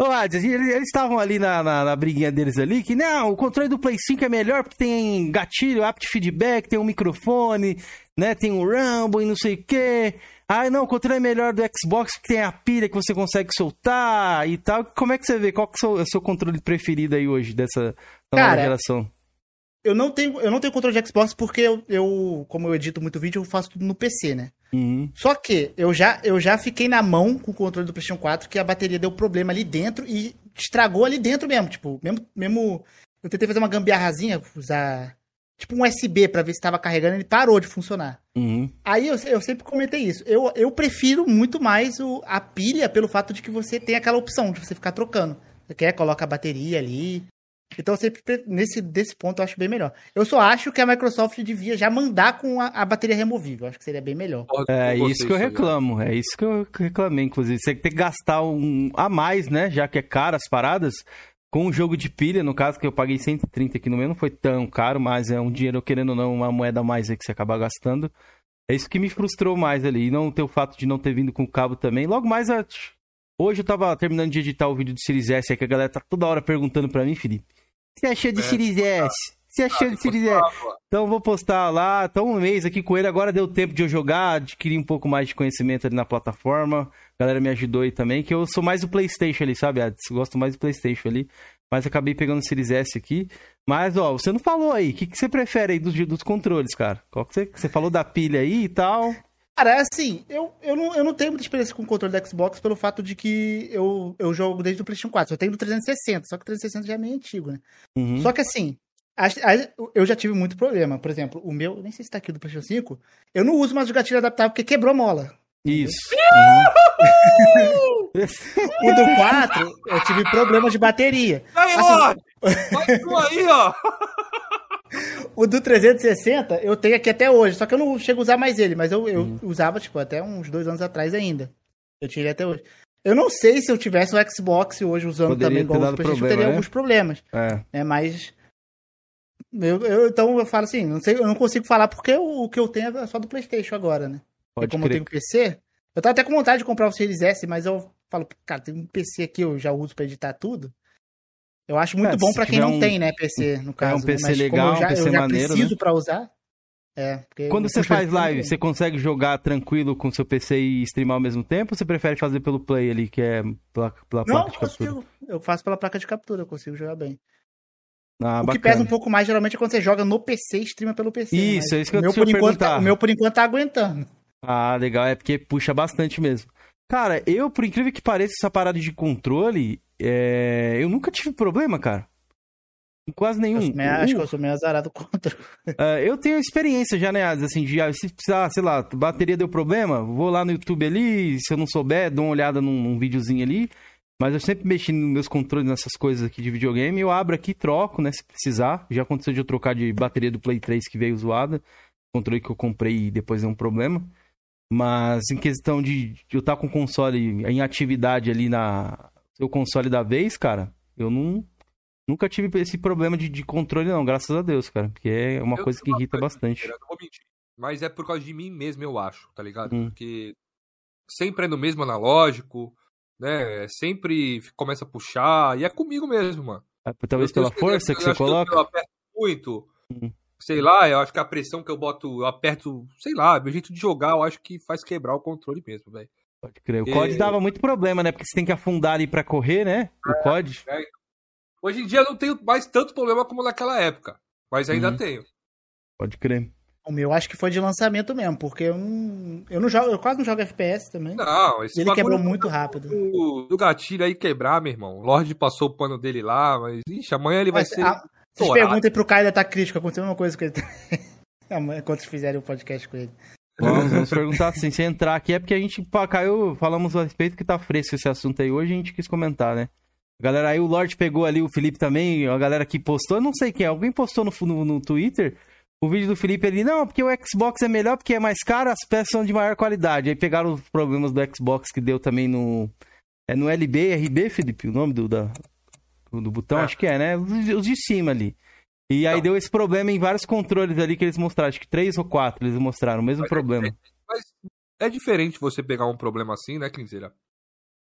Ô, Ades, eles estavam ali na, na, na, briguinha deles ali, que não, o controle do Play 5 é melhor porque tem gatilho, apt feedback, tem um microfone, né? Tem o Rumble e não sei o quê. Ah, não, o controle é melhor do Xbox que tem a pilha que você consegue soltar e tal. Como é que você vê? Qual que é o seu, seu controle preferido aí hoje dessa nova geração? Eu não tenho, eu não tenho controle de Xbox porque eu, eu, como eu edito muito vídeo, eu faço tudo no PC, né? Uhum. Só que eu já, eu já fiquei na mão com o controle do PlayStation 4 que a bateria deu problema ali dentro e estragou ali dentro mesmo. Tipo, mesmo, mesmo eu tentei fazer uma gambiarrazinha, usar tipo um USB para ver se estava carregando, ele parou de funcionar. Uhum. Aí eu, eu sempre comentei isso. Eu, eu prefiro muito mais o, a pilha pelo fato de que você tem aquela opção de você ficar trocando. Você quer, coloca a bateria ali, então, sempre nesse desse ponto, eu acho bem melhor. Eu só acho que a Microsoft devia já mandar com a, a bateria removível. Acho que seria bem melhor. É isso que eu reclamo. É isso que eu reclamei, inclusive. Você tem que gastar um a mais, né? Já que é caro as paradas. Com o jogo de pilha, no caso, que eu paguei 130 aqui no meu, não foi tão caro, mas é um dinheiro, querendo ou não, uma moeda a mais aí que você acaba gastando. É isso que me frustrou mais ali. E não ter o fato de não ter vindo com o cabo também. Logo mais, hoje eu tava terminando de editar o vídeo do Series S, aí que a galera tá toda hora perguntando pra mim, Felipe você achou de é, Series S? Você achou de Series S? Então vou postar lá. Então um mês aqui com ele. Agora deu tempo de eu jogar, adquirir um pouco mais de conhecimento ali na plataforma. A galera me ajudou aí também. Que eu sou mais do PlayStation ali, sabe? Gosto mais do PlayStation ali. Mas acabei pegando o Series S aqui. Mas, ó, você não falou aí. O que, que você prefere aí dos, dos controles, cara? Qual que você, você falou da pilha aí e tal? Cara, é assim, eu, eu, não, eu não tenho muita experiência com o controle da Xbox pelo fato de que eu, eu jogo desde o PlayStation 4. Eu tenho do 360, só que o 360 já é meio antigo, né? Uhum. Só que assim, a, a, eu já tive muito problema. Por exemplo, o meu, nem sei se tá aqui do PlayStation 5, eu não uso mais o gatilho adaptável porque quebrou a mola. Isso. Uhum. o do 4, eu tive problema de bateria. Aí, assim, Vai aí, ó. o do 360 eu tenho aqui até hoje, só que eu não chego a usar mais ele, mas eu, eu uhum. usava, tipo, até uns dois anos atrás ainda. Eu tinha ele até hoje. Eu não sei se eu tivesse o Xbox hoje usando Poderia também igual o PlayStation, teria né? alguns problemas. É. Né, mas. Eu, eu, então eu falo assim, não sei, eu não consigo falar porque o, o que eu tenho é só do PlayStation agora, né? Pode como crer. eu tenho PC, eu tava até com vontade de comprar o Series S, mas eu falo, cara, tem um PC aqui eu já uso para editar tudo. Eu acho muito é, bom para quem não um, tem, né, PC, no caso. É um PC né? legal, já, um PC eu já maneiro, preciso né? para usar. É, Quando você faz live, você consegue jogar tranquilo com seu PC e streamar ao mesmo tempo ou você prefere fazer pelo Play ali, que é pela, pela não, placa de captura? Consigo. Eu faço pela placa de captura, eu consigo jogar bem. Ah, o bacana. que pesa um pouco mais geralmente é quando você joga no PC e streama pelo PC. Isso, é isso que eu meu, por enquanto, tá, O meu por enquanto tá aguentando. Ah, legal, é porque puxa bastante mesmo. Cara, eu, por incrível que pareça, essa parada de controle, é... eu nunca tive problema, cara. Quase nenhum. Eu meio, acho que eu sou meio azarado contra. Uh, eu tenho experiência já, né? Assim, de, ah, se precisar, sei lá, bateria deu problema, vou lá no YouTube ali, se eu não souber, dou uma olhada num, num videozinho ali. Mas eu sempre mexi nos meus controles nessas coisas aqui de videogame. Eu abro aqui troco, né? Se precisar. Já aconteceu de eu trocar de bateria do Play 3 que veio zoada. Controle que eu comprei e depois deu um problema. Mas em questão de, eu estar com o console em atividade ali na. Seu console da vez, cara, eu não, Nunca tive esse problema de, de controle, não, graças a Deus, cara. Porque é uma eu coisa que irrita bastante. não vou mentir. Mas é por causa de mim mesmo, eu acho, tá ligado? Hum. Porque sempre é no mesmo analógico, né? Sempre começa a puxar. E é comigo mesmo, mano. É, talvez eu, pela força eu, que você coloca? Que eu aperto muito. Hum. Sei lá, eu acho que a pressão que eu boto, eu aperto, sei lá, meu jeito de jogar, eu acho que faz quebrar o controle mesmo, velho. Pode crer. O e... COD dava muito problema, né? Porque você tem que afundar ali pra correr, né? O é, COD. É, Hoje em dia eu não tenho mais tanto problema como naquela época, mas ainda uhum. tenho. Pode crer. O meu acho que foi de lançamento mesmo, porque eu não, eu não jogo, eu quase não jogo FPS também. Não, esse ele quebrou muito rápido. Do, do, gatilho aí quebrar, meu irmão. O Lorde passou o pano dele lá, mas ixi, amanhã ele vai ser. A, vocês perguntem pro Caio da tá crítico, aconteceu uma coisa com ele. vocês fizerem o podcast com ele. Vamos, vamos perguntar assim, se entrar aqui é porque a gente, pá, Caio, falamos a respeito que tá fresco esse assunto aí hoje, a gente quis comentar, né? Galera, aí o Lorde pegou ali o Felipe também, a galera que postou, não sei quem, alguém postou no, no, no, Twitter o vídeo do Felipe ali, não, porque o Xbox é melhor, porque é mais caro, as peças são de maior qualidade. Aí pegaram os problemas do Xbox que deu também no. É no LB, RB, Felipe, o nome do, da, do botão, é. acho que é, né? Os, de cima ali. E aí deu esse problema em vários controles ali que eles mostraram, acho que três ou quatro eles mostraram, o mesmo é problema. É, mas é diferente você pegar um problema assim, né, Clinzeira?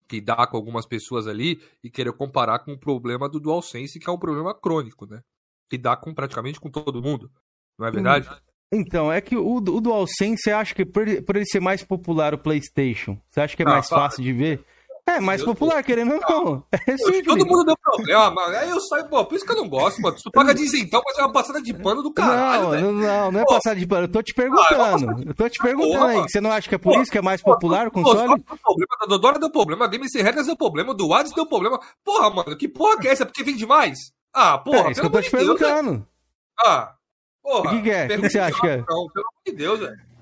que dá com algumas pessoas ali e querer comparar com o problema do DualSense, que é um problema crônico, né? Que dá com praticamente com todo mundo, não é verdade? Então, é que o, o DualSense, você acha que por, por ele ser mais popular o PlayStation, você acha que é ah, mais fácil de ver? É, mais popular, querendo ou não. É sim, todo mundo deu problema, mano. Aí eu saio, pô, por isso que eu não gosto, mano. Tu paga então, mas é uma passada de pano do caralho, Não, não, não, não é pô. passada de pano. Eu tô te perguntando. Ah, eu tô te perguntando porra, aí. Você não acha que é por pô, isso que é mais popular o console? O problema da Dodora deu problema, a Sem Regras deu problema, do Hades deu problema. Porra, mano, que porra que é essa? Porque vende mais? Ah, porra, é isso que eu tô te perguntando. Ah, porra. O que, que é? O que, que você acha que é? Não, pelo amor de Deus, velho.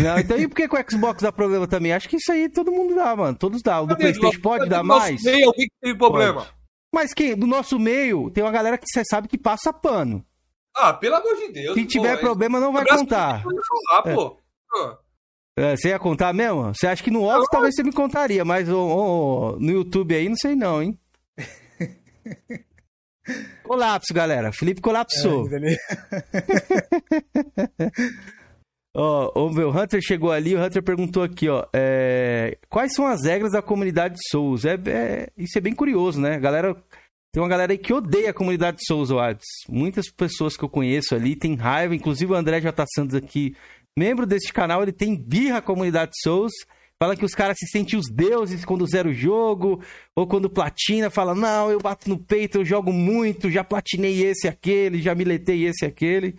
Não, então e por que, que o Xbox dá problema também? Acho que isso aí todo mundo dá, mano. Todos dá. O do Playstation pode dar mais? Meio, alguém que tem problema. Pode. Mas quem? Do nosso meio, tem uma galera que você sabe que passa pano. Ah, pelo amor de Deus. Se tiver pô, problema, não vai contar. Falar, é. pô. É, você ia contar mesmo? Você acha que no off talvez você me contaria, mas oh, oh, no YouTube aí não sei não, hein? Colapso, galera. Felipe colapsou. É, Ó, oh, o Hunter chegou ali, o Hunter perguntou aqui, ó, é, quais são as regras da comunidade Souls? É, é, isso é bem curioso, né? Galera, tem uma galera aí que odeia a comunidade Souls, Wades. Muitas pessoas que eu conheço ali têm raiva, inclusive o André J. Santos aqui, membro deste canal, ele tem birra a comunidade Souls. Fala que os caras se sentem os deuses quando zera o jogo, ou quando platina, fala, não, eu bato no peito, eu jogo muito, já platinei esse aquele, já miletei esse aquele.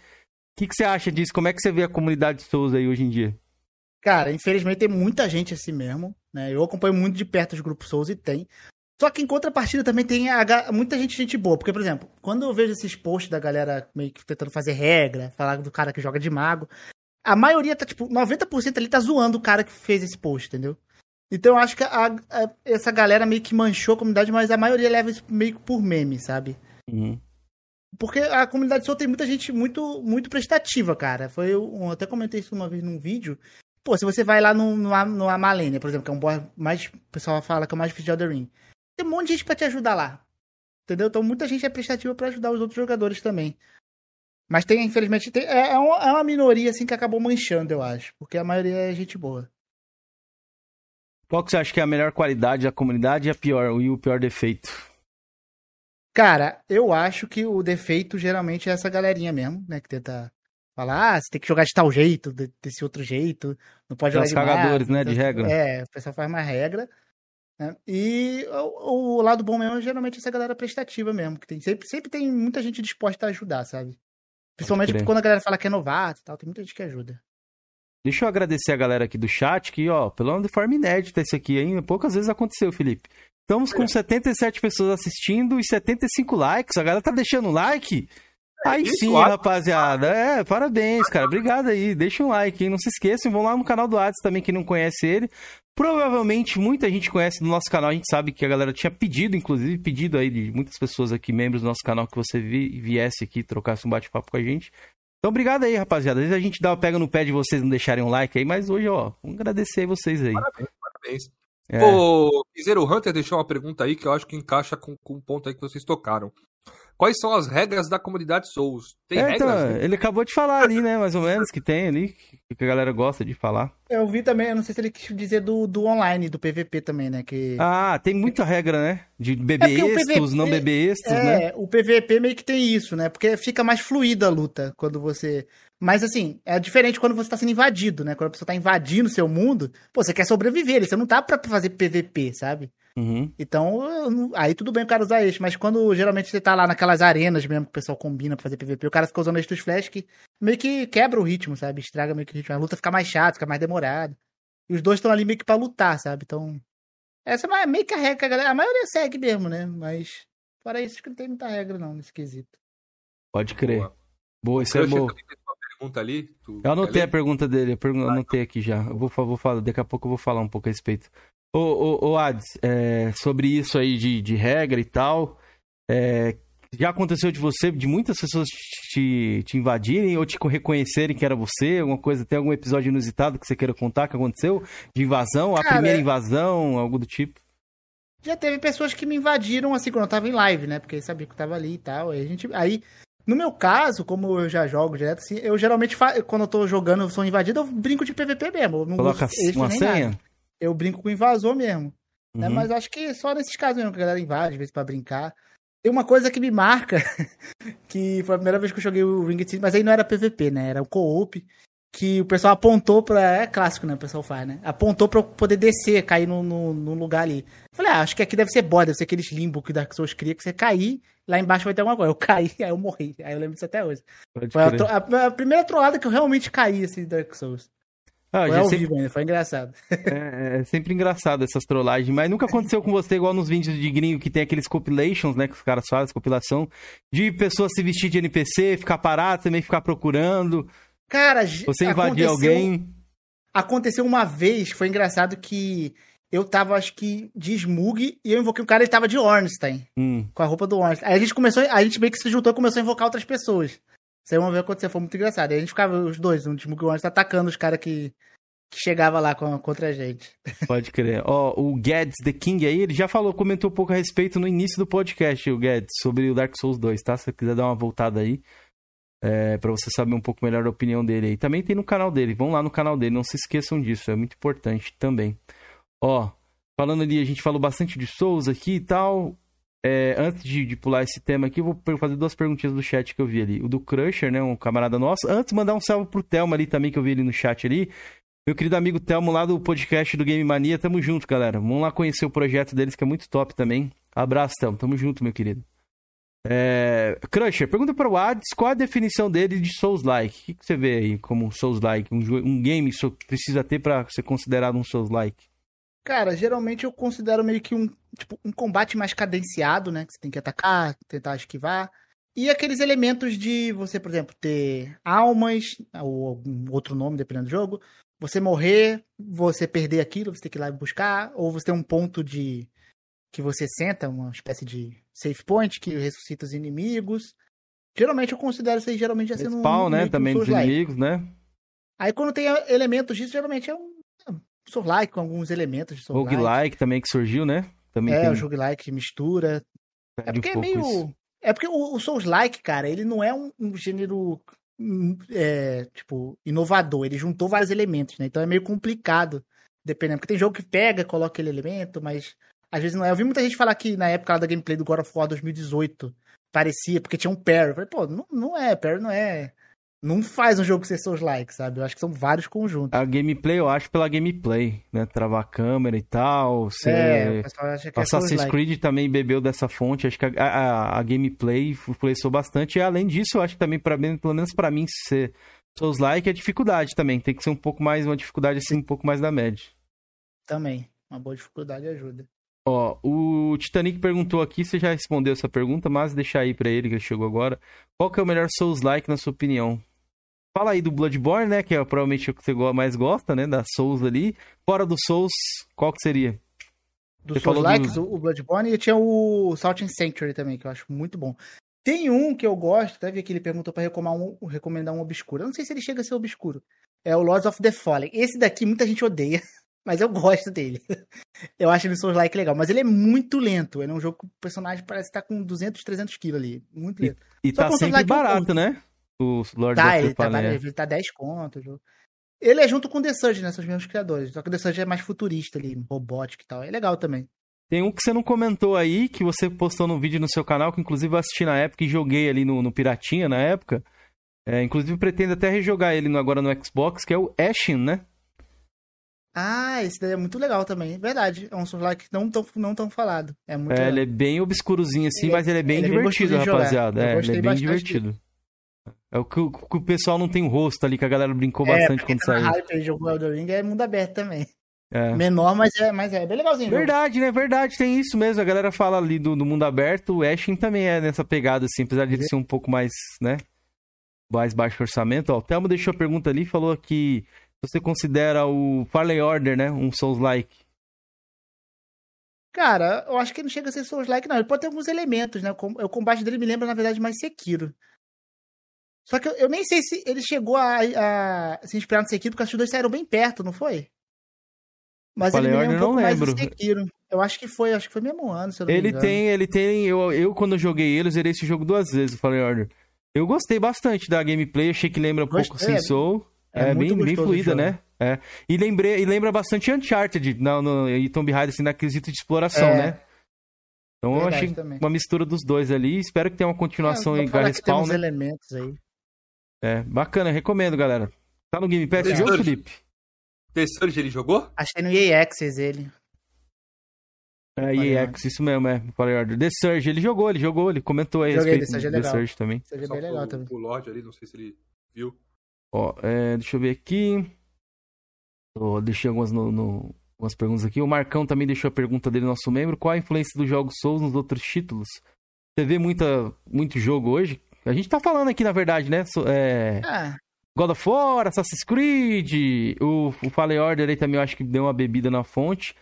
O que, que você acha disso? Como é que você vê a comunidade de Souls aí hoje em dia? Cara, infelizmente tem muita gente assim mesmo, né? Eu acompanho muito de perto os grupos Souls e tem. Só que em contrapartida também tem a, muita gente gente boa. Porque, por exemplo, quando eu vejo esses posts da galera meio que tentando fazer regra, falar do cara que joga de mago, a maioria tá, tipo, 90% ali tá zoando o cara que fez esse post, entendeu? Então eu acho que a, a, essa galera meio que manchou a comunidade, mas a maioria leva isso meio que por meme, sabe? Uhum. Porque a comunidade Soul tem muita gente muito, muito prestativa, cara. Foi eu, até comentei isso uma vez num vídeo. Pô, se você vai lá no, no, no Amalenia, por exemplo, que é um boss mais. O pessoal fala que é o mais difícil de Elder Ring. Tem um monte de gente pra te ajudar lá. Entendeu? Então muita gente é prestativa para ajudar os outros jogadores também. Mas tem, infelizmente, tem, é, é, uma, é uma minoria assim que acabou manchando, eu acho. Porque a maioria é gente boa. Qual que você acha que é a melhor qualidade da comunidade e a pior, e o pior defeito? Cara, eu acho que o defeito geralmente é essa galerinha mesmo, né? Que tenta falar, ah, você tem que jogar de tal jeito, desse outro jeito, não pode jogar de cagadores, né? De regra. É, o pessoal faz mais regra. Né? E o, o, lado bom mesmo é geralmente essa galera prestativa mesmo, que tem, sempre, sempre tem muita gente disposta a ajudar, sabe? Principalmente quando a galera fala que é novato e tal, tem muita gente que ajuda. Deixa eu agradecer a galera aqui do chat, que, ó, pelo menos de forma inédita esse aqui, hein? Poucas vezes aconteceu, Felipe. Estamos com 77 pessoas assistindo e 75 likes. A galera tá deixando like? É, aí sim, rapaziada. É, parabéns, cara. Obrigado aí. Deixa um like, hein? Não se esqueçam, vão lá no canal do Ades também, quem não conhece ele. Provavelmente muita gente conhece no nosso canal. A gente sabe que a galera tinha pedido, inclusive, pedido aí de muitas pessoas aqui, membros do nosso canal, que você vi, viesse aqui, trocasse um bate-papo com a gente. Então, obrigado aí, rapaziada. Às vezes a gente dá, pega no pé de vocês não deixarem um like aí, mas hoje, ó, vamos agradecer vocês aí. Parabéns, parabéns. É. Zero Hunter deixou uma pergunta aí que eu acho que encaixa com, com o ponto aí que vocês tocaram. Quais são as regras da comunidade Souls? Tem é, regras? Então, ele acabou de falar ali, né? Mais ou menos, que tem ali, que a galera gosta de falar. Eu vi também, eu não sei se ele quis dizer do, do online, do PVP também, né? Que... Ah, tem muita regra, né? De beber é extras, não beber extras, é, né? o PVP meio que tem isso, né? Porque fica mais fluida a luta quando você mas assim, é diferente quando você tá sendo invadido, né? Quando a pessoa tá invadindo o seu mundo, pô, você quer sobreviver, você não tá pra fazer PVP, sabe? Uhum. Então, aí tudo bem o cara usar este, mas quando geralmente você tá lá naquelas arenas mesmo que o pessoal combina pra fazer PVP, o cara fica usando estes flash que meio que quebra o ritmo, sabe? Estraga meio que o ritmo. A luta fica mais chata, fica mais demorada. E os dois estão ali meio que pra lutar, sabe? Então, essa é meio que a regra, a galera. A maioria segue mesmo, né? Mas, fora isso, acho que não tem muita regra não nesse quesito. Pode crer. Boa, Boa isso é bom pergunta ali? eu anotei a pergunta dele, eu anotei aqui já. Eu vou, vou falar, daqui a pouco eu vou falar um pouco a respeito. Ô, ô, ô Ades, é, sobre isso aí de, de regra e tal, é, já aconteceu de você, de muitas pessoas te, te invadirem ou te reconhecerem que era você? Alguma coisa, tem algum episódio inusitado que você queira contar que aconteceu? De invasão, Cara, a primeira invasão, algo do tipo? Já teve pessoas que me invadiram assim quando eu tava em live, né? Porque sabia que eu tava ali e tal. Aí a gente. Aí no meu caso, como eu já jogo direto, assim, eu geralmente, quando eu tô jogando, eu sou invadido, eu brinco de PVP mesmo. Coloca uma senha? Nada. Eu brinco com invasor mesmo. Né? Uhum. Né? Mas acho que só nesses casos mesmo que a galera invade, às vezes, pra brincar. Tem uma coisa que me marca, que foi a primeira vez que eu joguei o Ring Team, mas aí não era PVP, né? Era o co-op, que o pessoal apontou pra. É clássico, né? O pessoal faz, né? Apontou pra eu poder descer, cair no, no, no lugar ali. Eu falei, ah, acho que aqui deve ser boss, deve ser aqueles limbo que Dark Souls cria, que você cair, lá embaixo vai ter alguma coisa. Eu caí, aí eu morri. Aí eu lembro disso até hoje. Pode foi a, a, a, primeira trollada que eu realmente caí, assim, Dark Souls. Ah, foi ao sempre... vivo ainda, foi engraçado. É, é, sempre engraçado essas trollagens, mas nunca aconteceu com você igual nos vídeos de gringo que tem aqueles compilations, né, que os caras fazem, compilação, de pessoas se vestir de NPC, ficar parado, também ficar procurando. Cara, você invadir alguém. Aconteceu uma vez, foi engraçado que eu tava, acho que, de Smug e eu invoquei um cara, ele tava de Ornstein. Hum. Com a roupa do Ornstein. Aí a gente começou, a gente meio que se juntou e começou a invocar outras pessoas. Aí uma vez aconteceu, foi muito engraçado. Aí a gente ficava os dois, um Smug e o Ornstein, atacando os caras que, que chegava lá com, contra a gente. Pode crer. Ó, o Guedes The King aí, ele já falou, comentou um pouco a respeito no início do podcast, o Guedes, sobre o Dark Souls 2, tá? Se você quiser dar uma voltada aí é, para você saber um pouco melhor a opinião dele aí. Também tem no canal dele, vão lá no canal dele, não se esqueçam disso, é muito importante também. Ó, falando ali, a gente falou bastante de Souls aqui e tal. É, antes de, de, pular esse tema aqui, eu vou fazer duas perguntinhas do chat que eu vi ali. O do Crusher, né, um camarada nosso. Antes, mandar um salve pro Thelma ali também, que eu vi ali no chat ali. Meu querido amigo Thelmo lá do podcast do Game Mania, tamo junto, galera. Vamos lá conhecer o projeto deles, que é muito top também. Abraço, Thelmo, tamo junto, meu querido. É... Crusher, pergunta para o Ades qual a definição dele de Souls-like. O que, que, você vê aí como Souls-like? Um, um game precisa ter para ser considerado um Souls-like? Cara, geralmente eu considero meio que um, tipo, um combate mais cadenciado, né? Que você tem que atacar, tentar esquivar. E aqueles elementos de você, por exemplo, ter almas, ou algum outro nome, dependendo do jogo. Você morrer, você perder aquilo, você tem que ir lá buscar. Ou você tem um ponto de. que você senta, uma espécie de save point que ressuscita os inimigos. Geralmente eu considero isso aí geralmente já sendo Spawn, um, né? Também dos inimigos, né? Aí quando tem elementos disso, geralmente é um, Soul-like com alguns elementos de Soul-like. Roguelike também que surgiu, né? Também é, tem... o roguelike mistura. é porque um é meio... Isso. É porque o, o Souls-like, cara, ele não é um, um gênero hum, é, tipo, inovador. Ele juntou vários elementos, né? Então é meio complicado, dependendo. Porque tem jogo que pega, coloca aquele elemento, mas às vezes não é. Eu vi muita gente falar que na época da gameplay do God of War 2018 parecia, porque tinha um parry. Eu falei, pô, não, não é, parry não é. Não faz um jogo ser seus likes, sabe? Eu acho que são vários conjuntos. A gameplay, eu acho pela gameplay, né? Travar a câmera e tal. Ser... É, o pessoal acha que é Assassin's é Creed também bebeu dessa fonte. Acho que a, a, a gameplay influenciou bastante. E além disso, eu acho que também, pra, pelo menos para mim, ser seus likes é dificuldade também. Tem que ser um pouco mais, uma dificuldade assim, um pouco mais da média. Também. Uma boa dificuldade ajuda. Ó, o Titanic perguntou aqui, você já respondeu essa pergunta, mas deixa aí para ele que ele chegou agora. Qual que é o melhor Souls-like na sua opinião? Fala aí do Bloodborne, né, que é provavelmente o que você mais gosta, né, da Souls ali. Fora do Souls, qual que seria? Dos Souls-likes, do... o Bloodborne e tinha o Salt and Sanctuary também, que eu acho muito bom. Tem um que eu gosto, até vi que ele perguntou para recomendar um, recomendar um obscuro. Eu não sei se ele chega a ser obscuro. É o Lords of the Fallen. Esse daqui muita gente odeia. Mas eu gosto dele. Eu acho ele Souls like legal. Mas ele é muito lento. Ele é um jogo que o personagem parece estar com 200, 300 quilos ali. Muito lento. E, e tá sempre barato, né? O Lord tá, ele tá, é. ele tá 10 contos. Ele é junto com o The Surge, né? São os mesmos criadores. Só que o The Surge é mais futurista ali, robótico e tal. É legal também. Tem um que você não comentou aí, que você postou no vídeo no seu canal, que inclusive eu assisti na época e joguei ali no, no Piratinha na época. É, inclusive pretendo até rejogar ele agora no Xbox, que é o Ashen, né? Ah, esse daí é muito legal também, verdade. É um Souls-like não tão, não tão falado. É, muito é ele é bem obscurozinho assim, ele, mas ele é bem ele divertido, é bem rapaziada. É, ele é bem divertido. É o que, o que, o pessoal não tem o rosto ali, que a galera brincou é, bastante quando saiu. Hype, jogou Elden Ring é mundo aberto também. É. Menor, mas é, mas é bem legalzinho. Verdade, né? Verdade, tem isso mesmo. A galera fala ali do, do mundo aberto. O Ashen também é nessa pegada, assim, apesar de ele ser um pouco mais, né? Mais baixo orçamento. Ó, o Thelmo deixou a pergunta ali, falou que você considera o Farley Order, né? Um Souls-like? Cara, eu acho que não chega a ser Souls-like, não. Ele pode ter alguns elementos, né? O combate dele me lembra, na verdade, mais Sekiro. Só que eu, eu nem sei se ele chegou a, a se inspirar no Sekiro, porque os dois saíram bem perto, não foi? Mas ele me lembra um pouco mais do Sekiro. Eu acho que foi, acho que foi mesmo ano, se eu não Ele tem, ele tem. Eu, eu, quando eu joguei ele, eu zerei esse jogo duas vezes, o Fallen Order. Eu gostei bastante da gameplay, achei que lembra um Gostei, pouco Sin Soul. É, é bem, bem fluida, né? É. E, lembrei, e lembra bastante Uncharted no, no, e Tomb Raider, assim, na quesito de exploração, é. né? Então Verdade, eu achei também. uma mistura dos dois ali. Espero que tenha uma continuação é, em Garrespawn, né? elementos aí. É, bacana, recomendo, galera. Tá no Game Pass, viu, Felipe? The Surge ele jogou? Achei no EA Access ele. É, EA Access, isso mesmo, é. Falei order. The Surge, ele jogou, ele jogou, ele comentou aí Joguei, The Surge, é The Surge também. The Surge é bem legal também. O Lorde ali, não sei se ele viu. Ó, é, deixa eu ver aqui. Oh, deixei algumas, no, no, algumas perguntas aqui. O Marcão também deixou a pergunta dele, nosso membro. Qual a influência dos jogos Souls nos outros títulos? Você vê muita, muito jogo hoje? A gente tá falando aqui, na verdade, né? É... Ah. God of War, Assassin's Creed, o, o Fallen Order aí também eu acho que deu uma bebida na fonte.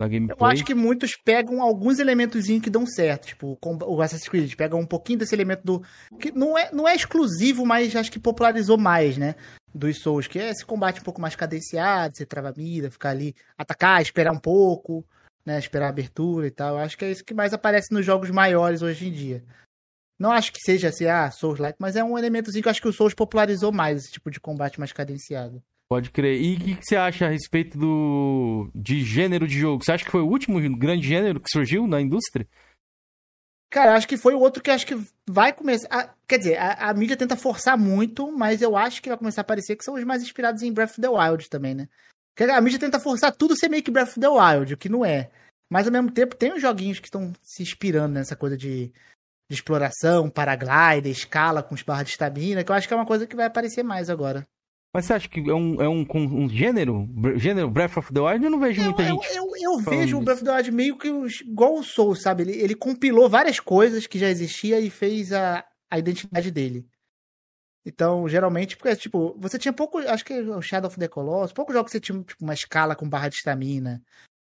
Na gameplay. Eu acho que muitos pegam alguns elementos que dão certo, tipo o Assassin's Creed, pegam um pouquinho desse elemento do que não é, não é exclusivo, mas acho que popularizou mais, né? Dos Souls, que é esse combate um pouco mais cadenciado, você trava a mira, ficar ali, atacar, esperar um pouco, né? Esperar a abertura e tal. Eu acho que é isso que mais aparece nos jogos maiores hoje em dia. Não acho que seja assim, ah, Souls-like, mas é um elementozinho que eu acho que o Souls popularizou mais, esse tipo de combate mais cadenciado. Pode crer. E o que, que, você acha a respeito do de gênero de jogo? Você acha que foi o último grande gênero que surgiu na indústria? Cara, acho que foi o outro que acho que vai começar. A, quer dizer, a, a, mídia tenta forçar muito, mas eu acho que vai começar a aparecer que são os mais inspirados em Breath of the Wild também, né? Porque a mídia tenta forçar tudo ser meio que Breath of the Wild, o que não é. Mas ao mesmo tempo tem os joguinhos que estão se inspirando nessa coisa de de exploração, paraglider, escala com os barras de estamina, que eu acho que é uma coisa que vai aparecer mais agora. Mas você acha que é um, é um, um gênero? Gênero Breath of the Wild? Eu não vejo eu, muita eu, gente. Eu, eu, eu vejo o Breath of the Wild meio que igual o Soul, sabe? Ele, ele compilou várias coisas que já existia e fez a, a identidade dele. Então, geralmente, porque, tipo, você tinha pouco. Acho que o Shadow of the Colossus, poucos jogos que você tinha tipo, uma escala com barra de estamina.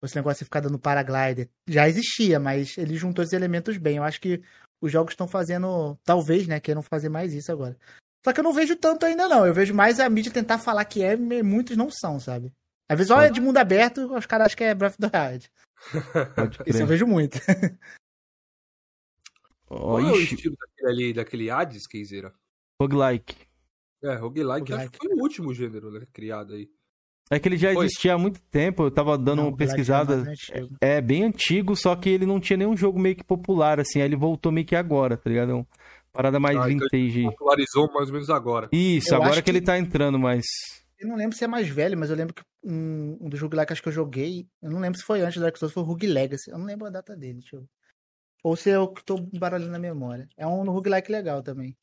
Esse negócio de ficar dando paraglider. Já existia, mas ele juntou esses elementos bem. Eu acho que os jogos estão fazendo, talvez, né, queiram fazer mais isso agora. Só que eu não vejo tanto ainda não, eu vejo mais a mídia tentar falar que é, muitos não são, sabe? Às vezes, olha, de mundo aberto, os caras acham que é Breath of the Wild. Isso eu vejo muito. Qual é o estilo daquele ali, daquele Hades, Keizera? Roguelike. É, roguelike, roguelike. acho que foi o último gênero né, criado aí. É que ele já existia há muito tempo, eu tava dando não, uma pesquisada. É, é, bem antigo, só que ele não tinha nenhum jogo meio que popular, assim, aí ele voltou meio que agora, tá ligado? É uma parada mais ah, então vintage. Então popularizou mais ou menos agora. Isso, eu agora que, que, ele tá entrando mais. Eu não lembro se é mais velho, mas eu lembro que um, um dos roguelikes que eu joguei, eu não lembro se foi antes do Dark Souls, foi o Rogue Legacy. Eu não lembro a data dele, deixa eu... Ou se eu que tô baralhando na memória. É um roguelike legal também.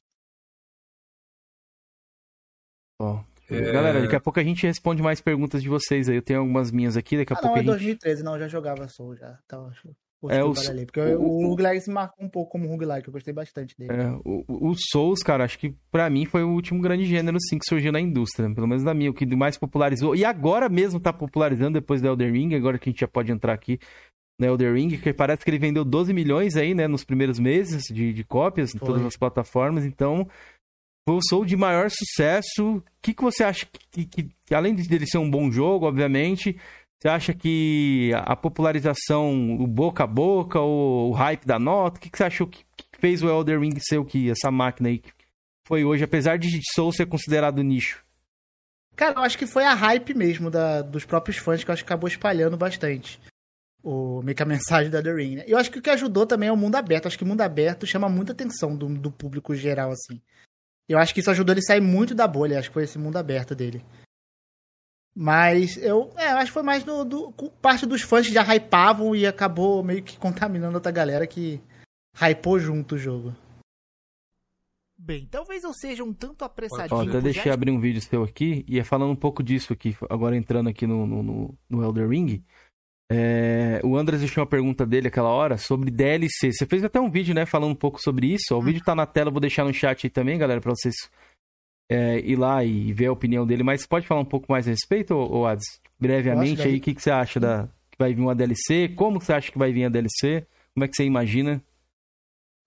Ó, é... Galera, daqui a pouco a gente responde mais perguntas de vocês aí. Eu tenho algumas minhas aqui, daqui a ah, pouco não, é gente... 2013, não, eu já jogava Soul já. Tava, é, o, porque o, o roguelike se marcou um pouco como roguelike, eu gostei bastante dele. É, o, o Souls, cara, acho que para mim foi o último grande gênero sim que surgiu na indústria, pelo menos na minha, o que mais popularizou. E agora mesmo tá popularizando depois do Elder Ring, agora que a gente já pode entrar aqui no Elder Ring, que parece que ele vendeu 12 milhões aí, né, nos primeiros meses de, de cópias em todas as plataformas, então foi o Soul de maior sucesso. O que, que você acha que, que, que, além dele ser um bom jogo, obviamente, você acha que a popularização, o boca a boca, o, o hype da nota, o que, que você achou que, que, fez o Elder Ring ser o que essa máquina aí foi hoje, apesar de Soul ser considerado nicho? Cara, eu acho que foi a hype mesmo da, dos próprios fãs que eu acho que acabou espalhando bastante. O, meio que a mensagem da The Ring, né? Eu acho que o que ajudou também é o mundo aberto. Eu acho que o mundo aberto chama muita atenção do, do público geral, assim. Eu acho que isso ajudou ele a sair muito da bolha. Acho que foi esse mundo aberto dele. Mas eu, é, eu acho que foi mais do, do, parte dos fãs que já hypavam e acabou meio que contaminando outra galera que hypou junto o jogo. Bem, talvez eu seja um tanto apressadinho. Ó, até deixei abrir um vídeo seu aqui e é falando um pouco disso aqui, agora entrando aqui no, no, no Elder Ring. É, o Andres deixou uma pergunta dele aquela hora sobre DLC. Você fez até um vídeo, né, falando um pouco sobre isso. O vídeo tá na tela, vou deixar no chat aí também, galera, para vocês é, ir lá e ver a opinião dele. Mas pode falar um pouco mais a respeito, ou Ades? Brevemente aí, o que, que você acha da que vai vir uma DLC? Como você acha que vai vir a DLC? Como é que você imagina?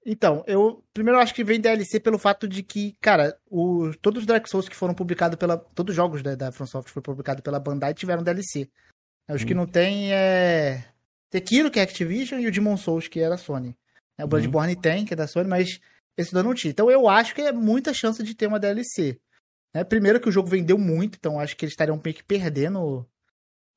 Então, eu primeiro acho que vem DLC pelo fato de que, cara, o, todos os Dark Souls que foram publicados pela. Todos os jogos da, da FromSoft que foram publicados pela Bandai tiveram DLC. Os que hum. não tem é. Sekiro, que é Activision, e o Demon Souls, que era é Sony. O uhum. Bloodborne hum. tem, que é da Sony, mas esse não tinha. Então eu acho que é muita chance de ter uma DLC. Né? Primeiro que o jogo vendeu muito, então acho que eles estariam meio que perdendo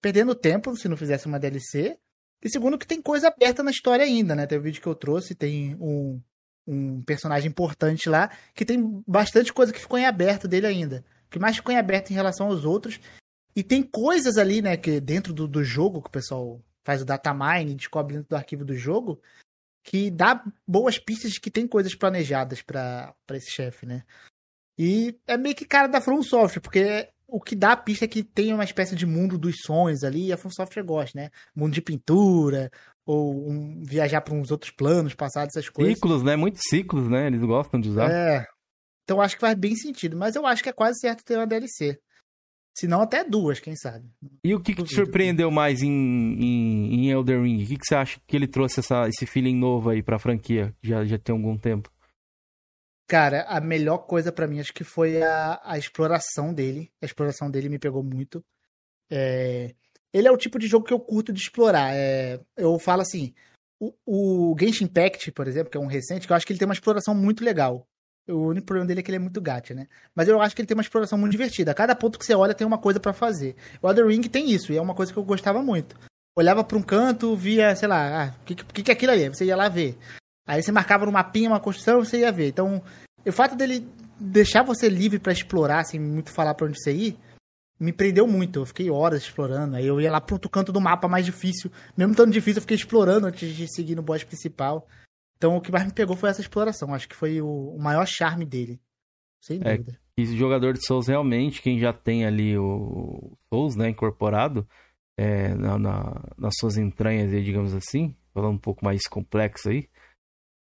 perdendo tempo se não fizesse uma DLC. E segundo, que tem coisa aberta na história ainda, né? Tem o vídeo que eu trouxe, tem um, um personagem importante lá, que tem bastante coisa que ficou em aberto dele ainda. O que mais ficou em aberto em relação aos outros. E tem coisas ali, né, que dentro do, do jogo, que o pessoal faz o data mine, descobre dentro do arquivo do jogo, que dá boas pistas de que tem coisas planejadas para esse chefe, né? E é meio que cara da From Software, porque o que dá a pista é que tem uma espécie de mundo dos sonhos ali, e a From Software gosta, né? Mundo de pintura, ou um, viajar para uns outros planos, passados, essas coisas. Ciclos, né? Muitos ciclos, né? Eles gostam de usar. É. Então acho que faz bem sentido, mas eu acho que é quase certo ter uma DLC. Se não, até duas, quem sabe. E o que, que te surpreendeu mais em, em, em Elder Ring? O que, que você acha que ele trouxe essa, esse feeling novo aí pra franquia? Já, já tem algum tempo. Cara, a melhor coisa para mim acho que foi a, a exploração dele. A exploração dele me pegou muito. É... Ele é o tipo de jogo que eu curto de explorar. É... Eu falo assim, o, o Genshin Impact, por exemplo, que é um recente, que eu acho que ele tem uma exploração muito legal. O único problema dele é que ele é muito gacha, né? Mas eu acho que ele tem uma exploração muito divertida. A cada ponto que você olha tem uma coisa para fazer. O Other Ring tem isso, e é uma coisa que eu gostava muito. Olhava para um canto, via, sei lá, ah, o que, que, que é aquilo ali? Você ia lá ver. Aí você marcava no mapinha uma construção, você ia ver. Então, o fato dele deixar você livre para explorar, sem muito falar pra onde você ir, me prendeu muito. Eu fiquei horas explorando. Aí eu ia lá pro outro canto do mapa mais difícil. Mesmo tão difícil, eu fiquei explorando antes de seguir no boss principal. Então o que mais me pegou foi essa exploração. Acho que foi o, o maior charme dele. Sem é, dúvida. E jogador de Souls realmente, quem já tem ali o Souls, né, incorporado é, na, na, nas suas entranhas, digamos assim, falando um pouco mais complexo aí,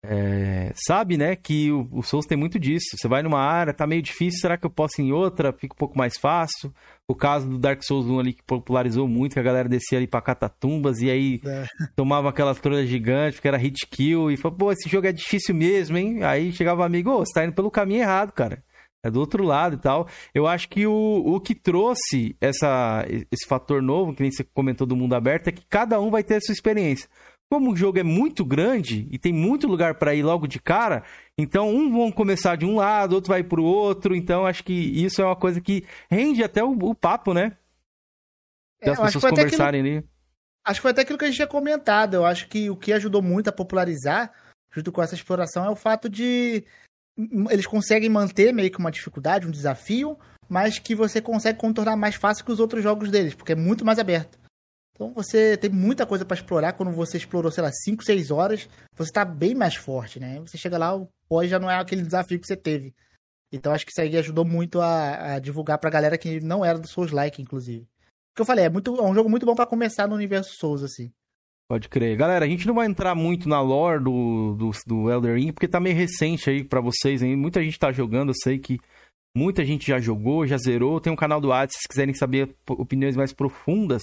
é, sabe, né, que o, o, Souls tem muito disso. Você vai numa área, tá meio difícil, será que eu posso ir em outra? Fica um pouco mais fácil. O caso do Dark Souls 1 ali que popularizou muito, que a galera descia ali pra catatumbas e aí é. tomava aquelas trolhas gigantes, que era hit kill, e falou, pô, esse jogo é difícil mesmo, hein? Aí chegava o amigo, ô, oh, você tá indo pelo caminho errado, cara. É do outro lado e tal. Eu acho que o, o que trouxe essa, esse fator novo, que nem você comentou do mundo aberto, é que cada um vai ter a sua experiência como o jogo é muito grande e tem muito lugar para ir logo de cara, então um vão começar de um lado, outro vai pro outro, então acho que isso é uma coisa que rende até o, o papo, né? Das é, pessoas conversarem aquilo, ali. Acho que foi até aquilo que a gente tinha comentado. Eu acho que o que ajudou muito a popularizar, junto com essa exploração, é o fato de eles conseguem manter meio que uma dificuldade, um desafio, mas que você consegue contornar mais fácil que os outros jogos deles, porque é muito mais aberto. Então você tem muita coisa para explorar. Quando você explorou, sei lá, 5, 6 horas, você tá bem mais forte, né? Você chega lá, o pós já não é aquele desafio que você teve. Então acho que isso aí ajudou muito a, a divulgar pra galera que não era do Souls-like, inclusive. Porque eu falei, é, muito, é um jogo muito bom para começar no universo Souls, assim. Pode crer. Galera, a gente não vai entrar muito na lore do, do, do Elder Ring, porque tá meio recente aí para vocês. Hein? Muita gente tá jogando, eu sei que muita gente já jogou, já zerou. Tem um canal do Ad, se quiserem saber opiniões mais profundas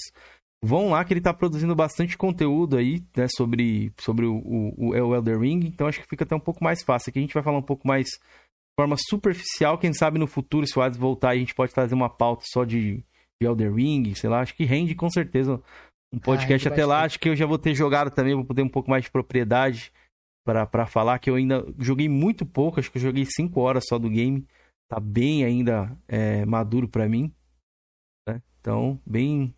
Vão lá que ele tá produzindo bastante conteúdo aí, né, sobre, sobre o, o, o Elder Ring, então acho que fica até um pouco mais fácil. Aqui a gente vai falar um pouco mais de forma superficial, quem sabe no futuro, se o Hades voltar, a gente pode trazer uma pauta só de, de Elder Ring, sei lá, acho que rende com certeza um podcast ah, até lá, acho que eu já vou ter jogado também, vou poder um pouco mais de propriedade para falar, que eu ainda joguei muito pouco, acho que eu joguei 5 horas só do game, tá bem ainda é, maduro para mim, né? Então, bem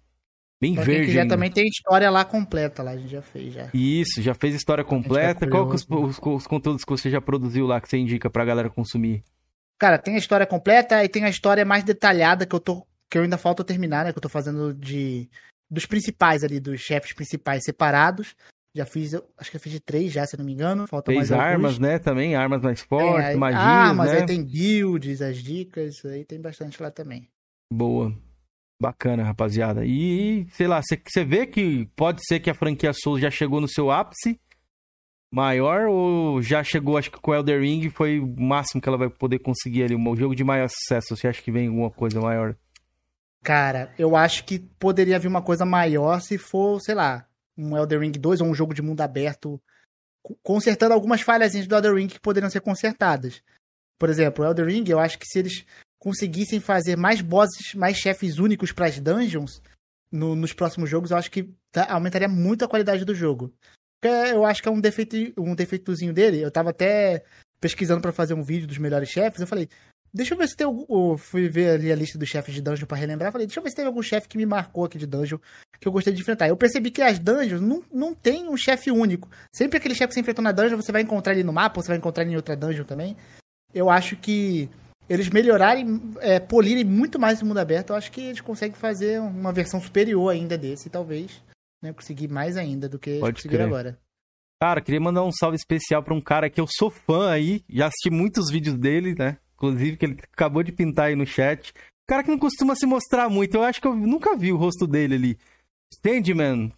Bem pra verde. já também tem história lá completa, lá a gente já fez já. Isso, já fez história completa. Qual que os, os, os, conteúdos que você já produziu lá que você indica pra galera consumir? Cara, tem a história completa e tem a história mais detalhada que eu tô. que eu ainda falta terminar, né? Que eu tô fazendo de. dos principais ali, dos chefes principais separados. Já fiz, acho que eu fiz de três já, se não me engano. Falta Fez mais armas, né? Também, armas mais fortes, é, magias, armas, né? aí tem builds, as dicas, aí tem bastante lá também. Boa. Bacana, rapaziada. E, sei lá, você vê que pode ser que a franquia Souls já chegou no seu ápice maior ou já chegou, acho que com Elder Ring foi o máximo que ela vai poder conseguir ali, um jogo de maior sucesso. Você acha que vem alguma coisa maior? Cara, eu acho que poderia vir uma coisa maior se for, sei lá, um Elder Ring 2 ou um jogo de mundo aberto consertando algumas falhas do Elder Ring que poderiam ser consertadas. Por exemplo, o Elder Ring, eu acho que se eles conseguissem fazer mais bosses, mais chefes únicos para as dungeons no, nos próximos jogos, eu acho que tá, aumentaria muito a qualidade do jogo. Eu acho que é um defeito, um defeitozinho dele. Eu tava até pesquisando para fazer um vídeo dos melhores chefes. Eu falei, Deixa eu ver se tem algum. Fui ver ali a lista dos chefes de dungeon pra relembrar. Falei, deixa eu ver se teve algum chefe que me marcou aqui de dungeon que eu gostei de enfrentar. Eu percebi que as dungeons não, não tem um chefe único. Sempre aquele chefe que você enfrentou na dungeon, você vai encontrar ele no mapa, ou você vai encontrar ele em outra dungeon também. Eu acho que eles melhorarem, é, polirem muito mais o mundo aberto, eu acho que eles conseguem fazer uma versão superior ainda desse, talvez. Né, conseguir mais ainda do que Pode conseguiram crer. agora. Cara, queria mandar um salve especial pra um cara que eu sou fã aí, já assisti muitos vídeos dele, né? Inclusive, que ele acabou de pintar aí no chat. Cara que não costuma se mostrar muito, eu acho que eu nunca vi o rosto dele ali. Sandman.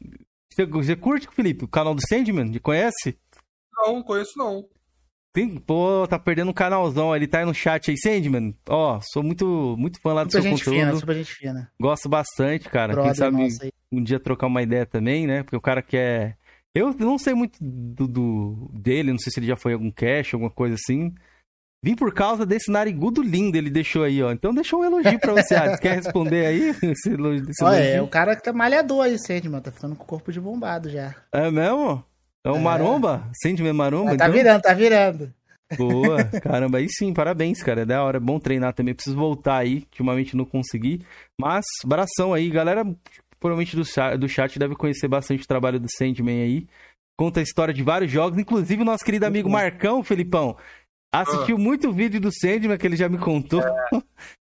Você, você curte, Felipe, o canal do Sandman? Ele conhece? Não, conheço não. Tem, pô, tá perdendo um canalzão, ele tá aí no chat aí, Sandman. Ó, sou muito, muito fã lá do Super seu gente conteúdo. fina, super gente fina. Gosto bastante, cara. Brother Quem sabe um dia trocar uma ideia também, né? Porque o cara quer. Eu não sei muito do, do- dele, não sei se ele já foi em algum cache, alguma coisa assim. Vim por causa desse narigudo lindo ele deixou aí, ó. Então deixa um elogio pra você, Ades. Quer responder aí? Esse elogio, esse Olha, é elogio? o cara que tá malhador aí, Sandman, tá ficando com o corpo de bombado já. É mesmo? É um É. maromba? Sandman maromba? Mas tá então? virando, tá virando. Boa, caramba, aí sim, parabéns, cara. É da hora, é bom treinar também. Preciso voltar aí, ultimamente não consegui. Mas, abração aí, galera. Provavelmente do chat, do chat deve conhecer bastante o trabalho do Sandman aí. Conta a história de vários jogos, inclusive o nosso querido amigo bom. Marcão, Felipão. Assistiu muito vídeo do Sandman que ele já me contou.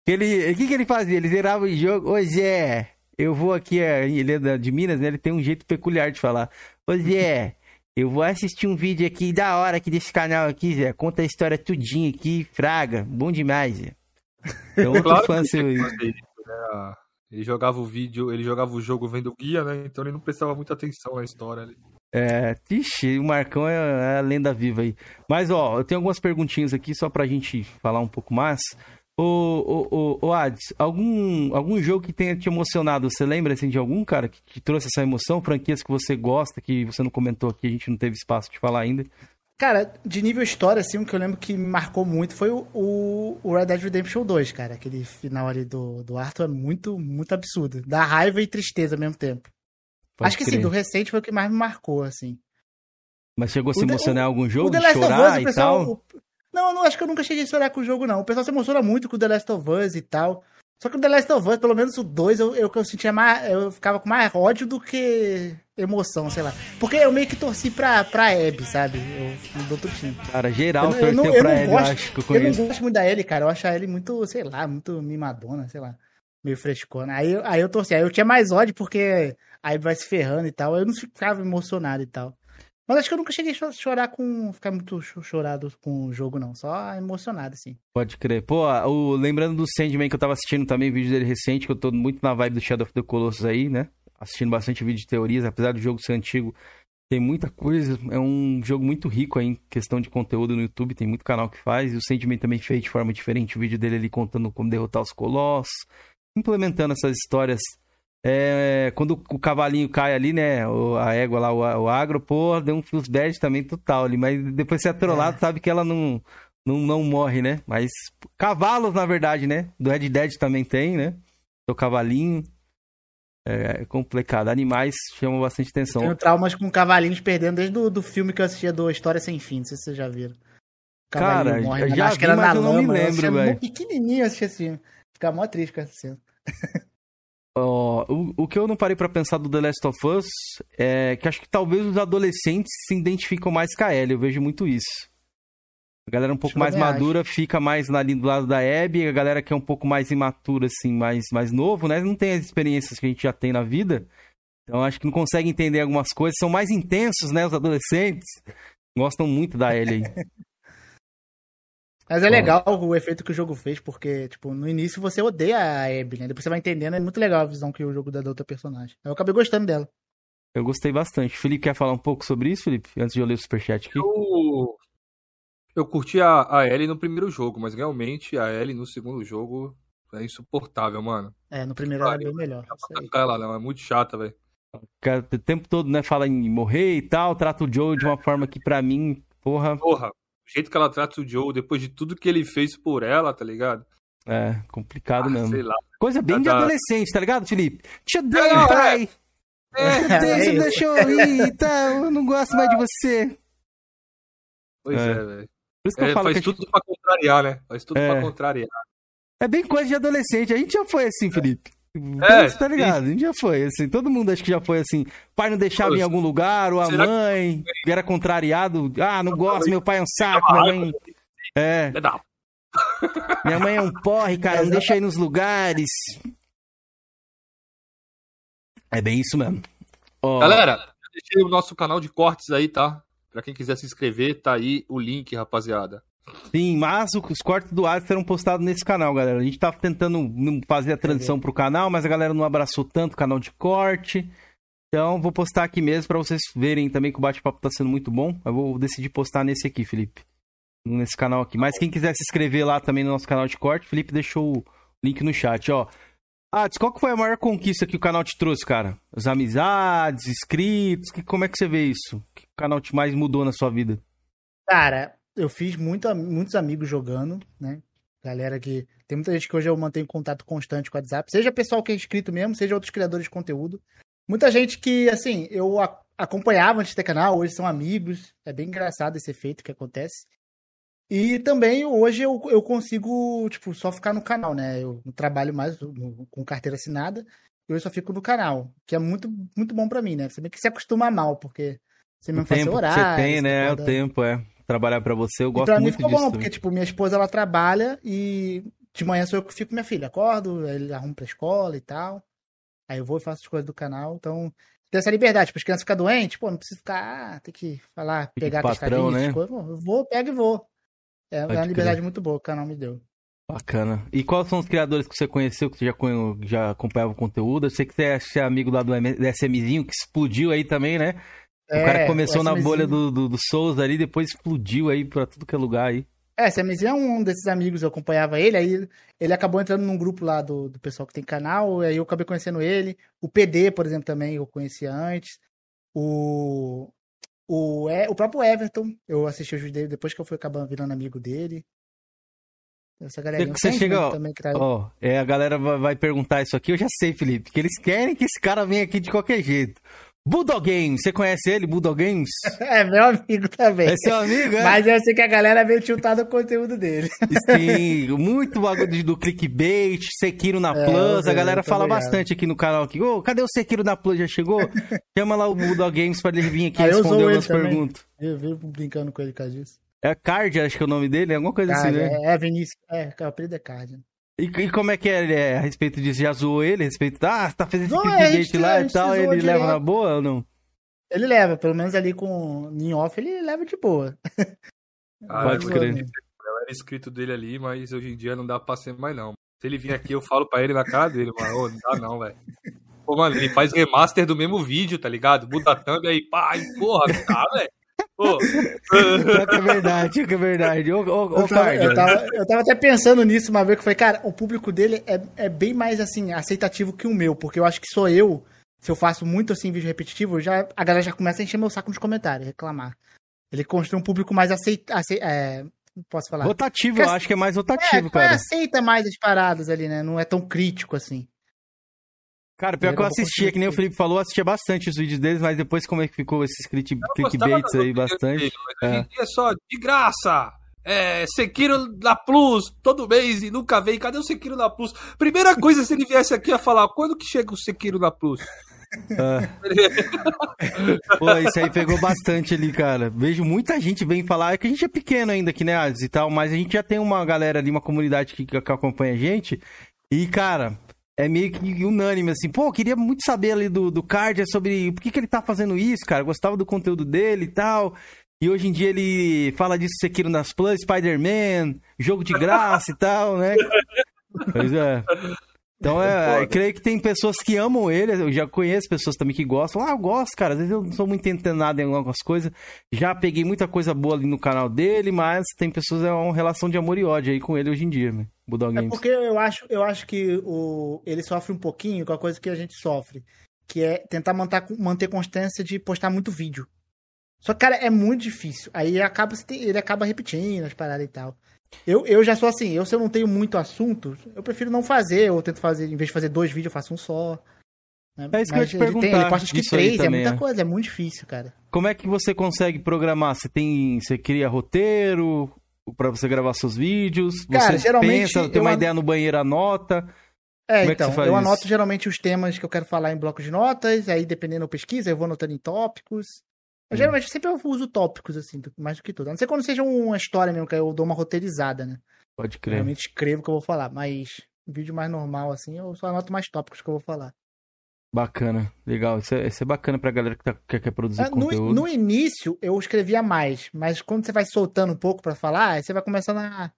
Que ele, o que, que ele fazia? Ele zerava o jogo. Ô Zé, eu vou aqui, é, ele é da- de Minas, né? Ele tem um jeito peculiar de falar. Ô Zé, eu vou assistir um vídeo aqui da hora aqui desse canal aqui, Zé. Conta a história tudinho aqui, fraga. Bom demais, Zé. Então, outro Claro fã seu ele né? Ele jogava o vídeo, ele jogava o jogo vendo o guia, né? Então ele não prestava muita atenção na história ali. É, ixi, o Marcão é, é a lenda viva aí. Mas, ó, eu tenho algumas perguntinhas aqui só pra gente falar um pouco mais. Ô, ô, ô, ô Ades, algum, algum jogo que tenha te emocionado, você lembra, assim, de algum, cara, que te trouxe essa emoção? Franquias que você gosta, que você não comentou aqui, a gente não teve espaço de falar ainda. Cara, de nível história, assim, o que eu lembro que me marcou muito foi o, o, o Red Dead Redemption 2, cara. Aquele final ali do, do Arthur é muito, muito absurdo. Dá raiva e tristeza ao mesmo tempo. Pode Acho que crer. sim, do recente foi o que mais me marcou, assim. Mas chegou a se O emocionar em algum jogo, o The de Last of Us, chorar o e pessoal. tal? Não, não, acho que eu nunca cheguei a chorar com o jogo, não. O pessoal se emociona muito com o The Last of Us e tal. Só que o The Last of Us, pelo menos o 2, eu, eu, eu sentia mais. Eu ficava com mais ódio do que emoção, sei lá. Porque eu meio que torci pra, pra Abby, sabe? Eu, do outro time. Cara, geral Eu eu não- torceu eu pra gosto- eu acho que eu Eu conheço. não gosto muito da Ellie, cara. Eu acho a Ellie muito, sei lá, muito mimadona, sei lá. Meio frescona. Aí, eu- aí eu torci. Aí eu tinha mais ódio porque aí vai se ferrando e tal. Eu não ficava emocionado e tal. Mas acho que eu nunca cheguei a cho- chorar com. ficar muito cho- chorado com o jogo, não. Só emocionado, assim. Pode crer. Pô, o, lembrando do Sandman que eu tava assistindo também, vídeo dele recente, que eu tô muito na vibe do Shadow of the Colossus aí, né? Assistindo bastante vídeo de teorias, apesar do jogo ser antigo, tem muita coisa. É um jogo muito rico aí em questão de conteúdo no YouTube, tem muito canal que faz. E o Sandman também fez de forma diferente o vídeo dele ali contando como derrotar os colossos, implementando essas histórias. É, quando o cavalinho cai ali, né? o- A égua lá, o, o agro, pô, deu um feels bad também total ali. Mas depois você é trollado, sabe que ela não, não, não morre, né? Mas cavalos, na verdade, né? Do Red Dead também tem, né? O cavalinho. É complicado. Animais chamam bastante atenção. Tenho traumas com cavalinhos perdendo desde do, do filme que eu assistia do História Sem Fim. Não sei se vocês já viram. O Cara, cavalinho morre, já vi, acho que era mas na eu não me lembro, velho. muito pequenininho eu assistia esse filme. Ficava mó triste com essa cena. Ó, o, o que eu não parei pra pensar do The Last of Us é que acho que talvez os adolescentes se identificam mais com a Ellie. Eu vejo muito isso. A galera um pouco mais madura fica mais ali do lado da Abby. A galera que é um pouco mais imatura, assim, mais, mais novo, né? Não tem as experiências que a gente já tem na vida. Então acho que não consegue entender algumas coisas. São mais intensos, né? Os adolescentes. Gostam muito da Ellie aí. Mas é Ó. legal o efeito que o jogo fez, porque, tipo, no início você odeia a Abby, né? Depois você vai entendendo, é muito legal a visão que o jogo dá da outra personagem. Eu acabei gostando dela. Eu gostei bastante. Felipe quer falar um pouco sobre isso, Felipe? Antes de eu ler o superchat aqui. Eu, eu curti a, a Ellie no primeiro jogo, mas realmente a Ellie no segundo jogo é insuportável, mano. É, no primeiro era Pariu. bem melhor. Ela, não. É muito chata, velho. Cara, o tempo todo, né, fala em morrer e tal, trata o Joe de uma forma que pra mim, porra, Porra, jeito que ela trata o Joe, depois de tudo que ele fez por ela, tá ligado? é complicado Ah, mesmo. sei lá. Coisa bem de Tá- adolescente, tá ligado, Felipe? Te é. pai! É, Te odeio, é você isso. deixou ir e tal, eu não gosto mais de você. Pois É. é, velho. Por isso que é, eu falo faz que tudo gente... pra contrariar, né? Faz tudo é. pra contrariar. É bem coisa de adolescente. A gente já foi assim, Felipe. É, tá ligado? A gente já foi, assim, todo mundo acho que já foi assim. pai não deixava em algum lugar, ou a mãe que... era contrariado. Ah, não gosto, meu pai é um saco, minha mãe. É. Minha mãe é um porre, cara, não deixa ir nos lugares. É bem isso mesmo. Oh. Galera, eu deixei o nosso canal de cortes aí, tá? Pra quem quiser se inscrever, tá aí o link, rapaziada. Sim, mas os cortes do Alex serão postados nesse canal, galera. A gente tá tentando fazer a transição pro canal, mas a galera não abraçou tanto o canal de corte. Então, vou postar aqui mesmo para vocês verem também que o bate-papo tá sendo muito bom. Eu vou decidir postar nesse aqui, Felipe. Nesse canal aqui. Mas quem quiser se inscrever lá também no nosso canal de corte, Felipe deixou o link no chat, ó. Ah, qual que foi a maior conquista que o canal te trouxe, cara? As amizades, inscritos, que, como é que você vê isso? O que o canal te mais mudou na sua vida? Cara, eu fiz muito, muitos amigos jogando, né? Galera que. Tem muita gente que hoje eu mantenho contato constante com o WhatsApp, seja pessoal que é inscrito mesmo, seja outros criadores de conteúdo. Muita gente que, assim, eu acompanhava antes de ter canal, hoje são amigos. É bem engraçado esse efeito que acontece. E também hoje eu, eu consigo, tipo, só ficar no canal, né? Eu não trabalho mais com carteira assinada, eu só fico no canal, que é muito, muito bom para mim, né? Você meio que se acostuma mal, porque você mesmo faz seu horário. Você tem, né? É o tempo, é trabalhar para você, eu gosto muito disso. Pra mim ficou bom, porque, tipo, minha esposa, ela trabalha e de manhã sou eu que fico com minha filha. Acordo, ele arruma pra escola e tal. Aí eu vou e faço as coisas do canal. Então, tem essa liberdade. Tipo, as crianças ficam doentes, pô, não preciso ficar, ah, tem que falar, pegar patrão, né? coisas. Eu vou, pego e vou. É, é uma liberdade crer. muito boa que o canal me deu. Bacana. E quais são os criadores que você conheceu, que você já, já acompanhava o conteúdo? Eu sei que você é amigo lá do SMzinho, que explodiu aí também, né? É, o cara começou na bolha do, do, do Souls ali, depois explodiu aí pra tudo que é lugar aí. É, Samizinho é um desses amigos, eu acompanhava ele, aí ele acabou entrando num grupo lá do, do pessoal que tem canal, aí eu acabei conhecendo ele. O PD, por exemplo, também eu conhecia antes. O, o, o próprio Everton, eu assisti os vídeos dele depois que eu fui acabando virando amigo dele. Essa galera você chega, ó, também, ó, é, a galera vai perguntar isso aqui, eu já sei, Felipe, que eles querem que esse cara venha aqui de qualquer jeito. Bulldog Games, você conhece ele, Bulldog Games? É meu amigo também. É seu amigo, é? Mas eu sei que a galera veio tiltar no conteúdo dele. Sim, muito bagulho do clickbait, Sekiro na é, Plus, a galera fala ligado. bastante aqui no canal aqui. Oh, cadê o Sekiro na Plus? Já chegou? Chama lá o Bulldog Games pra ele vir aqui ah, responder algumas perguntas. Eu vi brincando com ele com isso. É Card, acho que é o nome dele, alguma coisa Card, assim, né? É, é Vinícius, é, o apelido é Card. E, e, como é que é, é, a respeito disso? Já zoou ele a respeito da. Ah, tá fazendo esse clickbait lá e tal, ele direto. leva na boa ou não? Ele leva, pelo menos ali com em off ele leva de boa. Ah, Pode crer. Eu era inscrito dele ali, mas hoje em dia não dá pra ser mais não. Se ele vir aqui, eu falo pra ele na cara dele, mano. Oh, não dá não, velho. Pô, mano, ele faz remaster do mesmo vídeo, tá ligado? Muda a thumb aí, pá, e porra, tá, velho. É que é verdade, é que é verdade. Ô, ô, ô, eu, tava, eu, tava, eu, tava, até pensando nisso uma vez que foi, cara, o público dele é, é bem mais assim, aceitativo que o meu, porque eu acho que sou eu, se eu faço muito assim vídeo repetitivo, já, a galera já começa a encher meu saco nos comentários, reclamar. Ele constrói um público mais aceita, aceita é, posso falar? Rotativo, eu acho que é mais rotativo, é, cara. aceita mais as paradas ali, né? Não é tão crítico assim. Cara, pior que eu assistia, que nem o Felipe falou, eu assistia bastante os vídeos deles, mas depois como é que ficou esses clickbaits aí bastante. Dele, é. é só de graça. É, Sekiro na Plus, todo mês e nunca vem. Cadê o Sekiro na Plus? Primeira coisa, se ele viesse aqui a falar, quando que chega o Sekiro na Plus? Ah. Pô, isso aí pegou bastante ali, cara. Vejo muita gente vem falar, é que a gente é pequeno ainda aqui, né, Ades e tal, mas a gente já tem uma galera ali, uma comunidade que, que acompanha a gente. E, cara, é meio que unânime, assim, pô, queria muito saber ali do, do Card sobre por que, que ele tá fazendo isso, cara. Gostava do conteúdo dele e tal. E hoje em dia ele fala disso Sekiro nas Plus, Spider-Man, jogo de graça e tal, né? Pois é. Então, é, é creio que tem pessoas que amam ele, eu já conheço pessoas também que gostam. Ah, eu gosto, cara, às vezes eu não sou muito antenado em algumas coisas. Já peguei muita coisa boa ali no canal dele, mas tem pessoas, é uma relação de amor e ódio aí com ele hoje em dia, né? Bulldog é Games. É porque eu acho, eu acho que o, ele sofre um pouquinho com a coisa que a gente sofre, que é tentar manter, manter constância de postar muito vídeo. Só que, cara, é muito difícil. Aí acaba, ele acaba repetindo as paradas e tal. Eu, eu já sou assim, eu se eu não tenho muito assunto, eu prefiro não fazer, eu tento fazer, em vez de fazer dois vídeos, eu faço um só. Né? É isso que eu te perguntar. Ele, tem, ele posta acho que três, é muita é. coisa, é muito difícil, cara. Como é que você consegue programar? Você tem. Você cria roteiro? para você gravar seus vídeos? Cara, você geralmente pensa, tem uma an... ideia no banheiro, anota? É, Como então, é eu anoto geralmente os temas que eu quero falar em bloco de notas, aí dependendo da pesquisa, eu vou anotando em tópicos. Hum. Geralmente sempre eu uso tópicos, assim, mais do que tudo. A não ser quando seja uma história mesmo, que eu dou uma roteirizada, né? Pode crer. Realmente escrevo o que eu vou falar, mas vídeo mais normal, assim, eu só anoto mais tópicos que eu vou falar. Bacana, legal. Isso é, isso é bacana pra galera que, tá, que quer produzir é, conteúdo. No, no, início, eu escrevia mais, mas quando você vai soltando um pouco pra falar, aí você vai começando a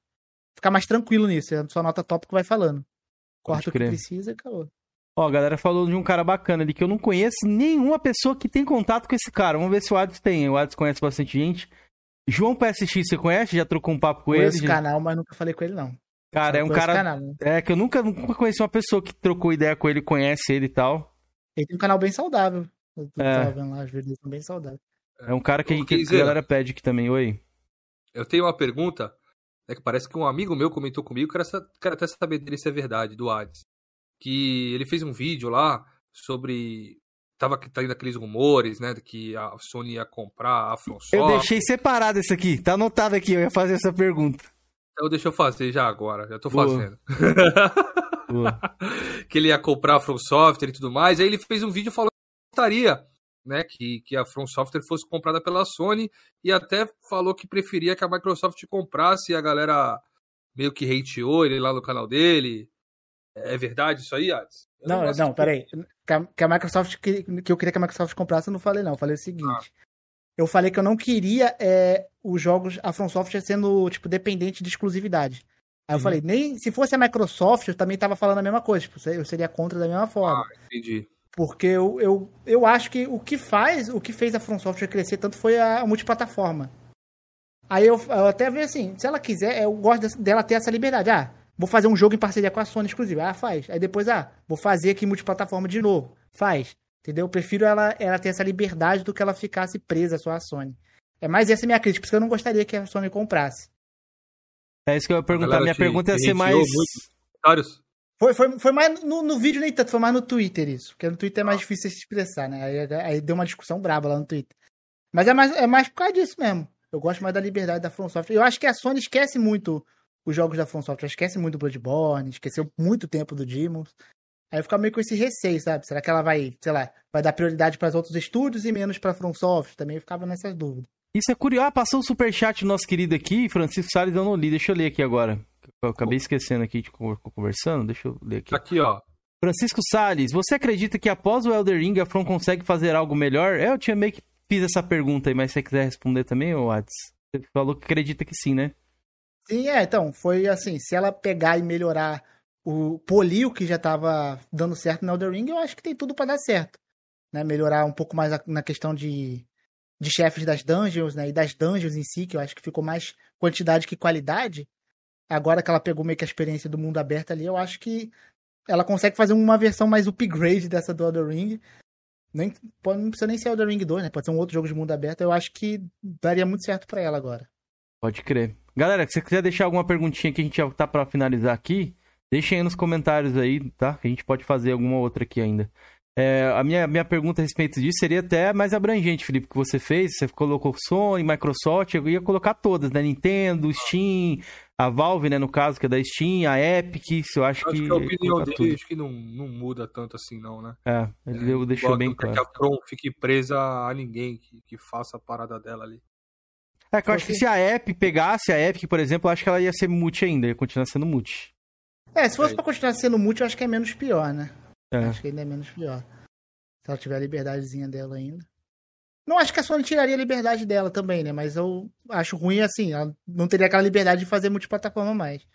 ficar mais tranquilo nisso. Você só anota tópico e vai falando. Corta o que precisa e acabou. Ó, a galera falou de um cara bacana ali que eu não conheço nenhuma pessoa que tem contato com esse cara. Vamos ver se o Adson tem. O Adson conhece bastante gente. João PSX, você conhece? Já trocou um papo com conheço ele? Esse canal, mas nunca falei com ele, não. Cara, Só é um cara. Canal, né? É que eu nunca, nunca conheci uma pessoa que trocou ideia com ele, conhece ele e tal. Ele tem um canal bem saudável. Eu é. vendo lá, as vídeos são bem saudáveis. É um cara que, que, que a galera pede aqui também. Oi. Eu tenho uma pergunta. É que parece que um amigo meu comentou comigo, quero, quero até saber dele se é verdade, do Hades. Que ele fez um vídeo lá sobre tava tá indo aqueles rumores, né, de que a Sony ia comprar a FromSoft. Eu deixei separado isso aqui, tá anotado aqui, eu ia fazer essa pergunta. Então deixa eu fazer já agora, já tô Boa. fazendo. Boa. que ele ia comprar a From Software e tudo mais, aí ele fez um vídeo falando que gostaria, né, que, que a From Software fosse comprada pela Sony e até falou que preferia que a Microsoft comprasse e a galera meio que hateou ele lá no canal dele. É verdade isso aí, Ades? Não, não, não peraí. Que a, Microsoft, que, que eu queria que a Microsoft comprasse, eu não falei, não. Eu falei o seguinte. Ah. Eu falei que eu não queria é, os jogos, a From Software sendo, tipo, dependente de exclusividade. Aí eu uhum. falei, nem se fosse a Microsoft, eu também tava falando a mesma coisa. Tipo, eu seria contra da mesma forma. Ah, entendi. Porque eu, eu, eu acho que o que faz, o que fez a From Software crescer tanto foi a, a multiplataforma. Aí eu, eu até vi assim, se ela quiser, eu gosto dela ter essa liberdade. Ah, Vou fazer um jogo em parceria com a Sony exclusivo. Ah, faz. Aí depois, ah, vou fazer aqui multiplataforma de novo. Faz. Entendeu? Eu prefiro ela, ela ter essa liberdade do que ela ficasse presa só à Sony. É mais essa minha crítica, porque eu não gostaria que a Sony comprasse. É isso que eu ia perguntar. Minha te, pergunta ia ser mais. Foi, foi, foi mais no, no vídeo, nem tanto, foi mais no Twitter isso. Porque no Twitter é mais ah. difícil se expressar, né? Aí, aí deu uma discussão braba lá no Twitter. Mas é mais, é mais por causa disso mesmo. Eu gosto mais da liberdade da From Software. Eu acho que a Sony esquece muito os jogos da From Software. Esquece muito do Bloodborne, esqueceu muito tempo do Demons. Aí eu fico meio com esse receio, sabe? Será que ela vai, sei lá, vai dar prioridade para os outros estúdios e menos para From Software? Também eu ficava nessas dúvidas. Isso é curioso. Ah, passou o superchat nosso querido aqui, Francisco Salles, eu não li. Deixa eu ler aqui agora. Eu acabei esquecendo aqui de conversando. Deixa eu ler aqui. Aqui, ó. Francisco Salles, você acredita que após o Elder Ring a From consegue fazer algo melhor? É, eu tinha meio que fiz essa pergunta aí, mas se você quiser responder também, ô Ades. Você falou que acredita que sim, né? Sim, é, então, foi assim, se ela pegar e melhorar o polir o que já estava dando certo no Elder Ring, eu acho que tem tudo para dar certo. Né? Melhorar um pouco mais na questão de, de chefes das dungeons, né? E das dungeons em si, que eu acho que ficou mais quantidade que qualidade. Agora que ela pegou meio que a experiência do mundo aberto ali, eu acho que ela consegue fazer uma versão mais upgrade dessa do Elder Ring. Nem, não precisa nem ser Elder Ring 2, né? Pode ser um outro jogo de mundo aberto. Eu acho que daria muito certo para ela agora. Pode crer. Galera, se você quiser deixar alguma perguntinha que a gente já tá para finalizar aqui, deixem aí nos comentários aí, tá? Que a gente pode fazer alguma outra aqui ainda. É, a minha, minha pergunta a respeito disso seria até mais abrangente, Felipe, que você fez. Você colocou Sony, Microsoft, eu ia colocar todas, né? Nintendo, Steam, a Valve, né, no caso, que é da Steam, a Epic, isso eu acho, acho que... que a opinião dele tudo. acho que não, não muda tanto assim, não, né? É, ele é, deixou bem claro. Que a From fique presa a ninguém que, que faça a parada dela ali. É que eu acho que se a Epic pegasse a Epic, por exemplo, eu acho que ela ia ser multi ainda, ia continuar sendo multi. É, se fosse é. pra continuar sendo multi, eu acho que é menos pior, né? É. Acho que ainda é menos pior. Se ela tiver a liberdadezinha dela ainda. Não acho que a Sony tiraria a liberdade dela também, né? Mas eu acho ruim assim, ela não teria aquela liberdade de fazer multiplataforma mais.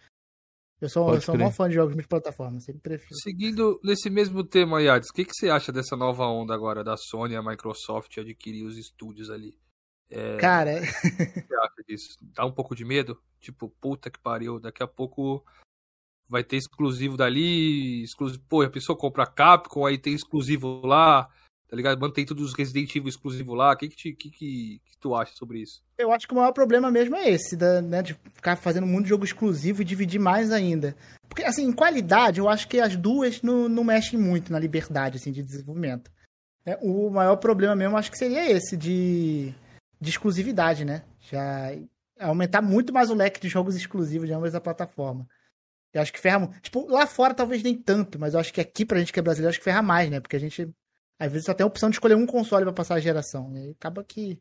Eu sou, eu sou um fã de jogos multiplataforma, sempre prefiro. Seguindo nesse mesmo tema, Yades, o que, que você acha dessa nova onda agora da Sony e a Microsoft adquirir os estúdios ali? É... Cara. O que você acha disso? Dá um pouco de medo? Tipo, puta que pariu, daqui a pouco vai ter exclusivo dali, exclusivo. Pô, a pessoa compra Capcom, aí tem exclusivo lá, tá ligado? Mantém todos os Resident Evil exclusivo lá. O que, que, que, que, tu acha sobre isso? Eu acho que o maior problema mesmo é esse, da, né, de ficar fazendo muito jogo exclusivo e dividir mais ainda. Porque, assim, em qualidade, eu acho que as duas não, não mexem muito na liberdade, assim, de desenvolvimento. É, o maior problema mesmo, acho que seria esse, de de exclusividade, né? Já aumentar muito mais o leque de jogos exclusivos de ambas a plataforma. Eu acho que ferra. Tipo, lá fora talvez nem tanto, mas eu acho que aqui pra gente que é brasileiro, acho que ferra mais, né? Porque a gente, às vezes, só tem a opção de escolher um console pra passar a geração. E aí acaba que.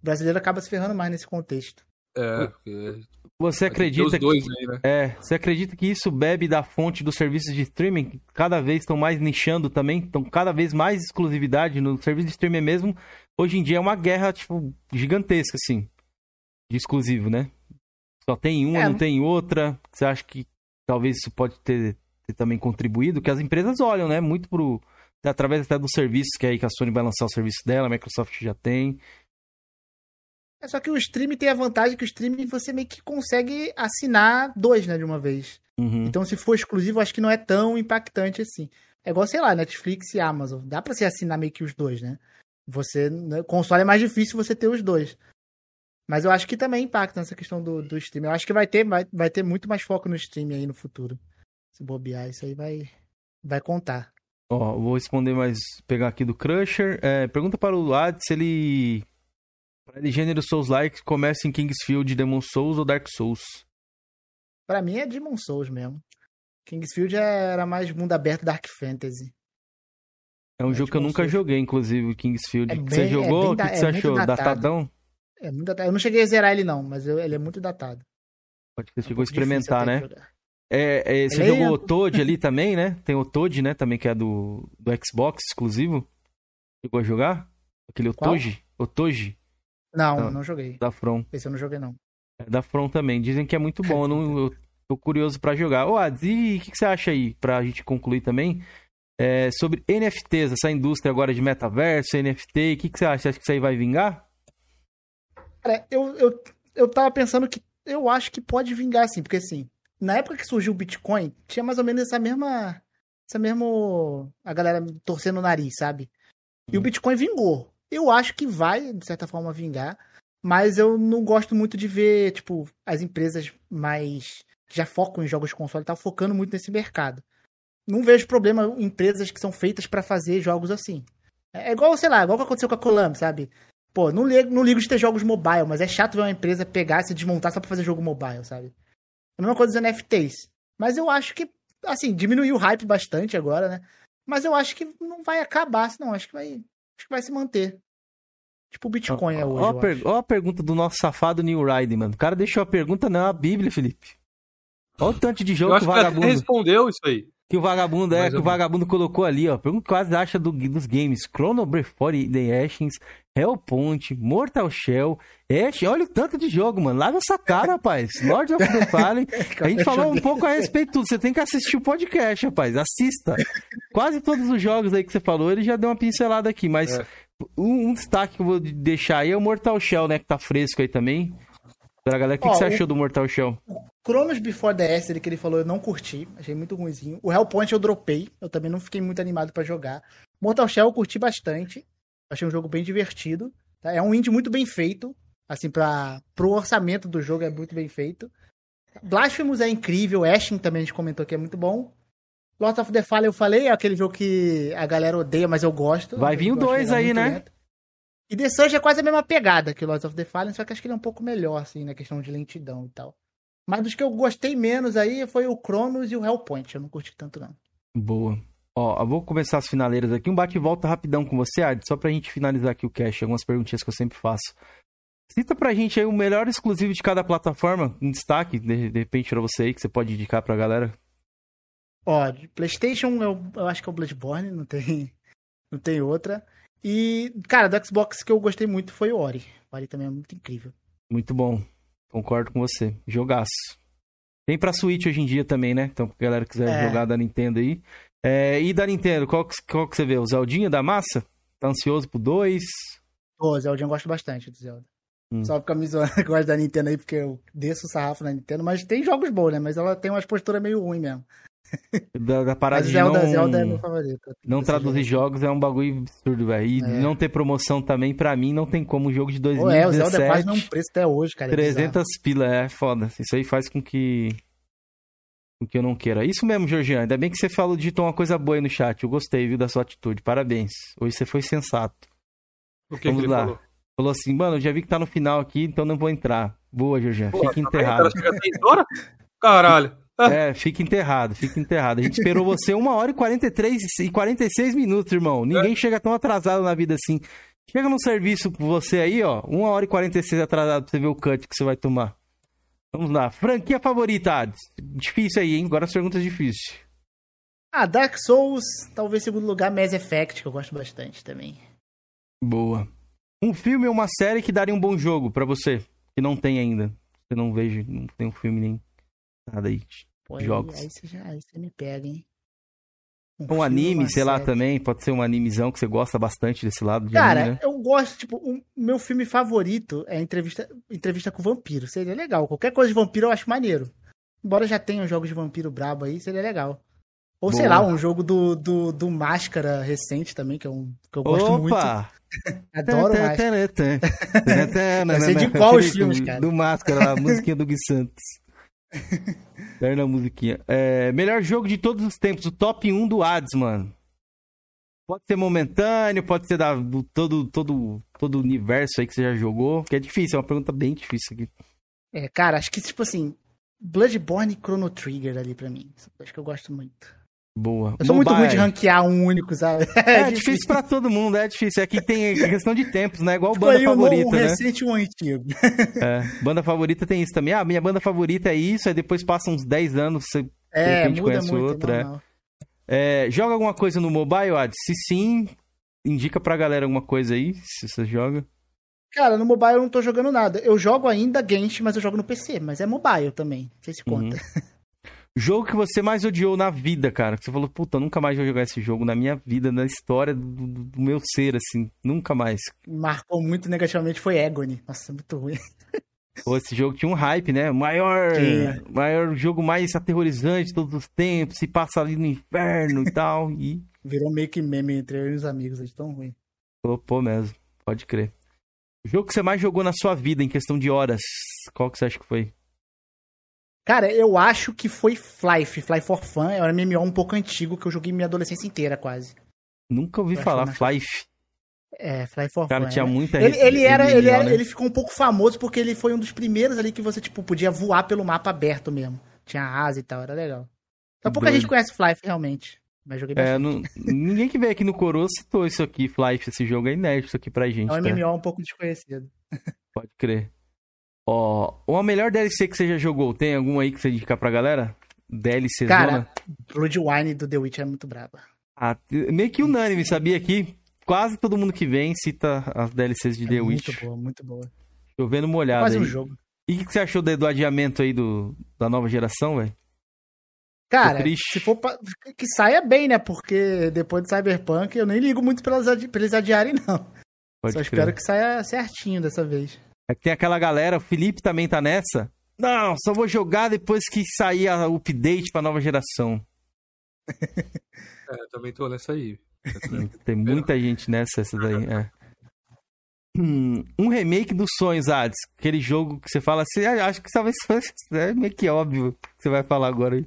O brasileiro acaba se ferrando mais nesse contexto. É, porque. Você acredita que, aí, né? é, você acredita que isso bebe da fonte dos serviços de streaming que cada vez estão mais nichando também, estão cada vez mais exclusividade no serviço de streaming mesmo. Hoje em dia é uma guerra tipo gigantesca assim, de exclusivo, né? Só tem uma, É. não tem outra. Você acha que talvez isso pode ter, ter também contribuído? Que as empresas olham, né? Muito pro através até dos serviços que é aí que a Sony vai lançar o serviço dela, a Microsoft já tem. É só que o streaming tem a vantagem que o streaming você meio que consegue assinar dois, né, de uma vez. Uhum. Então, se for exclusivo, acho que não é tão impactante assim. É igual, sei lá, Netflix e Amazon. Dá pra você assinar meio que os dois, né? Você, né, console é mais difícil você ter os dois. Mas eu acho que também impacta nessa questão do, do streaming. Eu acho que vai ter, vai, vai ter muito mais foco no streaming aí no futuro. Se bobear, isso aí vai, vai contar. Ó, vou responder mais, pegar aqui do Crusher. É, pergunta para o Ad se ele. Para ele, gênero Souls-like, começa em Kingsfield, Demon Souls ou Dark Souls? Pra mim é Demon Souls mesmo. Kingsfield era mais mundo aberto Dark Fantasy. É um É, jogo que eu nunca Souls. joguei, inclusive, o Kingsfield. É você bem- é jogou? o que, que é você achou? datado. Datadão? É muito datado. Eu não cheguei a zerar ele não, mas eu- ele é muito datado. Pode que você É um chegou a experimentar, né? É, você jogou o Toad ali também, né? Tem o Toad, né? Também que é do, do Xbox exclusivo. Chegou a jogar? Aquele? Otoji? Otoji, Não, Não. não joguei. da From. Esse eu não joguei não. É da From também. Dizem que é muito bom. Eu, não, eu tô curioso pra jogar. Ô, Ads, e o que, que você acha aí, pra gente concluir também? É, sobre NFTs, essa indústria agora de metaverso, NFT, o que, que você acha? Você acha que isso aí vai vingar? Cara, eu, eu, eu tava pensando que eu acho que pode vingar, assim, porque assim, na época que surgiu o Bitcoin, tinha mais ou menos essa mesma. Essa mesmo. A galera torcendo o nariz, sabe? E o Hum. Bitcoin vingou. Eu acho que vai, de certa forma, vingar. Mas eu não gosto muito de ver, tipo, as empresas mais. que já focam em jogos de console e tal, focando muito nesse mercado. Não vejo problema em empresas que são feitas pra fazer jogos assim. É igual, sei lá, igual o que aconteceu com a Konami, sabe? Pô, não ligo, não ligo de ter jogos mobile, mas é chato ver uma empresa pegar e se desmontar só pra fazer jogo mobile, sabe? É a mesma coisa dos NFTs. Mas eu acho que, assim, diminuiu o hype bastante agora, né? Mas eu acho que não vai acabar, não. Acho que vai, acho que vai se manter. Tipo o Bitcoin é hoje, Ó, per- ó a pergunta do nosso safado Neil Ryder, mano. O cara deixou a pergunta na Bíblia, Felipe. Olha o tanto de jogo que acho o que ele até vagabundo. respondeu isso aí. Que o vagabundo é, que o vagabundo colocou ali, ó. Pergunta quase acha do, dos games. Chrono Before The Ashes, Hellpoint, Mortal Shell, Ash. Olha o tanto de jogo, mano. Lava essa cara, rapaz. Lord of the Fallen. A gente falou um pouco a respeito de tudo. Você tem que assistir o podcast, rapaz. Assista. Quase todos os jogos aí que você falou, ele já deu uma pincelada aqui. Mas É. um, um destaque que eu vou deixar aí é o Mortal Shell, né? Que tá fresco aí também. Pra galera, o que, Ó, que você o- achou do Mortal Shell? Chronos Before the Acid que ele falou, eu não curti. Achei muito ruimzinho. O Hellpoint eu dropei. Eu também não fiquei muito animado pra jogar. Mortal Shell eu curti bastante. Achei um jogo bem divertido. tá? É um indie muito bem feito. Assim, pra, pro orçamento do jogo é muito bem feito. Blasphemous é incrível. Ashen também a gente comentou que é muito bom. Lords of the Fallen eu falei, é aquele jogo que a galera odeia, mas eu gosto. Vai vir o acho dois ele aí, muito né? lento. E The Surge é quase a mesma pegada que Lords of the Fallen, só que acho que ele é um pouco melhor, assim, na questão de lentidão e tal. Mas dos que eu gostei menos aí foi o Cronos e o Hellpoint. Eu não curti tanto, não. Boa. Ó, eu vou começar as finaleiras aqui. Um bate e volta rapidão com você, Ard, só pra gente finalizar aqui o cast. Algumas perguntinhas que eu sempre faço. Cita pra gente aí o melhor exclusivo de cada plataforma, um destaque, de, de repente, pra você aí, que você pode indicar pra galera. Ó, PlayStation eu, eu acho que é o Bloodborne, não tem, não tem outra. E, cara, do Xbox que eu gostei muito foi o Ori. O Ori também é muito incrível. Muito bom. Concordo com você. Jogaço. Tem pra Switch hoje em dia também, né? Então, pra galera que quiser É. jogar da Nintendo aí. É, e da Nintendo, qual, que- qual que você vê? O Zeldinha da massa? Tá ansioso pro 2? Pô, Zelda eu gosto bastante do Zelda. Hum. Só fica me zoando que gosta da Nintendo aí, porque eu desço o sarrafo na Nintendo, mas tem jogos bons, né? Mas ela tem umas posturas meio ruins mesmo. Da, da parada Mas de Zelda, não... Zelda é meu favorito. Não traduzir jeito. jogos é um bagulho absurdo, velho. E É. não ter promoção também, pra mim, não tem como. Um jogo de Pô, é, o 2017, Zelda é quase mesmo preço até hoje, cara. é bizarro. 300 pila, é foda. Isso aí faz com que... Com que eu não queira. Isso mesmo, Georgiano. Ainda bem que você falou, digitou uma coisa boa aí no chat. Eu gostei, viu, da sua atitude. Parabéns. Hoje você foi sensato. O que, que Vamos ele lá. falou? Falou assim, mano, eu já vi que tá no final aqui, então não vou entrar. Boa, Jorginho. Fica enterrado. Caralho. É, fica enterrado, fica enterrado. A gente esperou você uma hora e 43 e 46 minutos, irmão. Ninguém é. chega tão atrasado na vida assim. Chega no serviço com você aí, ó, uma hora e 46 atrasado pra você ver o cut que você vai tomar. Vamos lá. Franquia favorita. Difícil aí, hein? Agora as perguntas difíceis. Ah, Dark Souls, talvez segundo lugar, Mass Effect, que eu gosto bastante também. Boa. Um filme ou uma série que daria um bom jogo para você, que não tem ainda. Você não vejo, não tem um filme nem nada aí. Pô, jogos. Aí, você já, aí você me pega, hein? Um, um anime, sei série. lá, também. Pode ser um animezão que você gosta bastante desse lado. De Cara, anime, né? eu gosto, tipo, o um, meu filme favorito é entrevista, entrevista com vampiro. Seria legal. Qualquer coisa de vampiro eu acho maneiro. Embora já tenha jogos de vampiro brabo aí, seria legal. Ou Boa. sei lá, um jogo do, do, do Máscara recente também, que, é um, que eu gosto Opa! muito. Adoro Máscara. eu sei de qual os filmes, cara. Do Máscara, a musiquinha do Gui Santos. Eterna musiquinha. É, melhor jogo de todos os tempos, o top 1 do Hades, mano. Pode ser momentâneo, pode ser da, do todo, todo, todo o universo aí que você já jogou. Que é difícil, é uma pergunta bem difícil aqui. É, cara, acho que, tipo assim, Bloodborne e Chrono Trigger ali pra mim. Acho que eu gosto muito. Boa. Eu sou Mobile. muito ruim de ranquear um único, sabe? É, é difícil. pra todo mundo, é difícil. Aqui tem questão de tempos, né? Igual banda Foi favorita, um, um né? recente e um antigo. É, banda favorita tem isso também. Ah, minha banda favorita é isso, aí depois passa uns 10 anos, você é, muda conhece muito, outra. É. é. joga alguma coisa no mobile, Ad? Se sim, indica pra galera alguma coisa aí, se você joga. Cara, no mobile eu não tô jogando nada. Eu jogo ainda Genshin, mas eu jogo no PC. Mas é mobile também. Não sei se conta. Uhum. Jogo que você mais odiou na vida, cara. Que você falou, puta, nunca mais vou jogar esse jogo na minha vida, na história do, do meu ser, assim. Nunca mais. Marcou muito negativamente foi Agony. Nossa, muito ruim. Pô, esse jogo tinha um hype, né? Maior, maior jogo mais aterrorizante de todos os tempos. Se passa ali no inferno e tal. E. Virou meio que meme entre eu e os amigos, é tão ruim. Pô, mesmo. Pode crer. O jogo que você mais jogou na sua vida em questão de horas, qual que você acha que foi? Cara, eu acho que foi Flife, Fly for Fun. É um MMO um pouco antigo que eu joguei minha adolescência inteira, quase. Nunca ouvi eu falar, Flife. É, Fly for Cara, Fun. tinha né? muita ele, ele era, ele, era né? ele ficou um pouco famoso porque ele foi um dos primeiros ali que você, tipo, podia voar pelo mapa aberto mesmo. Tinha asa e tal, era legal. Então pouca gente conhece Flife, realmente. Mas joguei bastante. É, não, ninguém que veio aqui no Coroa citou isso aqui, Flife. Esse jogo é inédito aqui pra gente. É um tá? MMO um pouco desconhecido. Pode crer. Ó, uma melhor DLC que você já jogou, tem algum aí que você indica pra galera? DLC Cara, Bloodwine do The Witch é muito braba. Ah, meio que unânime, sabia que quase todo mundo que vem cita as DLCs de é The muito Witch. Muito boa, muito boa. Chovendo molhado Quase aí. um jogo. E o que, você achou do, do, adiamento aí do, da nova geração, velho? Cara, se for pra, que saia bem, né? Porque depois do Cyberpunk eu nem ligo muito pra eles, pra eles adiarem, não. Pode Só crer. espero que saia certinho dessa vez. É que tem aquela galera, o Felipe também tá nessa. Não, só vou jogar depois que sair a update pra nova geração. É, eu também tô nessa aí. Tem muita gente nessa, essa daí. É. Hum, um remake dos sonhos, Ades. Aquele jogo que você fala assim, ah, acho que talvez é meio que óbvio que você vai falar agora aí.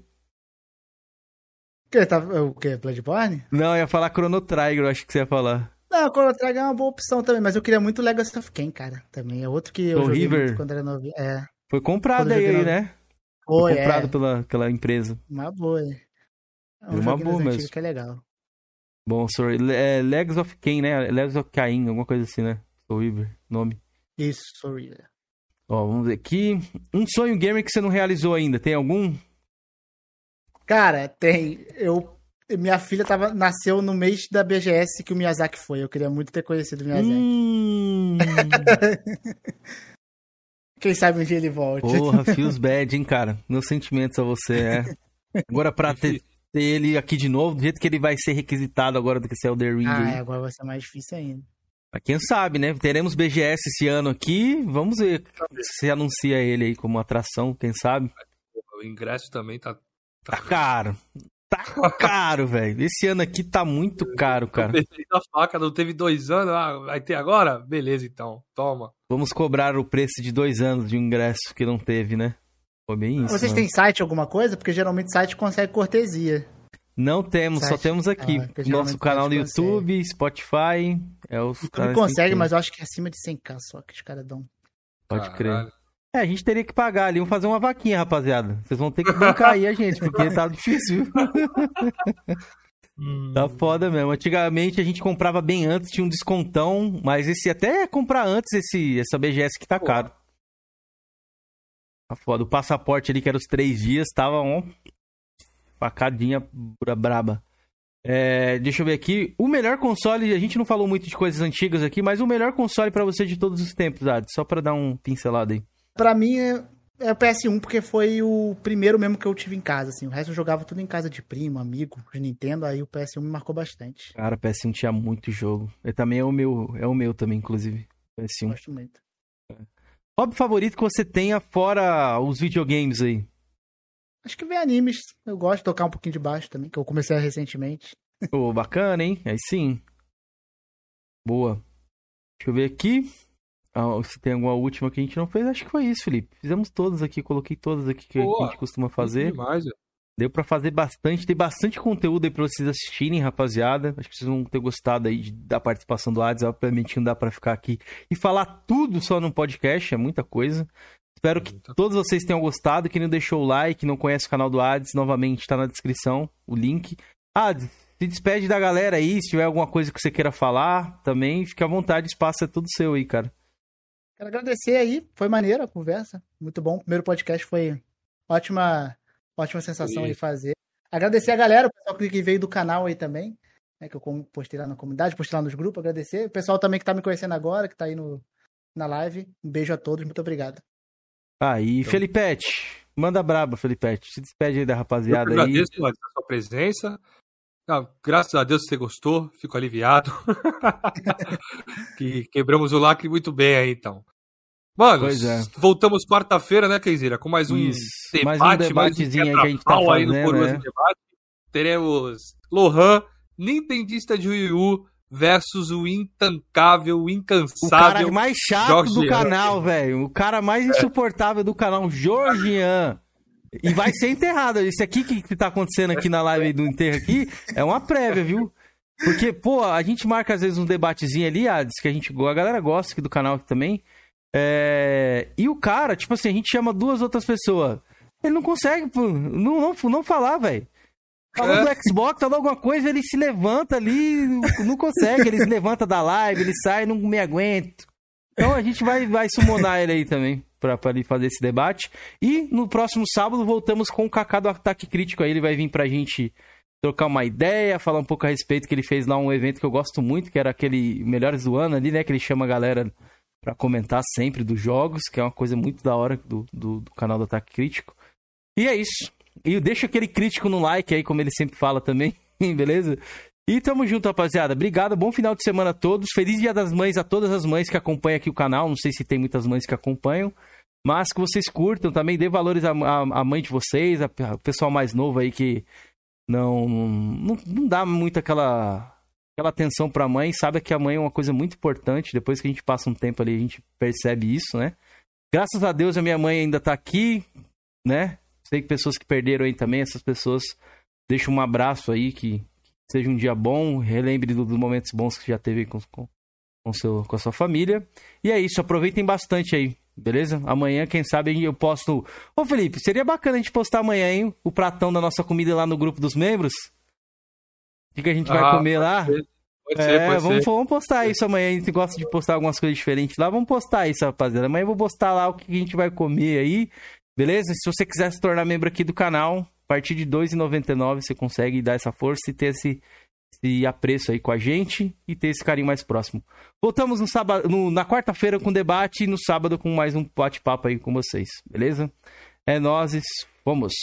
Que, tá, o que? Bloodborne? Não, eu ia falar Chrono Trigger, acho que você ia falar. Não, Chrono é uma boa opção também, mas eu queria muito Legacy of Kain, cara. Também é outro que eu joguei River. quando era novinho. É. Foi comprado aí, né? Foi, Foi comprado é. pela aquela empresa. Uma boa. É um uma boa mesmo. que é legal. Bom, sorry. É Legs of Kain, né? Legs of Cain, alguma coisa assim, né? Soul River, nome. Isso, Soul River. Ó, vamos ver aqui. Um sonho gamer que você não realizou ainda, tem algum? Cara, tem. Eu minha filha tava, nasceu no mês da BGS que o Miyazaki foi. Eu queria muito ter conhecido o Miyazaki. Hum... Quem sabe um dia ele volte. Porra, feels bad, hein, cara. Meus sentimentos a você, é. Agora, pra ter, ter, ele aqui de novo, do jeito que ele vai ser requisitado agora do que esse Elder Ring ah, aí. É, agora vai ser mais difícil ainda. Mas quem sabe, né? Teremos BGS esse ano aqui. Vamos ver se anuncia ele aí como atração, quem sabe. O ingresso também tá. Tá, tá caro. Tá caro, velho. Esse ano aqui tá muito caro, cara. da faca, não teve dois anos, ah, vai ter agora? Beleza, então. Toma. Vamos cobrar o preço de dois anos de um ingresso que não teve, né? Foi bem isso. Vocês mano. têm site alguma coisa? Porque geralmente site consegue cortesia. Não temos, site. só temos aqui. Ah, Nosso canal no YouTube, consegue. Spotify. É os YouTube consegue, mas eu acho que é acima de 100k só que os caras dão. Pode Caralho. crer. É, a gente teria que pagar ali, vamos fazer uma vaquinha, rapaziada. Vocês vão ter que bancar aí a gente, porque tá difícil. Hum. Tá foda mesmo. Antigamente a gente comprava bem antes, tinha um descontão, mas esse até comprar antes esse essa BGS que tá caro. Tá foda. O passaporte ali, que era os três dias, tava um facadinha braba. É, deixa eu ver aqui. O melhor console, a gente não falou muito de coisas antigas aqui, mas o melhor console para você de todos os tempos, Ad, só para dar um pincelado aí. Para mim é, é o PS1 porque foi o primeiro mesmo que eu tive em casa, assim. O resto eu jogava tudo em casa de primo, amigo, de Nintendo, aí o PS1 me marcou bastante. Cara, o PS1 tinha muito jogo. Ele também é o meu, é o meu também, inclusive. PS1. Gosto muito. Hobby favorito que você tenha fora os videogames aí? Acho que ver animes. Eu gosto de tocar um pouquinho de baixo também, que eu comecei recentemente. Pô, bacana, hein? Aí sim. Boa. Deixa eu ver aqui. Ah, se tem alguma última que a gente não fez, acho que foi isso, Felipe. Fizemos todas aqui, coloquei todas aqui que Boa, a gente costuma fazer. Demais, Deu para fazer bastante, tem bastante conteúdo aí pra vocês assistirem, rapaziada. Acho que vocês vão ter gostado aí da participação do Ades. Obviamente não dá para ficar aqui e falar tudo só num podcast, é muita coisa. Espero que todos vocês tenham gostado. Quem não deixou o like, não conhece o canal do Ades, novamente está na descrição o link. Ades, se despede da galera aí, se tiver alguma coisa que você queira falar, também fique à vontade, o espaço é tudo seu aí, cara. Quero agradecer aí, foi maneira a conversa, muito bom. O primeiro podcast foi ótima, ótima sensação aí fazer. Agradecer a galera, o pessoal que veio do canal aí também, né, que eu postei lá na comunidade, postei lá nos grupos, agradecer. O pessoal também que tá me conhecendo agora, que tá aí no, na live. Um beijo a todos, muito obrigado. Aí, então... Felipete, manda braba, Felipete. Se despede aí da rapaziada eu agradeço aí. a sua presença. Ah, graças a Deus você gostou, fico aliviado. que quebramos o lacre muito bem aí, então. Mano, é. voltamos quarta-feira, né, Keizira? Com mais um Isso. debate, mais um debatezinho mais um que a gente tá fazendo, aí no Coroas né? Debate. Teremos Lohan, Nintendista de Wii U, versus o intancável, o incansável. O cara mais chato Jorge do canal, velho. O cara mais insuportável do canal, Georgian. E vai ser enterrado. Isso aqui que tá acontecendo aqui na live do enterro aqui é uma prévia, viu? Porque, pô, a gente marca às vezes um debatezinho ali, ah, diz que a gente a galera gosta aqui do canal aqui também. É... E o cara, tipo assim, a gente chama duas outras pessoas. Ele não consegue, pô, não, não, não falar, velho. Falou é. do Xbox, falou alguma coisa, ele se levanta ali, não consegue, ele se levanta da live, ele sai, não me aguento. Então a gente vai, vai summonar ele aí também ele fazer esse debate. E no próximo sábado voltamos com o Kaká do Ataque Crítico aí, ele vai vir pra gente trocar uma ideia, falar um pouco a respeito que ele fez lá um evento que eu gosto muito, que era aquele Melhores do Ano ali, né, que ele chama a galera para comentar sempre dos jogos, que é uma coisa muito da hora do, do, do canal do Ataque Crítico. E é isso. E deixa aquele crítico no like aí, como ele sempre fala também, beleza? E tamo junto, rapaziada. Obrigado, bom final de semana a todos. Feliz Dia das Mães a todas as mães que acompanham aqui o canal. Não sei se tem muitas mães que acompanham, mas que vocês curtam também. Dê valores à, à, à mãe de vocês, ao pessoal mais novo aí que não, não, não dá muito aquela, aquela atenção pra mãe. Sabe que a mãe é uma coisa muito importante. Depois que a gente passa um tempo ali, a gente percebe isso, né? Graças a Deus a minha mãe ainda tá aqui, né? Sei que pessoas que perderam aí também, essas pessoas, deixam um abraço aí, que, seja um dia bom, relembre dos momentos bons que já teve com, com, com, seu, com a sua família. E é isso, aproveitem bastante aí, beleza? Amanhã, quem sabe, eu posto. Ô Felipe, seria bacana a gente postar amanhã, hein? O pratão da nossa comida lá no grupo dos membros. O que, que a gente vai ah, comer lá? Ser. Pode é, ser, pode vamos, ser. vamos postar isso amanhã. A gente gosta de postar algumas coisas diferentes lá. Vamos postar isso, rapaziada. Amanhã eu vou postar lá o que a gente vai comer aí. Beleza? Se você quiser se tornar membro aqui do canal, a partir de R$ 2,99 você consegue dar essa força e ter esse, esse apreço aí com a gente e ter esse carinho mais próximo. Voltamos no sábado, no, na quarta-feira com debate e no sábado com mais um bate-papo aí com vocês, beleza? É nós, vamos!